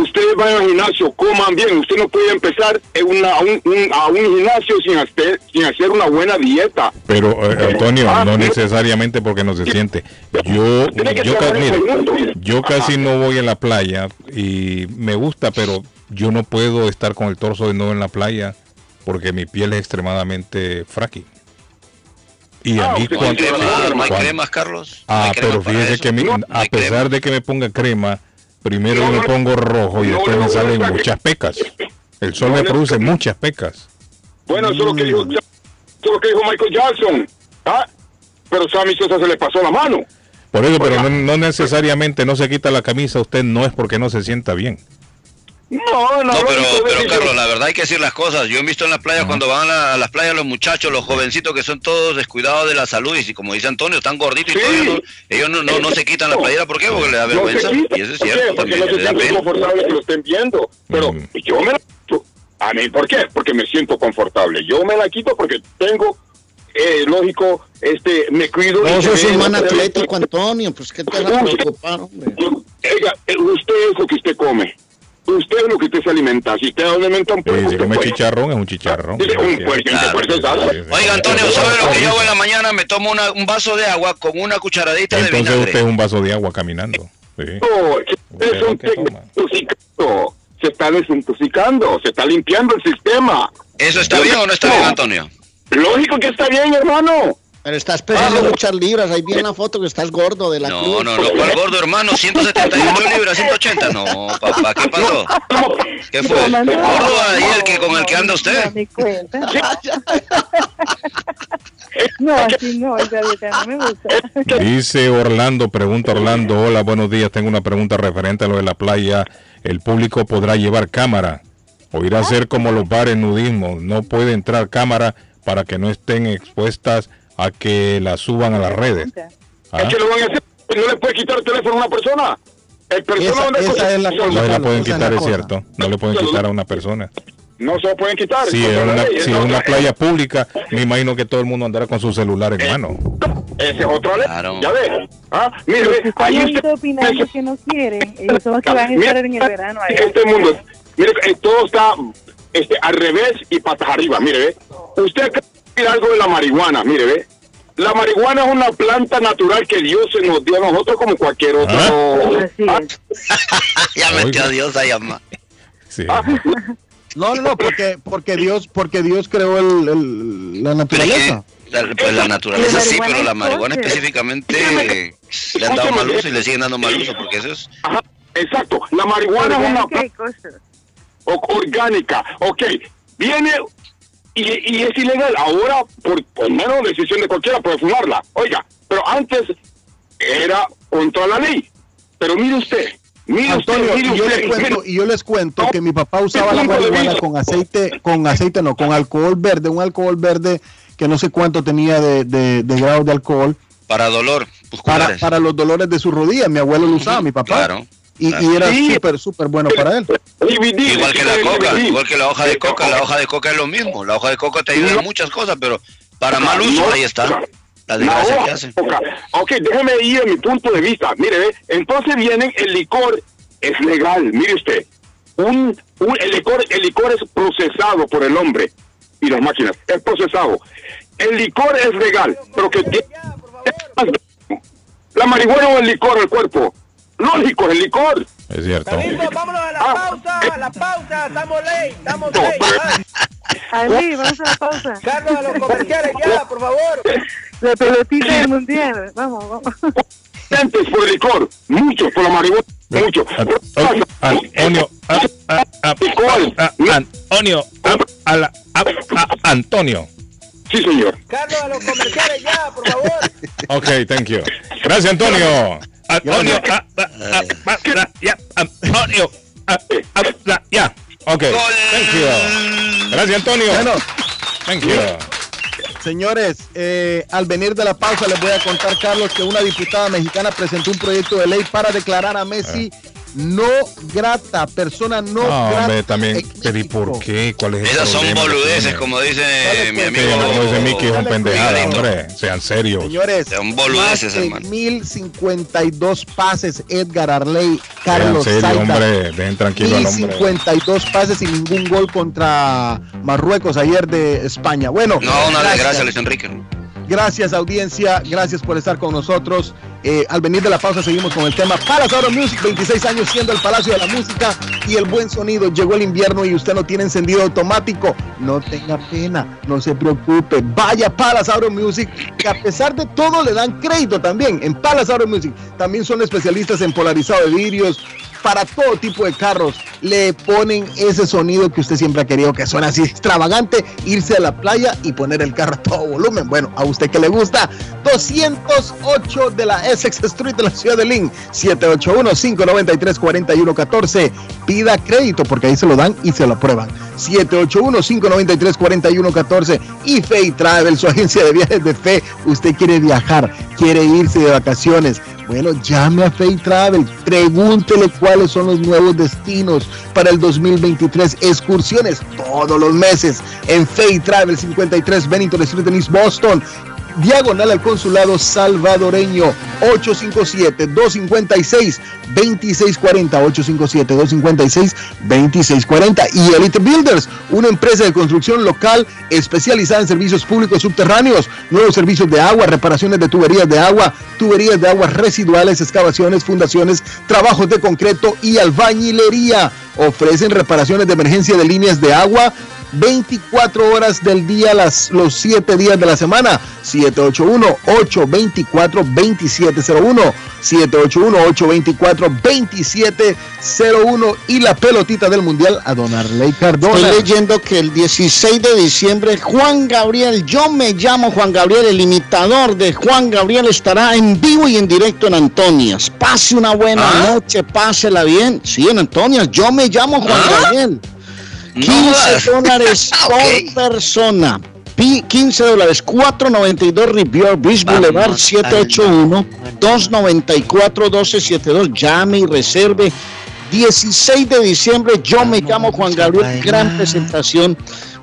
ustedes van al gimnasio, coman bien. Usted no puede empezar en una, a, un, un- a un gimnasio sin hacer, sin hacer una buena dieta. Pero, eh, Antonio, Ah, no necesariamente porque no se siente. Yo, yo, ca- mundo. yo casi no voy en la playa y me gusta, pero yo no puedo estar con el torso de nuevo en la playa porque mi piel es extremadamente frágil. Y a Ah, mí cuando, tiene ¿No hay cuando- cremas, Carlos? ¿No Ah, pero para fíjese eso? que mi- No, a pesar crema. de que me ponga crema, primero No, me pongo rojo y después me salen muchas pecas. El sol me produce muchas pecas. Bueno, eso es lo que digo. Eso es lo que dijo Michael Jackson. ¿ah? Pero Sammy Sosa se le pasó la mano. Por eso, pero no, no necesariamente no se quita la camisa, usted no es porque no se sienta bien. No, No, pero, pero Carlos, la verdad hay que decir las cosas. Yo he visto en las playas cuando van a, a las playas los muchachos, los jovencitos que son todos descuidados de la salud y si, como dice Antonio, están gorditos y todo, ellos, no, ellos no, no, no se quitan la playera. ¿Por qué? Porque le da vergüenza. y eso es cierto. Porque También, no se le da sienten pena. confortables que lo estén viendo. Pero yo me la quito. A mí, ¿por qué? Porque me siento confortable. Yo me la quito porque tengo, eh, lógico, este, me cuido. No, sos un man atlético, Antonio, pues ¿qué te vas a preocupar, hombre? Oiga, eh, usted es lo que usted come. Usted es lo que usted se alimenta. Si usted alimenta un Sí, poco, si come puede. chicharrón, es un chicharrón. Un puerco, un puerco. Oiga, Antonio, ¿sabe lo que yo hago en la mañana? Me tomo una- un vaso de agua con una cucharadita de Entonces vinagre. usted es un vaso de agua caminando. Sí. No, es un. Se está desintoxicando, se está limpiando el sistema. ¿Eso está bien o no está bien, Antonio? Lógico que está bien, hermano. Pero estás pesando muchas libras, ahí viene la foto que estás gordo de la No, cruz. no, no, ¿cuál gordo, hermano? 178 libras, 180. No, papá, ¿qué pasó? ¿Qué fue? ¿El gordo ahí el que con el que anda usted? No, así no, no me gusta. Dice Orlando, pregunta Orlando, hola, buenos días, tengo una pregunta referente a lo de la playa. ¿El público podrá llevar cámara? ¿O irá a ser como los bares nudismo? No puede entrar cámara para que no estén expuestas a que la suban a las redes. ¿Ah? Es que lo van a hacer. No le puede quitar el teléfono a una persona. El persona Esa- donde- esa es la No cosa. se la Carlos, pueden es quitar, la es cierto. No le pueden quitar a una persona. No se lo pueden quitar. Si es la una, ley, si es una playa pública, me imagino que todo el mundo andará con su celular en mano. Ese es otro ley. Ya ves. Ah, mire, ahí usted. opinando que no son los que van a estar en el verano allá. Este mundo, mire, eh, todo está este, al revés y patas arriba. Mire, ve. Usted decir algo de la marihuana. Mire, ve. La marihuana es una planta natural que Dios se nos dio a nosotros como cualquier otro. Ah, ya metió a Dios ahí, mamá. No, no, no, porque, porque Dios, porque Dios creó el, el- la naturaleza. La- Pues la naturaleza sí, pero la marihuana es específicamente le han dado mal uso y le siguen dando mal uso porque eso es... Ajá, exacto. La marihuana es una orgánica. Ok, viene y, y es ilegal. Ahora, por, por menos decisión de cualquiera, puede fumarla. Oiga, pero antes era contra la ley. Pero mire usted, mire Antonio, usted, mire y yo, usted. les cuento, mire- y yo les cuento que mi papá usaba la marihuana con aceite, con aceite no, con alcohol verde, un alcohol verde que no sé cuánto tenía de, de, de grados de alcohol Para dolor, para, musculares. para los dolores de su rodilla. Mi abuelo lo usaba, mi papá. Claro. Y, era Sí. súper, súper bueno para él. Igual que la coca, igual que la hoja de coca, la hoja de coca es lo mismo. La hoja de coca te ayuda en muchas cosas, pero para mal uso, ahí está. La La desgracia que hoja hace. de coca. Ok, déjeme ir a mi punto de vista. Mire, ve, entonces vienen el licor, es legal, mire usted. Un, un- el, licor, el licor es procesado por el hombre y las máquinas, es procesado. El licor es legal, pero que tiene- la marihuana o el licor al cuerpo. Lógico, el licor. Es cierto. vámonos a la pausa, a la pausa, estamos ley, estamos ley. Ali, vamos a la pausa. Carlos, a los comerciales ya, por favor. La pelotita del mundial. Vamos, vamos. Antes por el licor, muchos por la marihuana, muchos. Antonio, Antonio, a- a la- a- a- Antonio. Sí, señor. Carlos, a los comerciales ya, por favor. Ok, thank you. Gracias, Antonio. Antonio, ah, ah, ya, Antonio, ah, ya. Ok, thank you. Gracias, Antonio. Bueno. Thank you. Señores, eh, al venir de la pausa les voy a contar, Carlos, que una diputada mexicana presentó un proyecto de ley para declarar a Messi no grata, persona no, No, grata. hombre, también, pero ¿y por qué? ¿Cuál es el Esas son boludeces, como dice mi Sí, amigo. como dice Mickey, es un pendejada, Miguelito. hombre. Sean serios. Señores, Son más boludeces, de hermano. 1052 pases Edgar Arley, Sean Carlos serios, Saita. hombre. Dejen tranquilo al hombre. 1052 pases y ningún gol contra Marruecos ayer de España. Bueno, No, una gracias. desgracia, Luis Enrique. Gracias audiencia, gracias por estar con nosotros. Eh, al venir de la pausa seguimos con el tema Palace Music, 26 años siendo el Palacio de la Música y el buen sonido. Llegó el invierno y usted no tiene encendido automático. No tenga pena, no se preocupe. Vaya a Music, que a pesar de todo le dan crédito también. En Palace Music también son especialistas en polarizado de vidrios, para todo tipo de carros. Le ponen ese sonido que usted siempre ha querido, que suena así extravagante, irse a la playa y poner el carro a todo volumen. Bueno, a usted que le gusta, 208 de la Essex Street de la ciudad de Lynn, 781-593-4114. Pida crédito porque ahí se lo dan y se lo aprueban. 781-593-4114 y Fay Travel, su agencia de viajes de fe. Usted quiere viajar, quiere irse de vacaciones. Bueno, llame a Fay Travel, pregúntele cuáles son los nuevos destinos para el 2023. Excursiones todos los meses en Fay Travel 53 Bennington Street en East Boston diagonal al consulado salvadoreño 857-256-2640 857-256-2640 y Elite Builders, una empresa de construcción local especializada en servicios públicos subterráneos, nuevos servicios de agua, reparaciones de tuberías de agua, tuberías de aguas residuales, excavaciones, fundaciones, trabajos de concreto y albañilería. Ofrecen reparaciones de emergencia de líneas de agua, 24 horas del día, las, los 7 días de la semana. 781-824-2701. 781-824-2701. Y la pelotita del mundial a Don Arley Cardona. Estoy leyendo que el 16 de diciembre Juan Gabriel, yo me llamo Juan Gabriel, el imitador de Juan Gabriel estará en vivo y en directo en Antonias. Pase una buena noche, pásela bien. Sí, en Antonias, yo me llamo Juan Gabriel. 15 dólares por persona. Pi- 15 dólares, 492 Riviera Beach Boulevard 781-294-1272. Llame y reserve. 16 de diciembre, yo me llamo Juan Gabriel. Gran presentación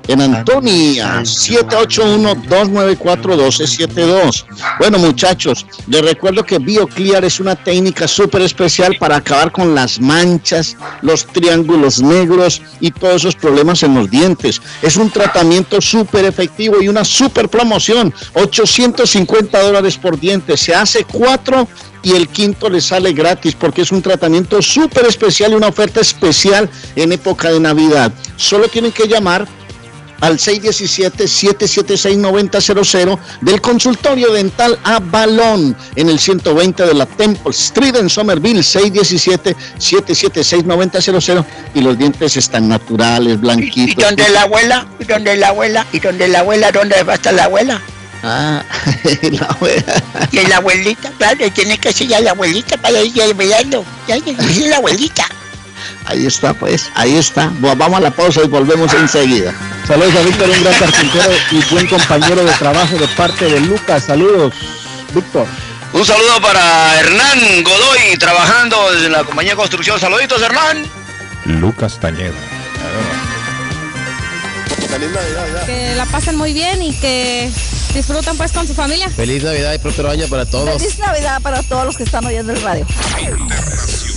en Antonia. 781-294-1272. Bueno, muchachos, les recuerdo que BioClear es una técnica súper especial para acabar con las manchas, los triángulos negros y todos esos problemas en los dientes. Es un tratamiento súper efectivo y una súper promoción. 850 dólares por diente. Se hace cuatro y el quinto le sale gratis porque es un tratamiento súper especial y una oferta especial en época de Navidad. Solo tienen que llamar al 617-776-9000 del consultorio dental a Balón en el 120 de la Temple Street en Somerville, 617-776-9000 y los dientes están naturales, blanquitos. ¿Y dónde la abuela? ¿Y dónde la abuela? ¿Y dónde la abuela? ¿Dónde va a estar la abuela? Ah, la abuela. Y la abuelita, claro, y tiene que ser ya la abuelita para ir mirando. Ya, ya, ya, la abuelita. Ahí está, pues, ahí está. Bueno, Vamos a la pausa y volvemos enseguida. Saludos a Víctor, un gran carpintero y buen compañero de trabajo de parte de Lucas. Saludos, Víctor. Un saludo para Hernán Godoy, trabajando desde la compañía de construcción. Saluditos, Hernán. Lucas Tañeda. Que la pasen muy bien y que disfruten pues con su familia. Feliz Navidad y próspero año para todos. Feliz Navidad para todos los que están oyendo el radio.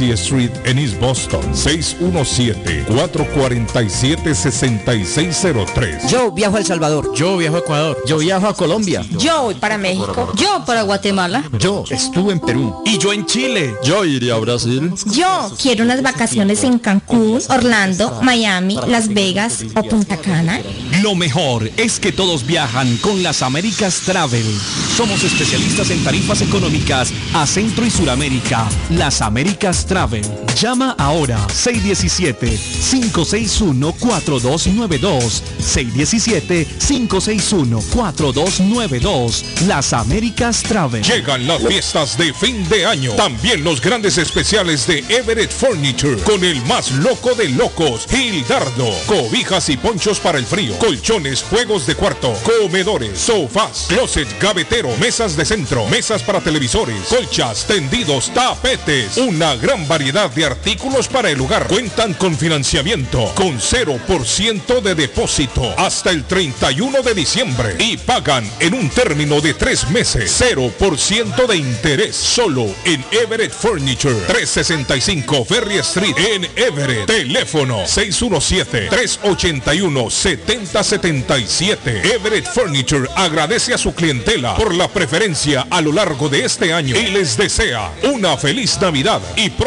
Street en East Boston, 617-447-6603. Yo viajo a El Salvador. Yo viajo a Ecuador. Yo viajo a Colombia. Yo voy para México. Yo para Guatemala. Yo estuve en Perú. Y yo en Chile. Yo iría a Brasil. Yo quiero unas vacaciones en Cancún, Orlando, Miami, Las Vegas o Punta Cana. Lo mejor es que todos viajan con las Américas Travel. Somos especialistas en tarifas económicas a Centro y Suramérica. Las Américas Travel. Llama ahora 617-561-4292. 617-561-4292. Las Américas Travel. Llegan las fiestas de fin de año. También los grandes especiales de Everett Furniture. Con el más loco de locos, Gildardo. Cobijas y ponchos para el frío. Colchones, juegos de cuarto, comedores, sofás, closet, gavetero, mesas de centro, mesas para televisores, colchas, tendidos, tapetes. Una gran variedad de artículos para el hogar. Cuentan con financiamiento con 0% de depósito hasta el 31 de diciembre y pagan en un término de tres meses 0% de interés solo en Everett Furniture 365 Ferry Street en Everett. Teléfono 617-381-7077. Everett Furniture agradece a su clientela por la preferencia a lo largo de este año y les desea una feliz Navidad y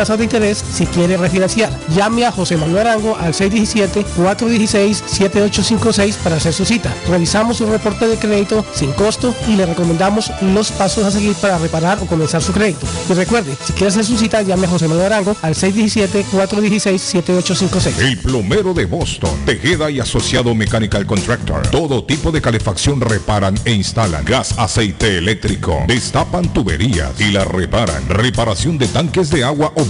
tasas de interés si quiere refinanciar. Llame a José Manuel Arango al 617-416-7856 para hacer su cita. Realizamos su reporte de crédito sin costo y le recomendamos los pasos a seguir para reparar o comenzar su crédito. Y recuerde, si quiere hacer su cita, llame a José Manuel Arango al 617-416-7856. El plomero de Boston, Tejeda y Asociado Mechanical Contractor. Todo tipo de calefacción reparan e instalan. Gas, aceite eléctrico. Destapan tuberías y la reparan. Reparación de tanques de agua o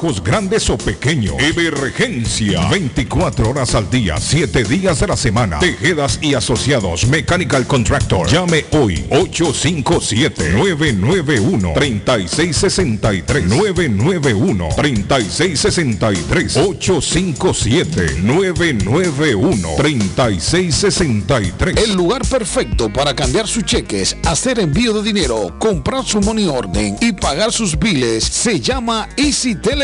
Trabajos grandes o pequeños. Emergencia. 24 horas al día, 7 días de la semana. Tejedas y asociados. Mechanical Contractor. Llame hoy. 857-991-3663. 991-3663. 857-991-3663. El lugar perfecto para cambiar sus cheques, hacer envío de dinero, comprar su money orden y pagar sus biles se llama Easy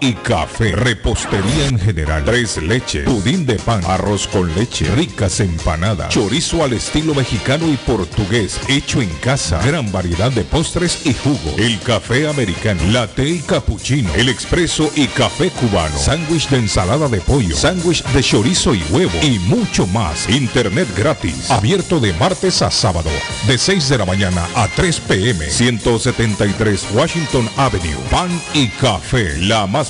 y café, repostería en general, tres leches, pudín de pan, arroz con leche, ricas empanadas, chorizo al estilo mexicano y portugués, hecho en casa, gran variedad de postres y jugo, el café americano, latte y cappuccino, el expreso y café cubano, sándwich de ensalada de pollo, sándwich de chorizo y huevo y mucho más. Internet gratis, abierto de martes a sábado, de 6 de la mañana a 3 pm, 173 Washington Avenue. Pan y café, la más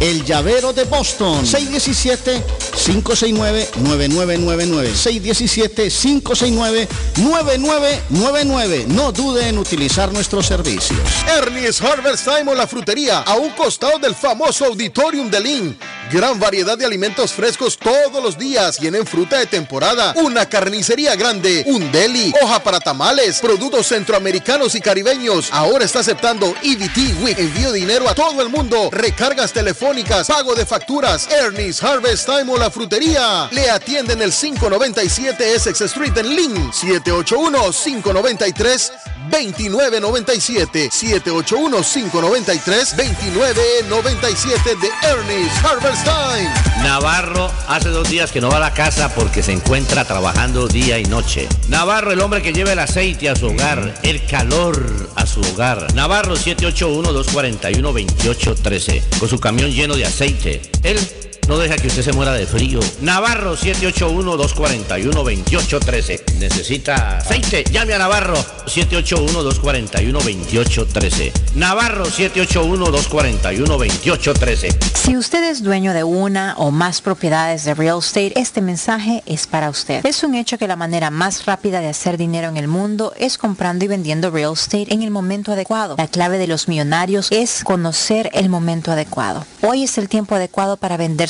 El llavero de Boston. 617-569-9999. 617-569-9999. No dude en utilizar nuestros servicios. Ernie's Harvest Time o la frutería, a un costado del famoso Auditorium de Lynn. Gran variedad de alimentos frescos todos los días. Tienen fruta de temporada, una carnicería grande, un deli, hoja para tamales, productos centroamericanos y caribeños. Ahora está aceptando EBT Week. Envío dinero a todo el mundo. Recargas telefónicas, pago de facturas. Ernie's Harvest Time o la frutería. Le atienden el 597 Essex Street en Lynn. 781-593. 2997 781-593 2997 de Ernest Harvest Time. Navarro hace dos días que no va a la casa porque se encuentra trabajando día y noche. Navarro, el hombre que lleva el aceite a su hogar, el calor a su hogar. Navarro 781-241-2813, con su camión lleno de aceite. No deja que usted se muera de frío. Navarro 781-241-2813. ¿Necesita aceite? Llame a Navarro 781-241-2813. Navarro 781-241-2813. Si usted es dueño de una o más propiedades de real estate, este mensaje es para usted. Es un hecho que la manera más rápida de hacer dinero en el mundo es comprando y vendiendo real estate en el momento adecuado. La clave de los millonarios es conocer el momento adecuado. Hoy es el tiempo adecuado para vender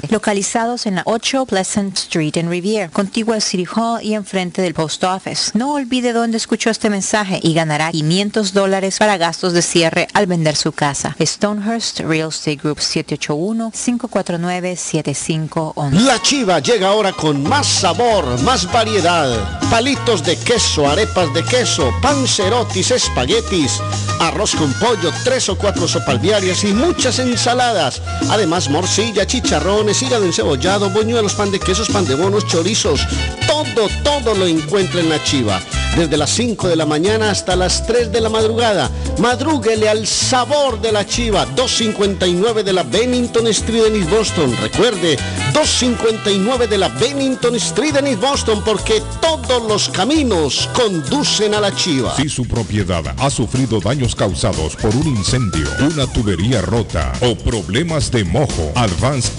781-549-7511, localizados en la 8 Pleasant Street en Riviera, contigua al City Hall y enfrente del Post Office. No olvide dónde escuchó este mensaje y ganará 500 dólares para gastos de cierre al vender su casa. Stonehurst Real Estate Group 781-549-7511. La chiva llega ahora con más sabor, más variedad. Palitos de queso, arepas de queso, pancerotis, espaguetis, arroz con pollo, tres o cuatro sopalviarias y muchas ensaladas. Además, morcilla, chicharrones, hígado encebollado, boñuelos, pan de quesos, pan de bonos, chorizos. Todo, todo lo encuentra en la chiva. Desde las 5 de la mañana hasta las 3 de la madrugada. Madrúguele al sabor de la chiva. 259 de la Bennington Street en East Boston. Recuerde, 259 de la Bennington Street en East Boston porque todos los caminos conducen a la chiva. Si su propiedad ha sufrido daños causados por un incendio, una tubería rota o problemas de mojo, Advanced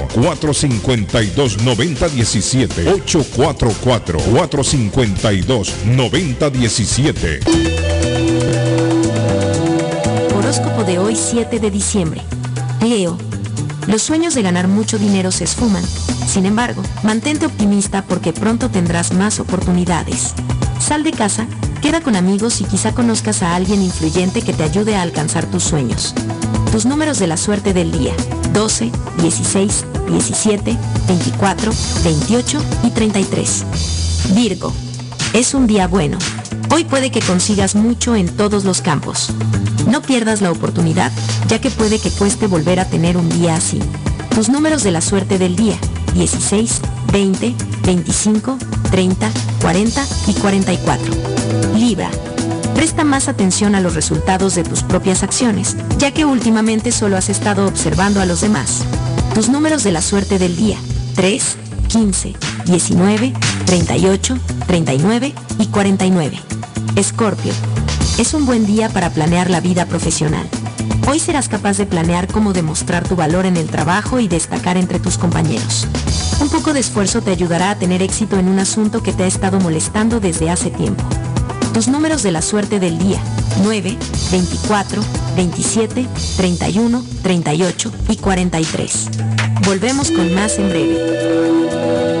844-452-9017. 844-452-9017. Horóscopo de hoy 7 de diciembre. Leo. Los sueños de ganar mucho dinero se esfuman. Sin embargo, mantente optimista porque pronto tendrás más oportunidades. Sal de casa, queda con amigos y quizá conozcas a alguien influyente que te ayude a alcanzar tus sueños. Tus números de la suerte del día. 12, 16, 17, 24, 28 y 33. Virgo. Es un día bueno. Hoy puede que consigas mucho en todos los campos. No pierdas la oportunidad, ya que puede que cueste volver a tener un día así. Tus números de la suerte del día. 16, 20, 25, 30, 40 y 44. Libra. Presta más atención a los resultados de tus propias acciones, ya que últimamente solo has estado observando a los demás. Tus números de la suerte del día. 3, 15, 19, 38, 39 y 49. Escorpio. Es un buen día para planear la vida profesional. Hoy serás capaz de planear cómo demostrar tu valor en el trabajo y destacar entre tus compañeros. Un poco de esfuerzo te ayudará a tener éxito en un asunto que te ha estado molestando desde hace tiempo. Tus números de la suerte del día. 9, 24, 27, 31, 38 y 43. Volvemos con más en breve.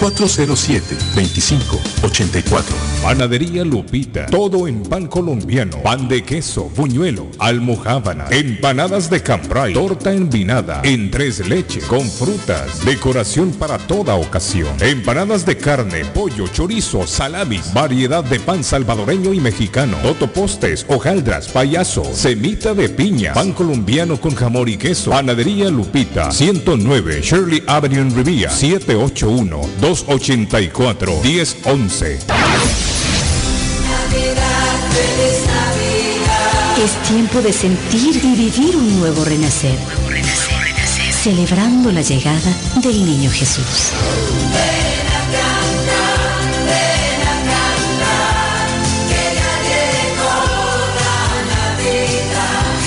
617-407-2584. Panadería Lupita. Todo en pan colombiano. Pan de queso, buñuelo, almojábana, empanadas de cambray, torta envinada, en tres leches, con frutas, decoración para toda ocasión. Empanadas de carne, pollo, chorizo, salamis, variedad de pan salvadoreño y mexicano, totopostes, hojaldras, payaso, semita de piña, pan colombiano con jamón y queso. Panadería Lupita. 109 Shirley Avenue en Rivia. 781-284-1011. Es tiempo de sentir y vivir un nuevo renacer. Celebrando la llegada del niño Jesús.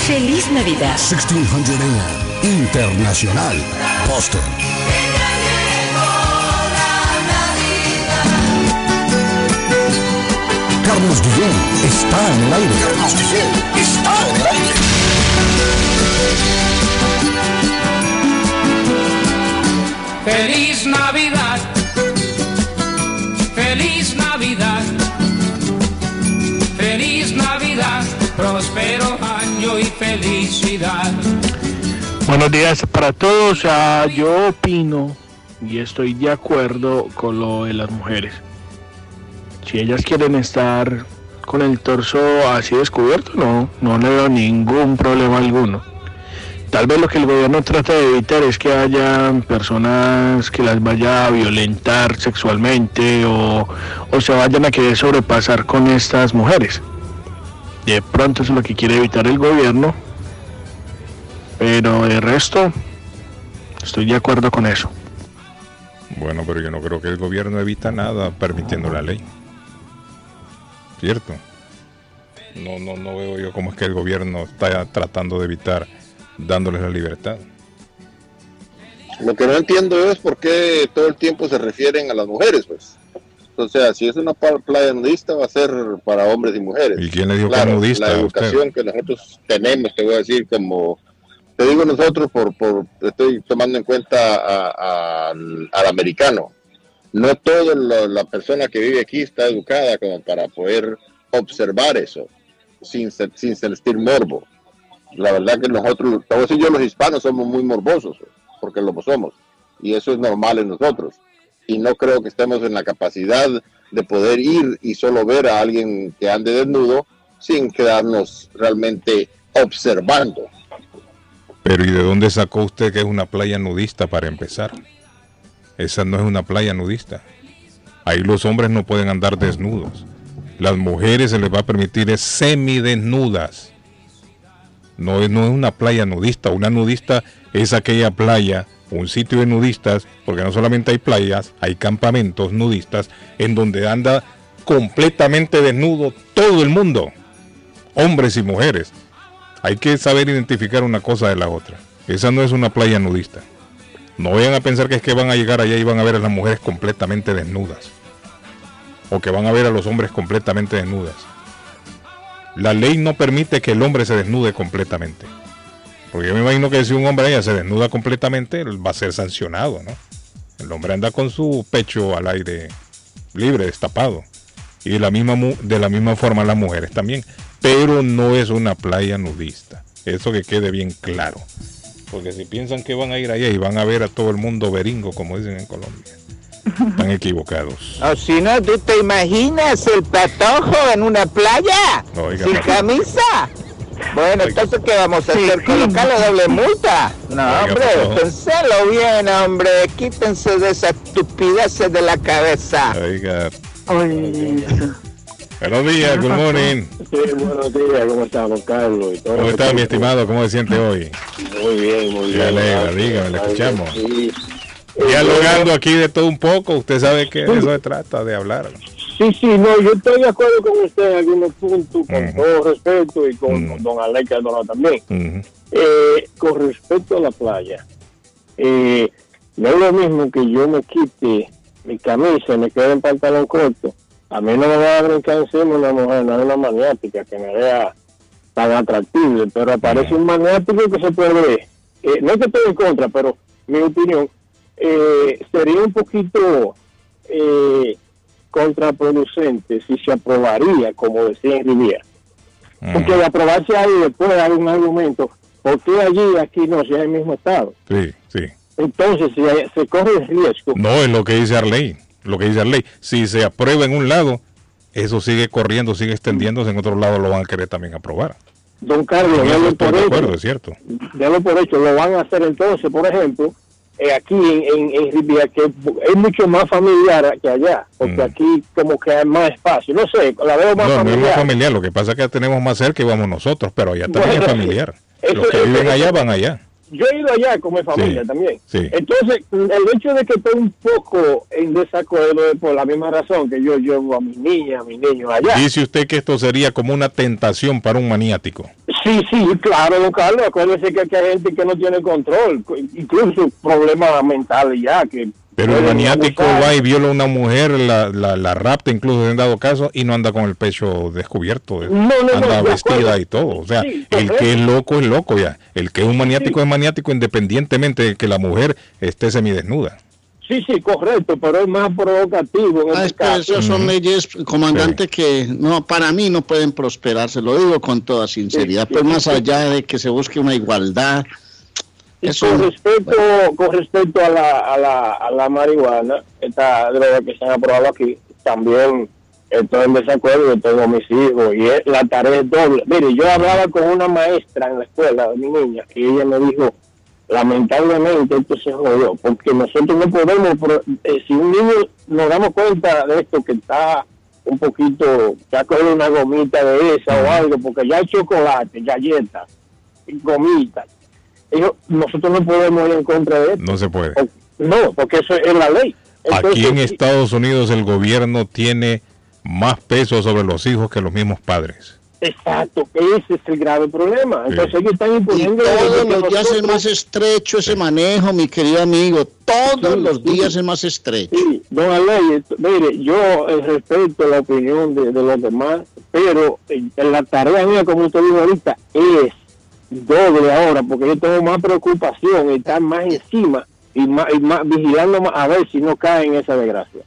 Feliz Navidad. 1600 AM, Internacional, Boston. Carlos Guillén está en el aire. Carlos Guillén está en el aire. Feliz Navidad, feliz Navidad, feliz Navidad, próspero año y felicidad. Buenos días para todos. Ah, yo opino y estoy de acuerdo con lo de las mujeres. Si ellas quieren estar con el torso así descubierto, no, no le veo ningún problema alguno. Tal vez lo que el gobierno trata de evitar es que haya personas que las vaya a violentar sexualmente o, o se vayan a querer sobrepasar con estas mujeres. De pronto es lo que quiere evitar el gobierno, pero de resto estoy de acuerdo con eso. Bueno, pero yo no creo que el gobierno evita nada permitiendo la ley. ¿Cierto? No, no, no veo yo cómo es que el gobierno está tratando de evitar dándoles la libertad. Lo que no entiendo es por qué todo el tiempo se refieren a las mujeres, pues. O sea, si es una playa nudista, va a ser para hombres y mujeres. ¿Y quién le dijo que Claro, es nudista La usted? educación que nosotros tenemos, te voy a decir, como te digo nosotros, por, por estoy tomando en cuenta a- a- al, al americano. No toda la, persona que vive aquí está educada como para poder observar eso, sin sentir morbo. La verdad que nosotros, te voy a decir yo, los hispanos somos muy morbosos, porque lo somos, y eso es normal en nosotros. Y no creo que estemos en la capacidad de poder ir y solo ver a alguien que ande desnudo sin quedarnos realmente observando. Pero ¿y de dónde sacó usted que es una playa nudista para empezar? Esa no es una playa nudista. Ahí los hombres no pueden andar desnudos. Las mujeres se les va a permitir es semidesnudas. No no es una playa nudista. Una nudista es aquella playa, un sitio de nudistas, porque no solamente hay playas, hay campamentos nudistas en donde anda completamente desnudo todo el mundo, hombres y mujeres. Hay que saber identificar una cosa de la otra. Esa no es una playa nudista. No vayan a pensar que es que van a llegar allá y van a ver a las mujeres completamente desnudas. O que van a ver a los hombres completamente desnudas. La ley no permite que el hombre se desnude completamente. Porque yo me imagino que si un hombre allá se desnuda completamente, va a ser sancionado, ¿no? El hombre anda con su pecho al aire libre, destapado. Y la misma, de la misma forma las mujeres también. Pero no es una playa nudista. Eso que quede bien claro. Porque si piensan que van a ir allá y van a ver a todo el mundo beringo, como dicen en Colombia, están equivocados. O si no, ¿tú te imaginas el patojo en una playa? No, oiga, sin no. camisa. Bueno, entonces, ¿qué vamos a hacer? ¿Colocarle doble multa? No, Oiga, hombre, pasó. penselo bien, hombre. Quítense de esa estupidez de la cabeza. Oiga. Buenos días, good morning. Sí, buenos días, ¿cómo estamos, Carlos? Y todo ¿Cómo está, mi estimado? ¿Cómo se siente hoy? Muy bien, muy bien. alegra, dígame, le escuchamos. Sí. Dialogando aquí de todo un poco, usted sabe que de eso se trata, de hablar. Sí, sí, no, yo estoy de acuerdo con usted en algunos puntos, con todo respeto, y con, con don Alex Aldonado también. Eh, con respecto a la playa, eh, no es lo mismo que yo me quite mi camisa y me quede en pantalón corto. A mí no me va a brincar encima una mujer, no es una maniática que me vea tan atractivo, pero aparece un maniático que se puede ver. Eh, no es que estoy en contra, pero mi opinión eh, sería un poquito eh, contraproducente si se aprobaría, como decía en Riviera. Porque de aprobarse ahí después hay un argumento, ¿por qué allí y aquí no, si es el mismo estado? Sí, sí. Entonces, si hay- se corre el riesgo. No es lo que dice Arley. Lo que dice Arley. Si se aprueba en un lado, eso sigue corriendo, sigue extendiéndose. En otro lado lo van a querer también aprobar. Don Carlos, délo estoy por hecho. acuerdo, es cierto. Délo por hecho, lo van a hacer entonces, por ejemplo, eh, aquí en, en, en Riviera, que es mucho más familiar que allá, porque aquí como que hay más espacio. No sé, la veo más Mm. No, no es familiar. más familiar. Lo que pasa es que tenemos más cerca y vamos nosotros, pero allá también Bueno, es familiar. eso- Los que eso- viven allá van allá. Yo he ido allá con mi familia Sí, también. sí. Entonces, el hecho de que esté un poco en desacuerdo es por la misma razón que yo llevo a mi niña, a mi niño allá. Dice usted que esto sería como una tentación para un maniático. Sí, sí, claro, don Carlos. Acuérdese que aquí hay gente que no tiene control, incluso problemas mentales ya. que Pero el maniático va y viola a una mujer, la, la, la rapta incluso en dado caso, y no anda con el pecho descubierto. No, no, no, anda vestida y todo. O sea, Sí, el que es loco es loco ya. El que es un maniático es maniático independientemente de que la mujer esté semidesnuda. Sí, sí, correcto, pero es más provocativo en Ah, este caso. son leyes, comandante, que no para mí no pueden prosperar, se lo digo con toda sinceridad, Sí, pues sí, más sí. allá de que se busque una igualdad. Y Eso, con respecto, con respecto a la, a, la, a la marihuana, esta droga que se han aprobado aquí, también estoy en desacuerdo, yo tengo mis hijos y es- la tarea es doble. Mire, yo hablaba con una maestra en la escuela de mi niña y ella me dijo, lamentablemente esto se jodió, porque nosotros no podemos, eh, si un niño nos damos cuenta de esto que está un poquito, ya cogido una gomita de esa o algo, porque ya hay chocolate, galletas, gomitas. Ellos, nosotros no podemos ir en contra de esto. No se puede. No, porque eso es la ley. Aquí en Estados Unidos el gobierno tiene más peso sobre los hijos que los mismos padres. Exacto, ese es el grave problema. Entonces ellos están y imponiendo... todos que los días es nosotros- más estrecho ese manejo, mi querido amigo. Todos los días es más estrecho. Sí, don Aley, mire, yo eh, respeto la opinión de, de los demás, pero eh, la tarea mía, como usted dijo ahorita, es doble ahora, porque yo tengo más preocupación, estar más encima y más, y más vigilando más a ver si no cae en esa desgracia.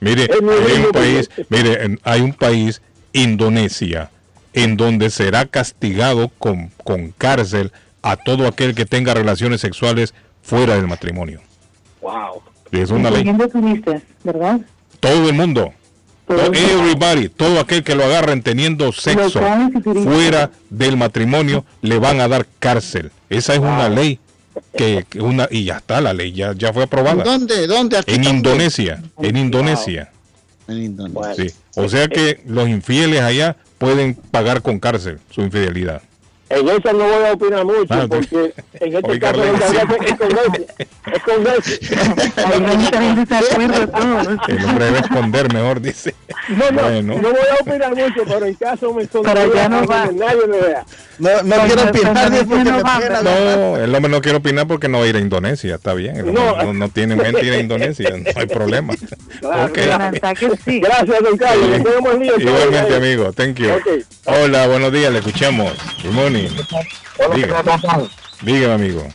Mire, Es hay un país, mire, hay un país, Indonesia, en donde será castigado con, con cárcel a todo aquel que tenga relaciones sexuales fuera del matrimonio. Wow. Es una ley. ¿verdad? Todo el mundo, to- everybody, todo aquel que lo agarren teniendo sexo fuera del matrimonio, le van a dar cárcel. Esa es una ley que, que una y ya está la ley, ya, ya fue aprobada. ¿Dónde? ¿Dónde? Aquí En también. Indonesia, en Indonesia. En Indonesia. Sí. O sea que los infieles allá pueden pagar con cárcel su infidelidad. En esa no voy a opinar mucho, tú- porque en este Oiga, caso lo que Alexis. habría que esconderse. Esconderse. Hay mucha gente de acuerdo todos. El hombre debe esconder, mejor dice. No, no, Bueno. no voy a opinar mucho, pero en caso me Para allá no va. que nadie me vea. No, no Cuando- quiero opinar ni porque no va, la No, el hombre no quiere opinar porque no va a ir a Indonesia, está bien. No. No, no tiene mente ir a Indonesia, no hay problema. Claro, Ok. La verdad que sí. Gracias, don Carlos. Sí. Nos vemos. Igualmente, amigo, thank you. Ok. Hola, buenos días, le escuchamos. Good morning. Diga. Dígame, amigo.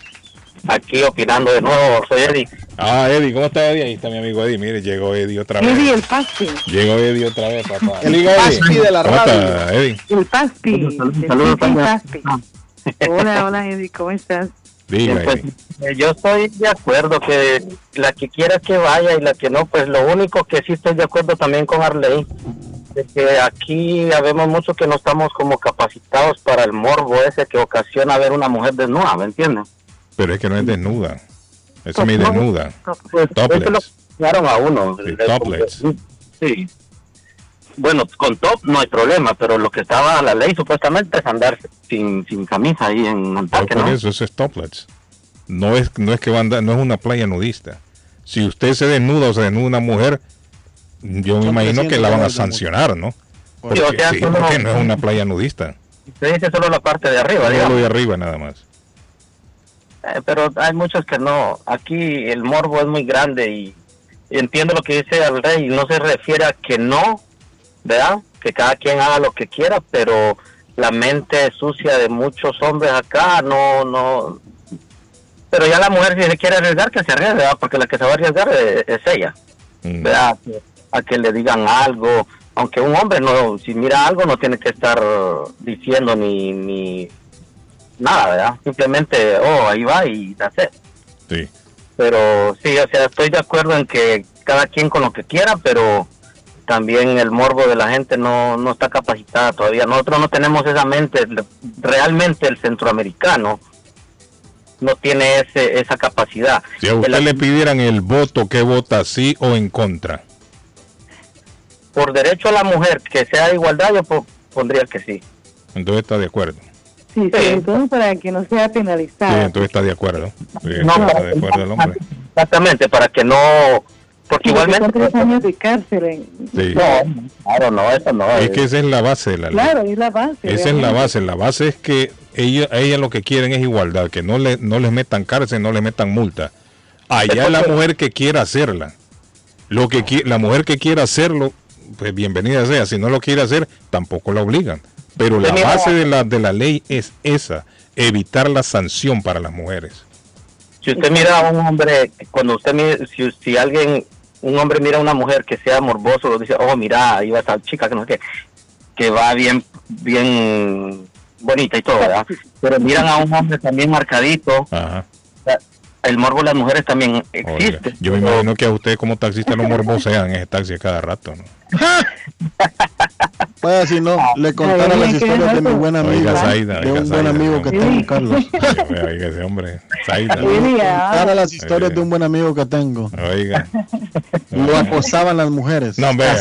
Aquí opinando de nuevo, soy Eddie. Ah, Eddie, ¿cómo está Eddie? Ahí está mi amigo Eddie. Mire, llegó Eddie otra vez. Eddie, el paspi. Llegó Eddie otra vez, papá. El paspi de la ¿Cómo radio. está, Eddie? El paspi. saludos, El. Hola, hola, Eddie, ¿cómo estás? Diga, Pues, eh, yo estoy de acuerdo que la que quiera que vaya y la que no, pues lo único que sí estoy de acuerdo también con Arley, de que aquí habemos muchos que no estamos como capacitados para el morbo ese que ocasiona ver una mujer desnuda, ¿me entiendes? Pero es que no es desnuda. Es mi desnuda. Pues, Topless. eso lo a uno. Sí, topless. Sí. Bueno, con top no hay problema, pero lo que estaba la ley supuestamente es andar sin, sin camisa ahí en No, por ¿no? eso, eso es toplets. No es, no es que va a andar- no es una playa nudista. Si usted se desnuda o se desnuda una mujer, yo me imagino que la van a sancionar, ¿no? Porque, o sea, sí, solo- porque no es una playa nudista. Usted dice solo la parte de arriba, Solo digamos. de arriba nada más. Eh, pero hay muchos que no. Aquí el morbo es muy grande y, y entiendo lo que dice el rey. No se refiere a que no, ¿verdad? Que cada quien haga lo que quiera, pero la mente sucia de muchos hombres acá no, no. Pero ya la mujer si se quiere arriesgar, que se arriesgue, ¿verdad? Porque la que se va a arriesgar es, es ella, Mm. A que le digan algo. Aunque un hombre no, si mira algo no tiene que estar diciendo ni, ni nada, ¿verdad? Simplemente, oh, ahí va y hace. Sí. Pero sí, o sea, estoy de acuerdo en que cada quien con lo que quiera, pero también el morbo de la gente no, no está capacitada todavía. Nosotros no tenemos esa mente, realmente el centroamericano no tiene ese, esa capacidad. Si a usted le pidieran el voto, ¿qué vota sí o en contra? Por derecho a la mujer que sea de igualdad, yo po- pondría que sí. Entonces está de acuerdo. Sí, sobre todo para que no sea Sí, penalizada. entonces está de acuerdo. Sí, No, está de acuerdo el hombre. Exactamente, para que no... Porque Sí, porque igualmente... son tres años de cárcel. en- Sí. No, claro, no, eso no. Es que esa es la base de la ley. Claro, es la base. Esa es la base. La base es que ella, ella lo que quieren es igualdad, que no, le, no les metan cárcel, no les metan multa. Allá la mujer que quiera hacerla. Lo que qui- la mujer que quiera hacerlo, pues bienvenida sea. Si no lo quiere hacer, tampoco la obligan. Pero la mira. base de la, de la ley es esa, evitar la sanción para las mujeres. Si usted mira a un hombre, cuando usted mira, si, si alguien, un hombre mira a una mujer que sea morboso, lo dice, oh, mira, ahí va esa chica que no sé qué, que va bien, bien bonita y todo, ¿verdad? Pero miran a un hombre también marcadito, Ajá. El morbo de las mujeres también Oiga, existe. yo me imagino que a usted como taxista lo morbosean en ese taxi a cada rato, ¿no? Pues si no, le contara las historias de mi buen amigo. Oiga, Zaida, de oiga, un buen amigo que tengo, Carlos. Oiga, oiga, ese hombre, Zaida. Contara las historias de un buen amigo que tengo. Oiga. Lo acosaban las mujeres. No, vea,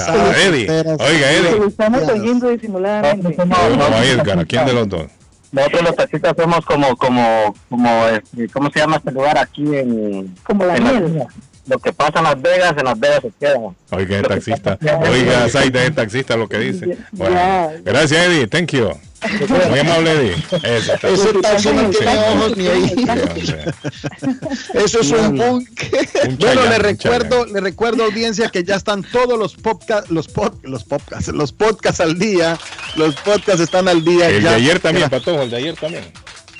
Eddie. Oiga, Eddie. Lo estamos oyendo disimuladamente. A Edgar, ¿a quién de los dos? Nosotros los taxistas somos como, como, como, este, ¿cómo se llama este lugar aquí en... Como la en miel. Lo que pasa en Las Vegas, en Las Vegas se queda. Oiga, el taxista. Oiga, Zaida, el taxista lo que dice. Bueno, gracias, Eddie. Thank you. Muy amable, Eddie. Eso está. No tiene ojos ni ahí. Eso es un bunk. Un Bueno, le recuerdo, le recuerdo audiencia que ya están todos los podcasts, los pod, los podcasts, los podcasts al día. Los podcasts están al día. El de ayer también, Patojo, el de ayer también.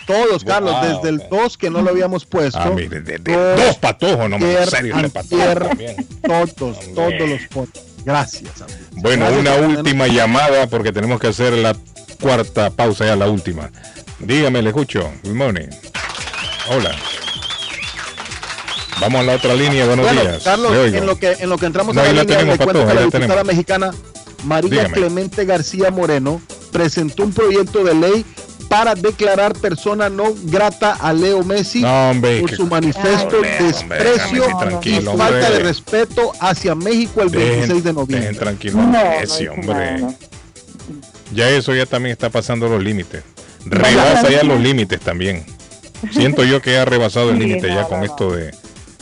Todos, Carlos, Ah, desde el 2 que no lo habíamos puesto. Ah, mire, de, de dos patojos, no me serio, de patojo también. todos, todos los podcasts. Gracias. amigo. Bueno, Gracias una última llamada porque tenemos que hacer la cuarta pausa, ya la última. Dígame, le escucho. Good morning. Hola. Vamos a la otra línea, buenos Bueno, días. Carlos, en lo que en lo que entramos No, a la línea, tenemos, le cuento que la diputada mexicana María Dígame. Clemente García Moreno presentó un proyecto de ley para declarar persona no grata a Leo Messi No, hombre, por su manifiesto Hombre, desprecio hombre, y falta hombre. de respeto hacia México el 26 Dejen, de noviembre. dejen tranquilo No, Messi, no, hombre. Ya eso ya también está pasando los límites. Rebasa ya los límites también. Siento yo que ha rebasado el límite ya con no. esto de,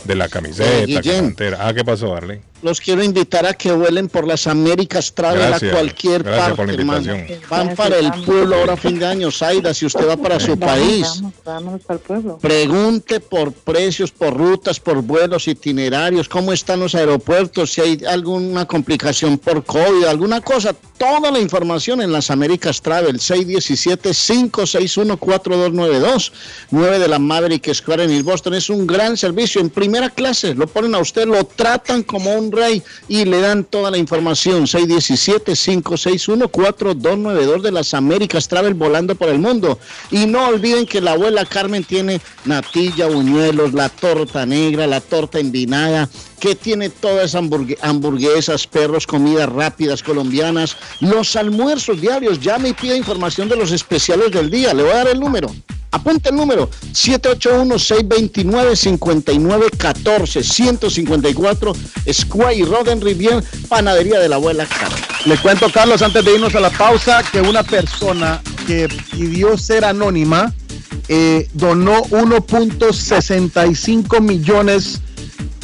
de la camiseta, la. Ah, ¿qué pasó, Arley? Los quiero invitar a que vuelen por las Américas Travel Gracias, a cualquier gracias parte, hermano. Van para el pueblo ahora a fin de año, Zaida, si usted va para su Vamos, país. Vamos, el pueblo. Pregunte por precios, por rutas, por vuelos, itinerarios, cómo están los aeropuertos, si hay alguna complicación por COVID, alguna cosa. Toda la información en las Américas Travel, 617-561-4292, 9 de la Maverick Square en East Boston. Es un gran servicio en primera clase. Lo ponen a usted, lo tratan como un un rey y le dan toda la información. 617-561-4292 de las Américas Travel volando por el mundo. Y no olviden que la abuela Carmen tiene natilla, buñuelos, la torta negra, la torta envinada, que tiene todas hamburgue- hamburguesas, perros, comidas rápidas colombianas, los almuerzos diarios. Llame y pida información de los especiales del día. Le voy a dar el número. Apunte el número 781-629-5914 154 Square Road en Rivier, Panadería de la Abuela Carmen. Le cuento, Carlos, antes de irnos a la pausa, que una persona que pidió ser anónima eh, donó 1.65 millones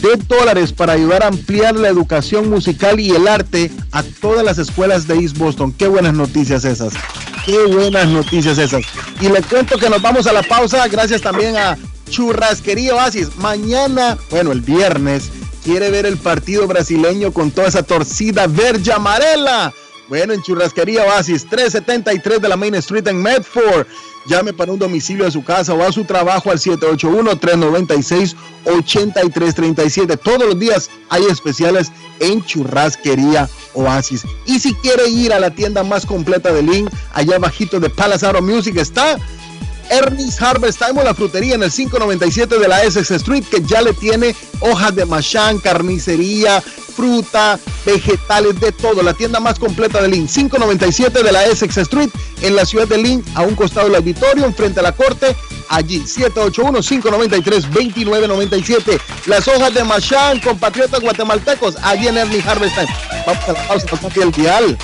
de dólares para ayudar a ampliar la educación musical y el arte a todas las escuelas de East Boston. Qué buenas noticias esas. Qué buenas noticias esas. Y le cuento que nos vamos a la pausa gracias también a Churrasquería Oasis. Mañana, bueno, el viernes, quiere ver el partido brasileño con toda esa torcida verde amarela. Bueno, en Churrasquería Oasis, 373 de la Main Street en Medford. Llame para un domicilio a su casa o a su trabajo al 781-396-8337. Todos los días hay especiales en Churrasquería Oasis. Y si quiere ir a la tienda más completa de Lynn, allá bajito de Palace Music está Ernest Harvest Time o la frutería en el 597 de la Essex Street que ya le tiene hojas de machán, carnicería, fruta, vegetales, de todo. La tienda más completa de Lynn, 597 de la Essex Street en la ciudad de Lynn, a un costado del auditorio, frente a la corte. Allí, 781-593-2997. Las hojas de Machán, compatriotas guatemaltecos, allí en Ernest Harvest Time. Vamos a la pausa, el dial.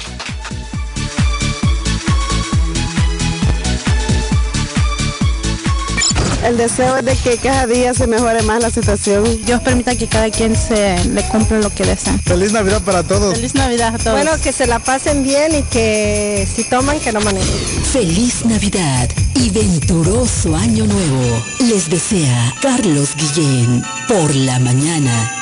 El deseo es de que cada día se mejore más la situación. Dios permita que cada quien se le cumpla lo que desea. Feliz Navidad para todos. Feliz Navidad a todos. Bueno, que se la pasen bien y que si toman, que no manejen. Feliz Navidad y venturoso Año Nuevo. Les desea Carlos Guillén por la mañana.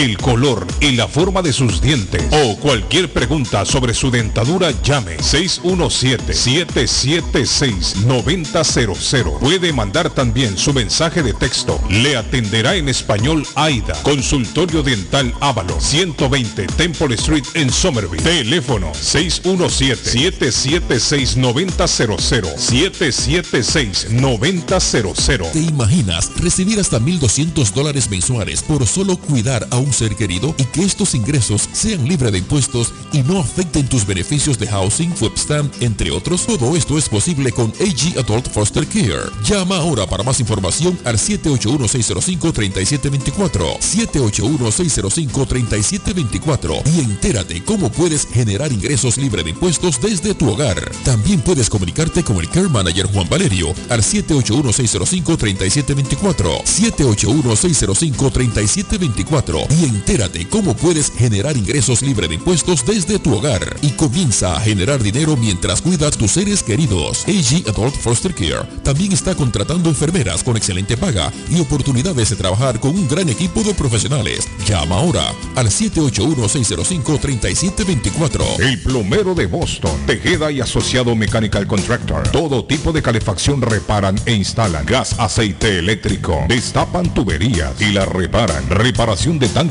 el color y la forma de sus dientes o cualquier pregunta sobre su dentadura llame 617-776-9000. Puede mandar también su mensaje de texto. Le atenderá en español AIDA. Consultorio Dental Ávalo 120 Temple Street en Somerville. Teléfono 617-776-9000. 776-9000. ¿Te imaginas recibir hasta 1.200 dólares mensuales por solo cuidar a un ser querido y que estos ingresos sean libres de impuestos y no afecten tus beneficios de housing, webstand, entre otros? Todo esto es posible con AG Adult Foster Care. Llama ahora para más información al 781-605-3724. 781-605-3724 y entérate cómo puedes generar ingresos libres de impuestos desde tu hogar. También puedes comunicarte con el Care Manager Juan Valerio al 781-605-3724. 781-605-3724 y entérate cómo puedes generar ingresos libre de impuestos desde tu hogar y comienza a generar dinero mientras cuidas tus seres queridos. AG Adult Foster Care también está contratando enfermeras con excelente paga y oportunidades de trabajar con un gran equipo de profesionales. Llama ahora al 781-605-3724. El plomero de Boston, Tejeda y Asociado Mechanical Contractor. Todo tipo de calefacción reparan e instalan. Gas, aceite eléctrico. Destapan tuberías y la reparan. Reparación de tanques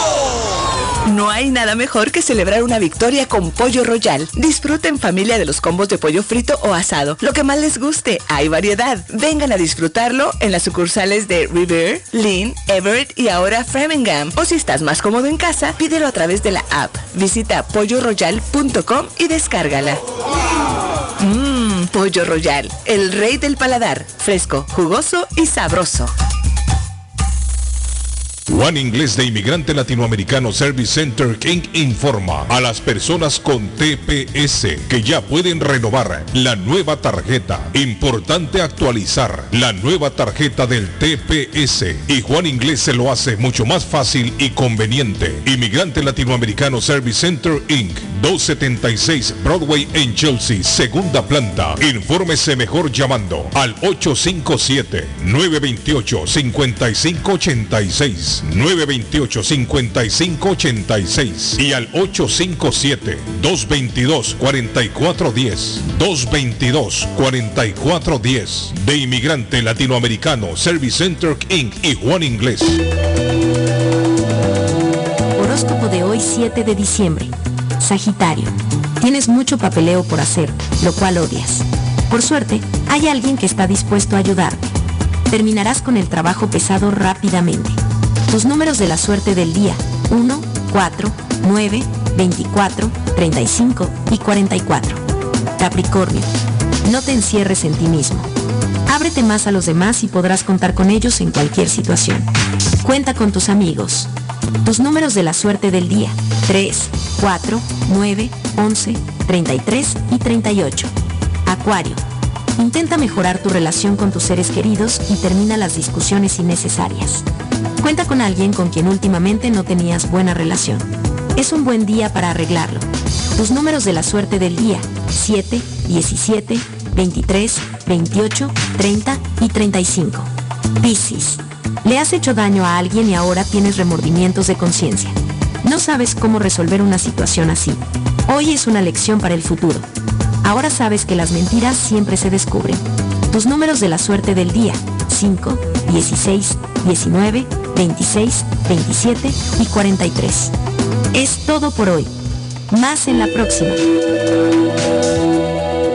No hay nada mejor que celebrar una victoria con Pollo Royal. Disfruten familia de los combos de pollo frito o asado. Lo que más les guste, hay variedad. Vengan a disfrutarlo en las sucursales de River, Lynn, Everett y ahora Framingham. O si estás más cómodo en casa, pídelo a través de la app. Visita polloroyal.com y descárgala. Mmm, Pollo Royal, el rey del paladar. Fresco, jugoso y sabroso. Juan Inglés de Inmigrante Latinoamericano Service Center King informa a las personas con TPS que ya pueden renovar la nueva tarjeta. Importante actualizar la nueva tarjeta del TPS y Juan Inglés se lo hace mucho más fácil y conveniente. Inmigrante Latinoamericano Service Center Inc. 276 Broadway en Chelsea, segunda planta. Infórmese mejor llamando al 857 928 5586 928-5586 y al 857-222-4410. 222-4410 de Inmigrante Latinoamericano Service Center Inc. y Juan Inglés. Horóscopo de hoy 7 de diciembre. Sagitario. Tienes mucho papeleo por hacer, lo cual odias. Por suerte, hay alguien que está dispuesto a ayudarte. Terminarás con el trabajo pesado rápidamente. Tus números de la suerte del día. 1, 4, 9, 24, 35 y 44. Capricornio. No te encierres en ti mismo. Ábrete más a los demás y podrás contar con ellos en cualquier situación. Cuenta con tus amigos. Tus números de la suerte del día. 3, 4, 9, 11, 33 y 38. Acuario. Intenta mejorar tu relación con tus seres queridos y termina las discusiones innecesarias. Cuenta con alguien con quien últimamente no tenías buena relación. Es un buen día para arreglarlo. Tus números de la suerte del día. 7, 17, 23, 28, 30 y 35. Piscis. Le has hecho daño a alguien y ahora tienes remordimientos de conciencia. No sabes cómo resolver una situación así. Hoy es una lección para el futuro. Ahora sabes que las mentiras siempre se descubren. Tus números de la suerte del día. 5, 16, 19, 26, 27 y 43. Es todo por hoy. Más en la próxima.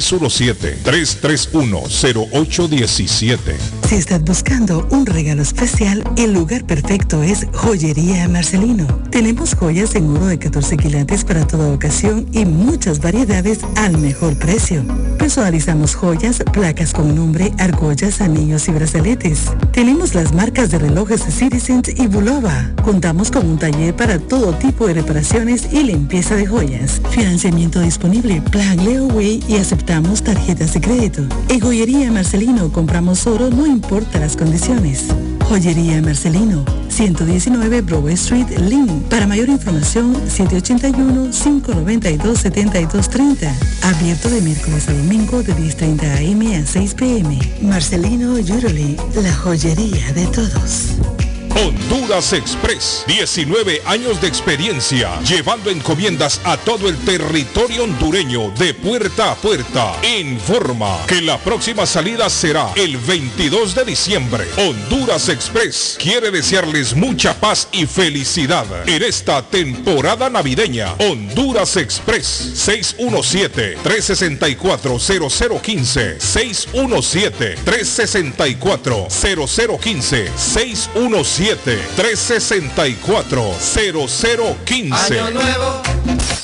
617-331-0817. Si estás buscando un regalo especial, el lugar perfecto es Joyería Marcelino. Tenemos joyas en oro de 14 quilates para toda ocasión y muchas variedades al mejor precio. Personalizamos joyas, placas con nombre, argollas, anillos y brazaletes. Tenemos las marcas de relojes de Citizen y Bulova. Contamos con un taller para todo tipo de reparaciones y limpieza de joyas. Financiamiento disponible, Plan Leeway y aceptamos tarjetas de crédito. En Joyería Marcelino compramos oro, no importa las condiciones. Joyería Marcelino, 119 Broadway Street, Lynn. Para mayor información, 781-592-7230. Abierto de miércoles a domingo de 10.30 am a 6 pm. Marcelino Jewelry, la joyería de todos. Honduras Express, 19 años de experiencia, llevando encomiendas a todo el territorio hondureño de puerta a puerta. Informa que la próxima salida será el 22 de diciembre. Honduras Express quiere desearles mucha paz y felicidad en esta temporada navideña. Honduras Express, 617-364-0015, 617-364-0015, 617 617-364-0015.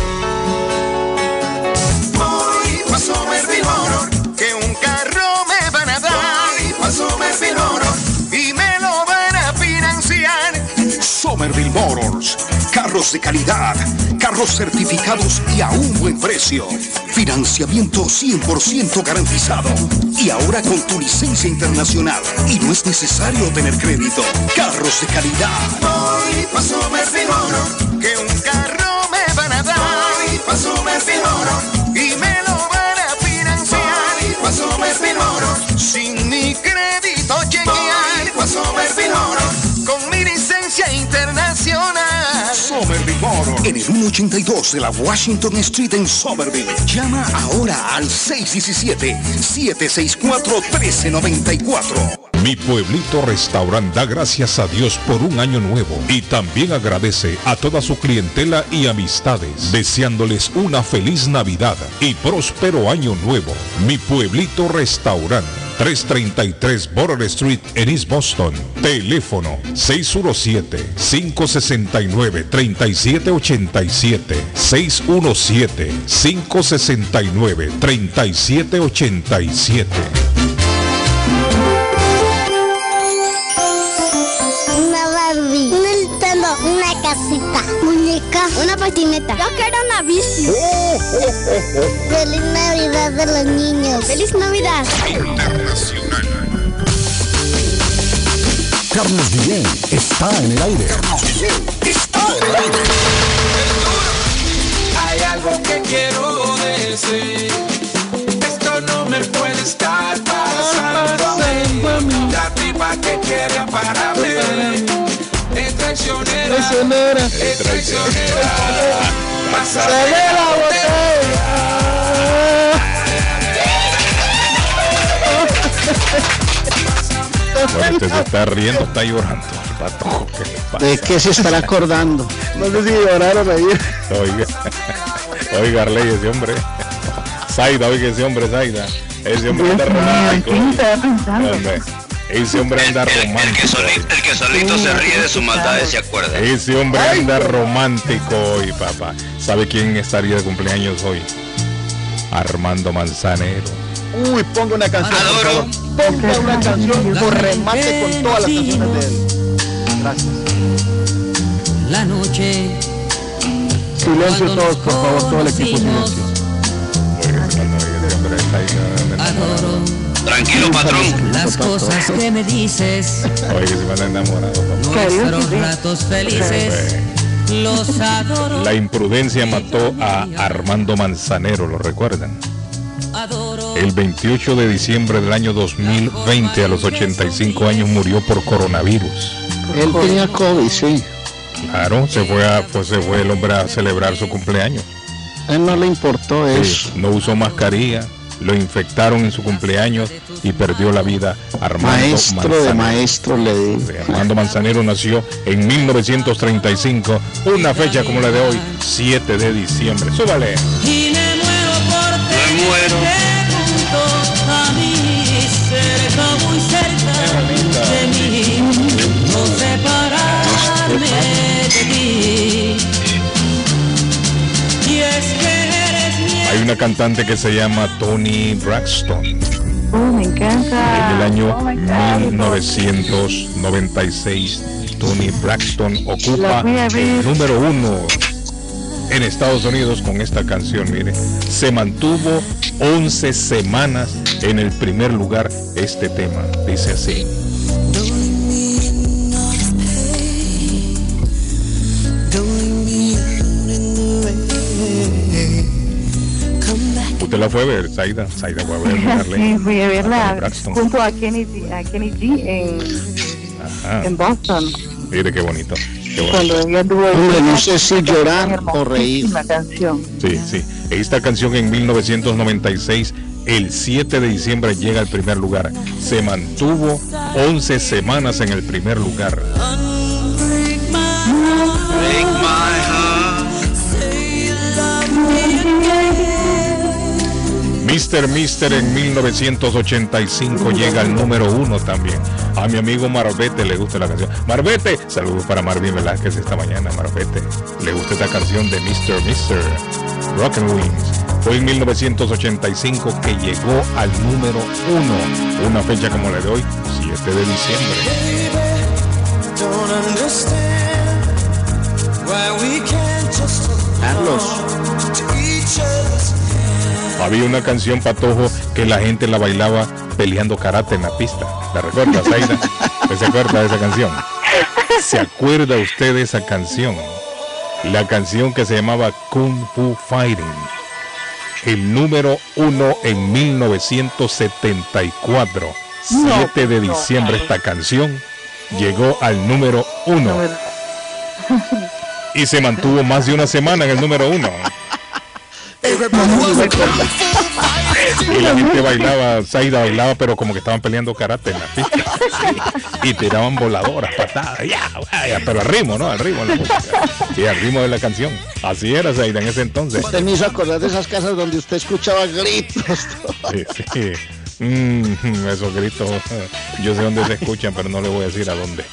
Y me lo van a financiar. Somerville Motors. Carros de calidad, carros certificados y a un buen precio. Financiamiento 100% garantizado. Y ahora con tu licencia internacional. Y no es necesario tener crédito. Carros de calidad. En el 182 de la Washington Street en Somerville. Llama ahora al 617-764-1394. Mi pueblito restaurante da gracias a Dios por un año nuevo y también agradece a toda su clientela y amistades, deseándoles una feliz Navidad y próspero año nuevo. Mi pueblito restaurante. 333 Border Street en East Boston. Teléfono 617-569-3787. 617-569-3787. Una Barbie, un Nintendo, una casita, muñeca, una patineta. Yo quiero una bici. Feliz Navidad de los niños. Feliz Navidad. Carlos Guillén está en el aire. está en el aire. Hay algo que quiero decir. Esto no me puede estar pasando. La tipa que quiere para mí. Entre traicionera. Traicionera. Es traicionera. La Bueno, usted se está riendo, está llorando. Patojo, ¿qué le pasa? ¿De qué se estará acordando? No sé si llorar o reír. Oiga, oiga, Arley, ese hombre. Zaida, oiga, ese hombre, Zaida. Ese hombre anda romántico. Ese hombre anda romántico. El que, solito, el que solito se ríe de su maldad se acuerda. Ese hombre anda romántico hoy, papá. ¿Sabe quién estaría de cumpleaños hoy? Armando Manzanero. Uy, ponga una canción. por favor. Ponga una canción por remate con todas las canciones de él. Gracias. La noche. Silencio todos, por favor, todo el equipo silencio. Tranquilo, patrón. las cosas que me dices. Oye, se van a enamorar. Nuestros ratos felices. Los adoro. La imprudencia mató a Armando Manzanero, ¿lo recuerdan? El 28 de diciembre del año 2020, a los 85 años, murió por coronavirus. Él tenía COVID, sí. Claro, se fue, a, pues se fue el hombre a celebrar su cumpleaños. A él no le importó Sí, eso. no usó mascarilla, lo infectaron en su cumpleaños y perdió la vida Armando Maestro de maestro le digo. Armando Manzanero nació en 1935, una fecha como la de hoy, 7 de diciembre. Súbale. Y me muero por Me muero. Una cantante que se llama Tony Braxton. Oh, me encanta. En el año Oh, my God. 1996, Tony Braxton ocupa el número uno en Estados Unidos con esta canción. Mire, se mantuvo 11 semanas en el primer lugar este tema. Dice así. Usted la fue a ver, Zaida. Zaida fue a ver. Sí, fui a verla junto a Kenny, a Kenny G en, Ajá. en Boston. Mire qué bonito. Qué bonito. Cuando ella anduvo Hombre, no sé si llorar o reír. Canción. Sí, sí. Esta canción en 1996, el 7 de diciembre llega al primer lugar. Se mantuvo 11 semanas en el primer lugar. Mr. Mister en 1985 llega al número uno también. A mi amigo Marbete le gusta la canción. Marbete, saludos para Marvin Velázquez esta mañana, Marbete. Le gusta esta canción de Mr. Mister, Rock and Wings. Fue en 1985 que llegó al número uno. Una fecha como la de hoy, 7 de diciembre. Carlos. Había una canción patojo que la gente la bailaba peleando karate en la pista. ¿La recuerdas, Aida? ¿Usted ¿Se acuerda de esa canción? ¿Se acuerda usted de esa canción? La canción que se llamaba Kung Fu Fighting. El número uno en 1974. 7 de diciembre esta canción llegó al número uno. Y se mantuvo más de una semana en el número uno. Y la gente bailaba, Zaida bailaba, pero como que estaban peleando karate en la pista. Y tiraban voladoras, patadas, ya, ya, pero al ritmo, ¿no? Al ritmo de la música. Y al ritmo de la canción. Así era Zaida en ese entonces. Usted me hizo acordar de esas casas donde usted escuchaba gritos. Sí, sí. Mm, esos gritos, yo sé dónde se escuchan, pero no le voy a decir a dónde.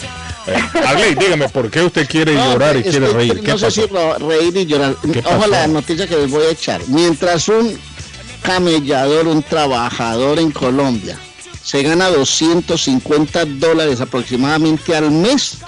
Eh, Arley, dígame, ¿por qué usted quiere No, llorar y quiere reír? ¿Qué no sé si reír y llorar. ¿Qué Ojo la noticia que les voy a echar. Mientras un camellador, un trabajador en Colombia, se gana 250 dólares aproximadamente al mes,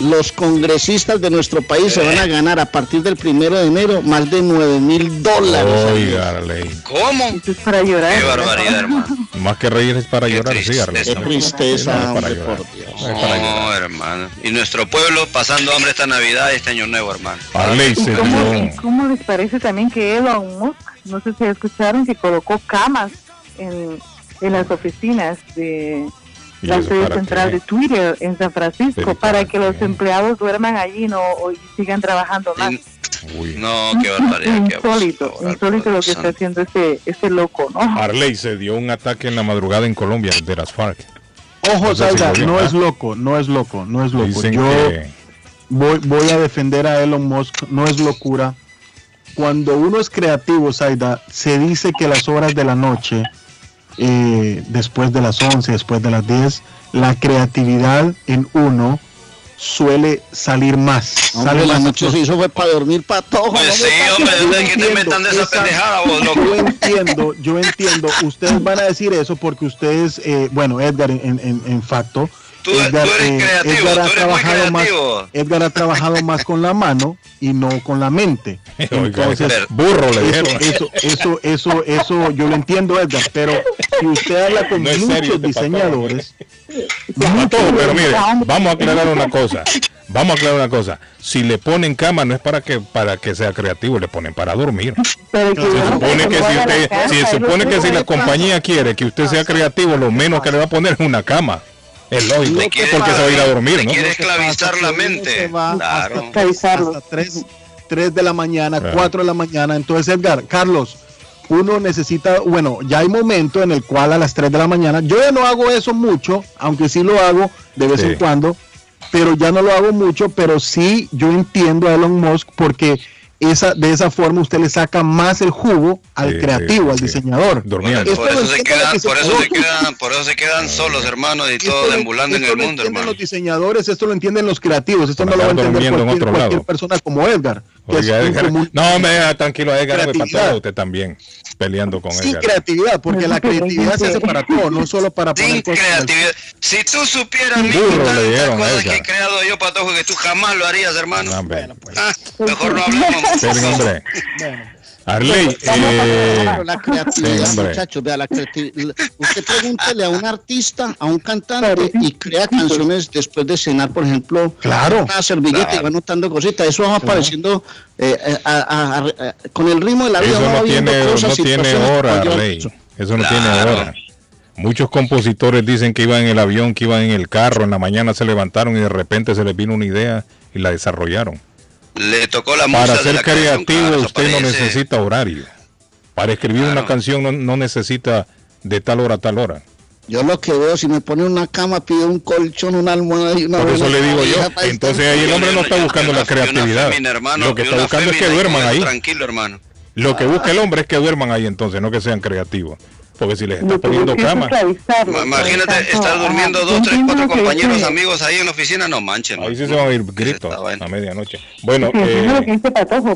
los congresistas de nuestro país se van a ganar a partir del primero de enero más de 9 mil dólares. Oiga, Arley. ¿Cómo? Esto es para llorar. Qué barbaridad, hermano. Más que reír es para llorar, sí, Arley. Qué tristeza, No, hombre, llorar. por Dios. No, para. No, hermano. Y nuestro pueblo pasando hambre esta Navidad y este año nuevo, hermano. Arley ¿Y se cómo, dio. y cómo les parece también que Elon Musk, no sé si escucharon, que colocó camas en, en las oficinas de, ¿Y la sede central qué? de Twitter en San Francisco Pero para que los empleados duerman allí no o- sigan trabajando más. No, qué barbaridad. qué abuso. Insólito, insólito lo que está haciendo este, este loco, ¿no? Arley se dio un ataque en la madrugada en Colombia de las FARC. Ojo, No vio, no es loco, no es loco, no es loco. Dicen Yo que- voy, voy a defender a Elon Musk, no es locura. Cuando uno es creativo, Zaida, se dice que las horas de la noche, eh, después de las 11, después de las 10, la creatividad en uno suele salir más. Hombre, sale la más noche flote. se hizo fue para dormir para todo. Pues sí, hombre, ¿dónde es que te inventan de esa esa- pendejada, vos, loco? Yo entiendo, yo entiendo. Ustedes van a decir eso porque ustedes, eh, bueno, Edgar, en, en, en facto, Tú- Edgar, tú eres eh, creativo, Edgar tú ha muy trabajado más. Edgar ha trabajado más con la mano y no con la mente. Entonces, burro le eso, dijeron. eso, eso, eso, eso, yo lo entiendo, Edgar, pero si usted habla con No es serio muchos este diseñadores, Todo, pero mire, vamos a aclarar una cosa. Vamos a aclarar una cosa. Si le ponen cama no es para que para que sea creativo, le ponen para dormir. Se supone que si usted, si se supone que si la compañía quiere que usted sea creativo, lo menos que le va a poner es una cama. Es lógico, Te quiere- porque se va a ir a dormir, ¿no? quiere esclavizar la mente. Claro. hasta 3, 3 de la mañana, Claro. 4 de la mañana. Entonces, Edgar, Carlos, uno necesita, bueno, ya hay momento en el cual a las 3 de la mañana, yo ya no hago eso mucho, aunque sí lo hago de vez Sí. en cuando, pero ya no lo hago mucho, pero sí yo entiendo a Elon Musk porque esa, de esa forma usted le saca más el jugo al Sí, creativo, sí, al diseñador. Esto Por lo eso, se quedan, por, eso se quedan, por eso se quedan solos, hermanos, y Esto todos lo- deambulando en esto el lo mundo, entienden hermano. los diseñadores, esto lo entienden los creativos, esto no lo va a entender durmiendo en cualquier, cualquier persona como Edgar. Oiga, Edgar, no, me deja tranquilo, Edgar, patea usted también peleando con Edgar. creatividad, porque la creatividad se hace para todo, no solo para poner Sin cosas. en el- creatividad. Si tú supieras mi cosas que he creado yo, Patojo, que tú jamás lo harías, hermano. No, hombre, pues. Ah, mejor no hablamos. Esperen, hombre. Arley, eh, la creatividad, sí, muchachos, vea la creatividad. Usted pregúntele a un artista, a un cantante y crea canciones después de cenar, por ejemplo. Claro. Una servilleta y va anotando cositas. Eso va apareciendo eh, eh, a- a- a- a- con el ritmo de la vida. eso no tiene, cosas, no tiene hora, Arley. Eso no tiene hora. Muchos compositores dicen que iban en el avión, que iban en el carro, en la mañana se levantaron y de repente se les vino una idea y la desarrollaron. Le tocó la Para de ser la creativo usted no necesita horario. Para escribir una canción no, no necesita de tal hora a tal hora. Yo lo que veo, si me pone una cama, pido un colchón, una almohada y una Por eso le digo yo. Entonces ahí el hombre no está buscando la creatividad. Lo que está buscando es que duerman ahí. Tranquilo, hermano. Lo que busca el hombre es que duerman ahí entonces, no que sean creativos. Porque si les está Lo que poniendo es cama, Imagínate estar durmiendo dos, tres, cuatro compañeros, amigos ahí en la oficina, no manchen. ahí sí se van a ir gritos a medianoche. Bueno, eh,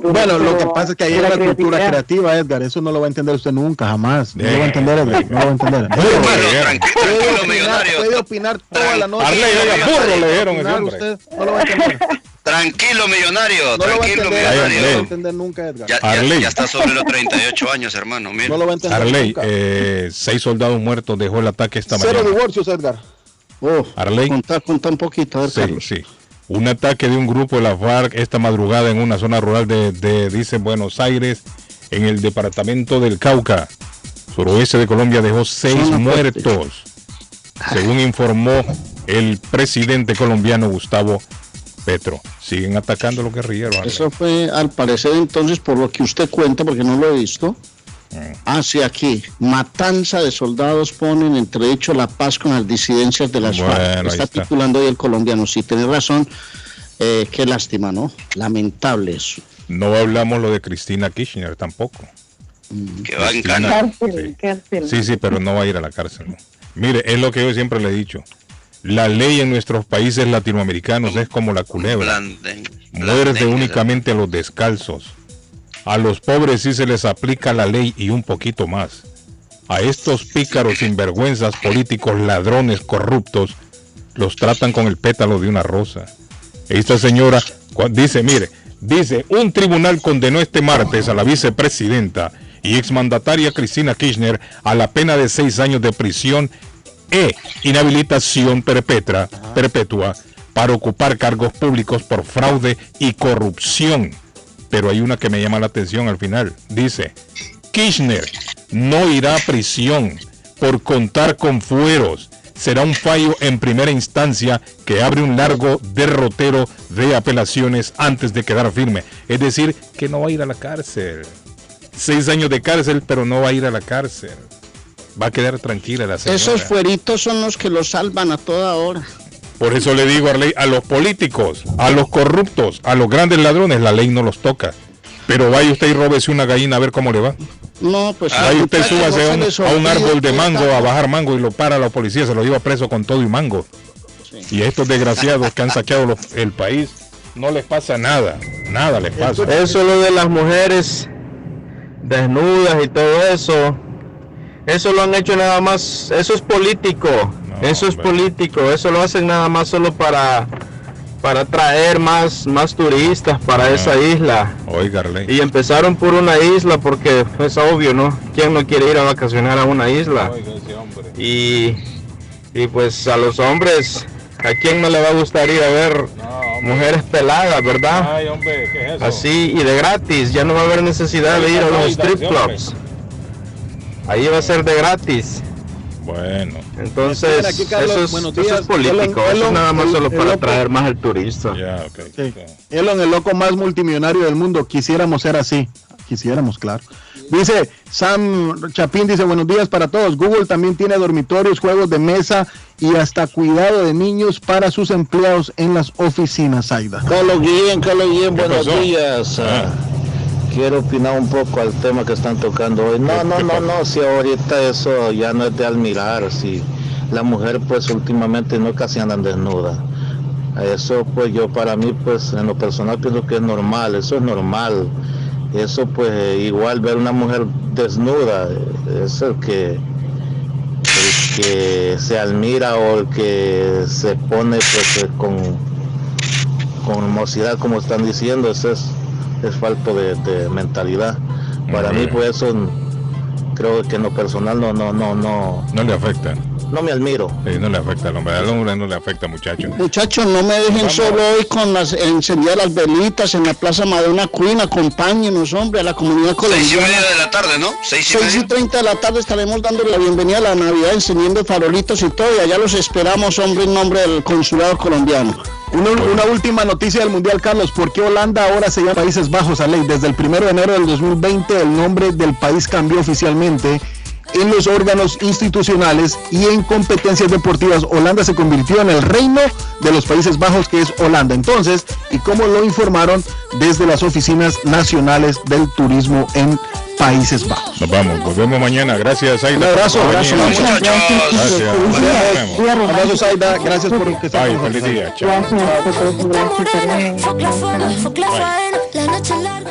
Bueno, lo que pasa es que ahí hay la cultura creativa, Edgar. Eso no lo va a entender usted nunca, jamás. No lo va a Eh, entender, Edgar. No lo va a entender. Puede opinar, millonario. puede opinar toda la noche. Arley, oiga, burro le dieron ese hombre. No lo va a entender. Tranquilo, millonario, No lo va a tranquilo, entender. Ay, No lo va a millonario. entender nunca, Edgar. Ya, ya- Arley. ya está sobre los 38 años, hermano. Mira. No lo va a entender Arley, nunca. eh, seis soldados muertos dejó el ataque esta Cero mañana. divorcios, Edgar. Oh, Arley. Contá, contá un poquito, a ver, Sí, Carlos. sí. Un ataque de un grupo de la FARC esta madrugada en una zona rural de, de, dice, Buenos Aires, en el departamento del Cauca, suroeste de Colombia, dejó seis Zona muertos, según informó el presidente colombiano Gustavo Petro. Siguen atacando los guerrilleros. Eso fue al parecer entonces por lo que usted cuenta, porque no lo he visto. Mm. Hacia aquí, matanza de soldados ponen entredicho la paz con las disidencias de las Bueno, FARC. Está, está. titulando hoy el colombiano. Sí, tiene razón. Eh, qué lástima, ¿no? Lamentable eso. No hablamos lo de Cristina Kirchner tampoco. Que va en. Cárcel, cárcel. Sí, sí, pero no va a ir a la cárcel. ¿no? Mire, es lo que yo siempre le he dicho. La ley en nuestros países latinoamericanos es como la culebra. Muerde únicamente a los descalzos. A los pobres sí se les aplica la ley y un poquito más. A estos pícaros sinvergüenzas políticos ladrones corruptos los tratan con el pétalo de una rosa. Esta señora dice, mire, dice, un tribunal condenó este martes a la vicepresidenta y exmandataria Cristina Kirchner a la pena de seis años de prisión e inhabilitación perpetua, perpetua para ocupar cargos públicos por fraude y corrupción. Pero hay una que me llama la atención al final. Dice, Kirchner no irá a prisión por contar con fueros, será un fallo en primera instancia que abre un largo derrotero de apelaciones antes de quedar firme. Es decir, que no va a ir a la cárcel. Seis años de cárcel, pero no va a ir a la cárcel. Va a quedar tranquila la señora. Esos fueritos son los que lo salvan a toda hora. Por eso le digo a, Arley, a los políticos, a los corruptos, a los grandes ladrones, la ley no los toca. Pero vaya usted y róbese una gallina a ver cómo le va. No, pues. Vaya usted súbase no a un, a un árbol de mango a bajar mango y lo para la policía, se lo lleva preso con todo y mango. Y a estos desgraciados que han saqueado los- el país, no les pasa nada, nada les pasa. Eso lo de las mujeres desnudas y todo eso, eso lo han hecho nada más, eso es político, eso es político, eso lo hacen nada más solo para para traer más más turistas para esa isla. Oiga. Y empezaron por una isla porque es obvio, ¿no? ¿Quién no quiere ir a vacacionar a una isla? Y, y pues a los hombres, ¿a quién no le va a gustar ir a ver mujeres peladas, verdad? Ay, hombre, ¿qué es eso? Así y de gratis, ya no va a haber necesidad de ir a los strip clubs. Ahí va a ser de gratis. Bueno. Entonces, aquí, eso, es, eso político, Elon- eso es nada más el- solo el para loco- atraer más al turista. Sí. Elon, el loco más multimillonario del mundo. Quisiéramos ser así. Quisiéramos, claro. Dice Sam Chapín, dice buenos días para todos. Google también tiene dormitorios, juegos de mesa y hasta cuidado de niños para sus empleados en las oficinas, Aida. Carlos Guillén, Carlos Guillén, ¿Qué buenos pasó? días. Ah, Quiero opinar un poco al tema que están tocando hoy. No, no, no, no, si ahorita eso ya no es de admirar, si la mujer pues últimamente no casi andan desnuda. Eso pues yo para mí pues en lo personal pienso que es normal, eso es normal. Eso pues igual ver una mujer desnuda es el que el que se admira o el que se pone pues con con hermosidad como están diciendo, eso es, es falto de, de mentalidad. Para mí pues eso creo que en lo personal no, no, no, no, No le afecta. No me admiro. Sí, no le afecta al hombre. Al hombre no le afecta, muchacho. Muchachos, no me dejen solo hoy con las encendida las velitas en la Plaza Madonna Queen, acompáñenos, hombre, a la comunidad colombiana. Seis y media de la tarde, ¿no? Seis y 6 media. y 30 de la tarde estaremos dando la bienvenida a la Navidad, encendiendo farolitos y todo, y allá los esperamos, hombre, en nombre del consulado colombiano. Una, una última noticia del Mundial, Carlos. ¿Por qué Holanda ahora se llama Países Bajos a ley? Desde el 1 de enero del 2020 el nombre del país cambió oficialmente en los órganos institucionales y en competencias deportivas. Holanda se convirtió en el reino de los Países Bajos, que es Holanda. Entonces, ¿y cómo lo informaron desde las oficinas nacionales del turismo en Países Bajos? Nos vamos, nos vemos mañana. Gracias, Aida. Un abrazo, abrazo, muchachos. Gracias. Vemos. Abrazos, Aida. Gracias por que Bye, feliz día. Chao. Fuck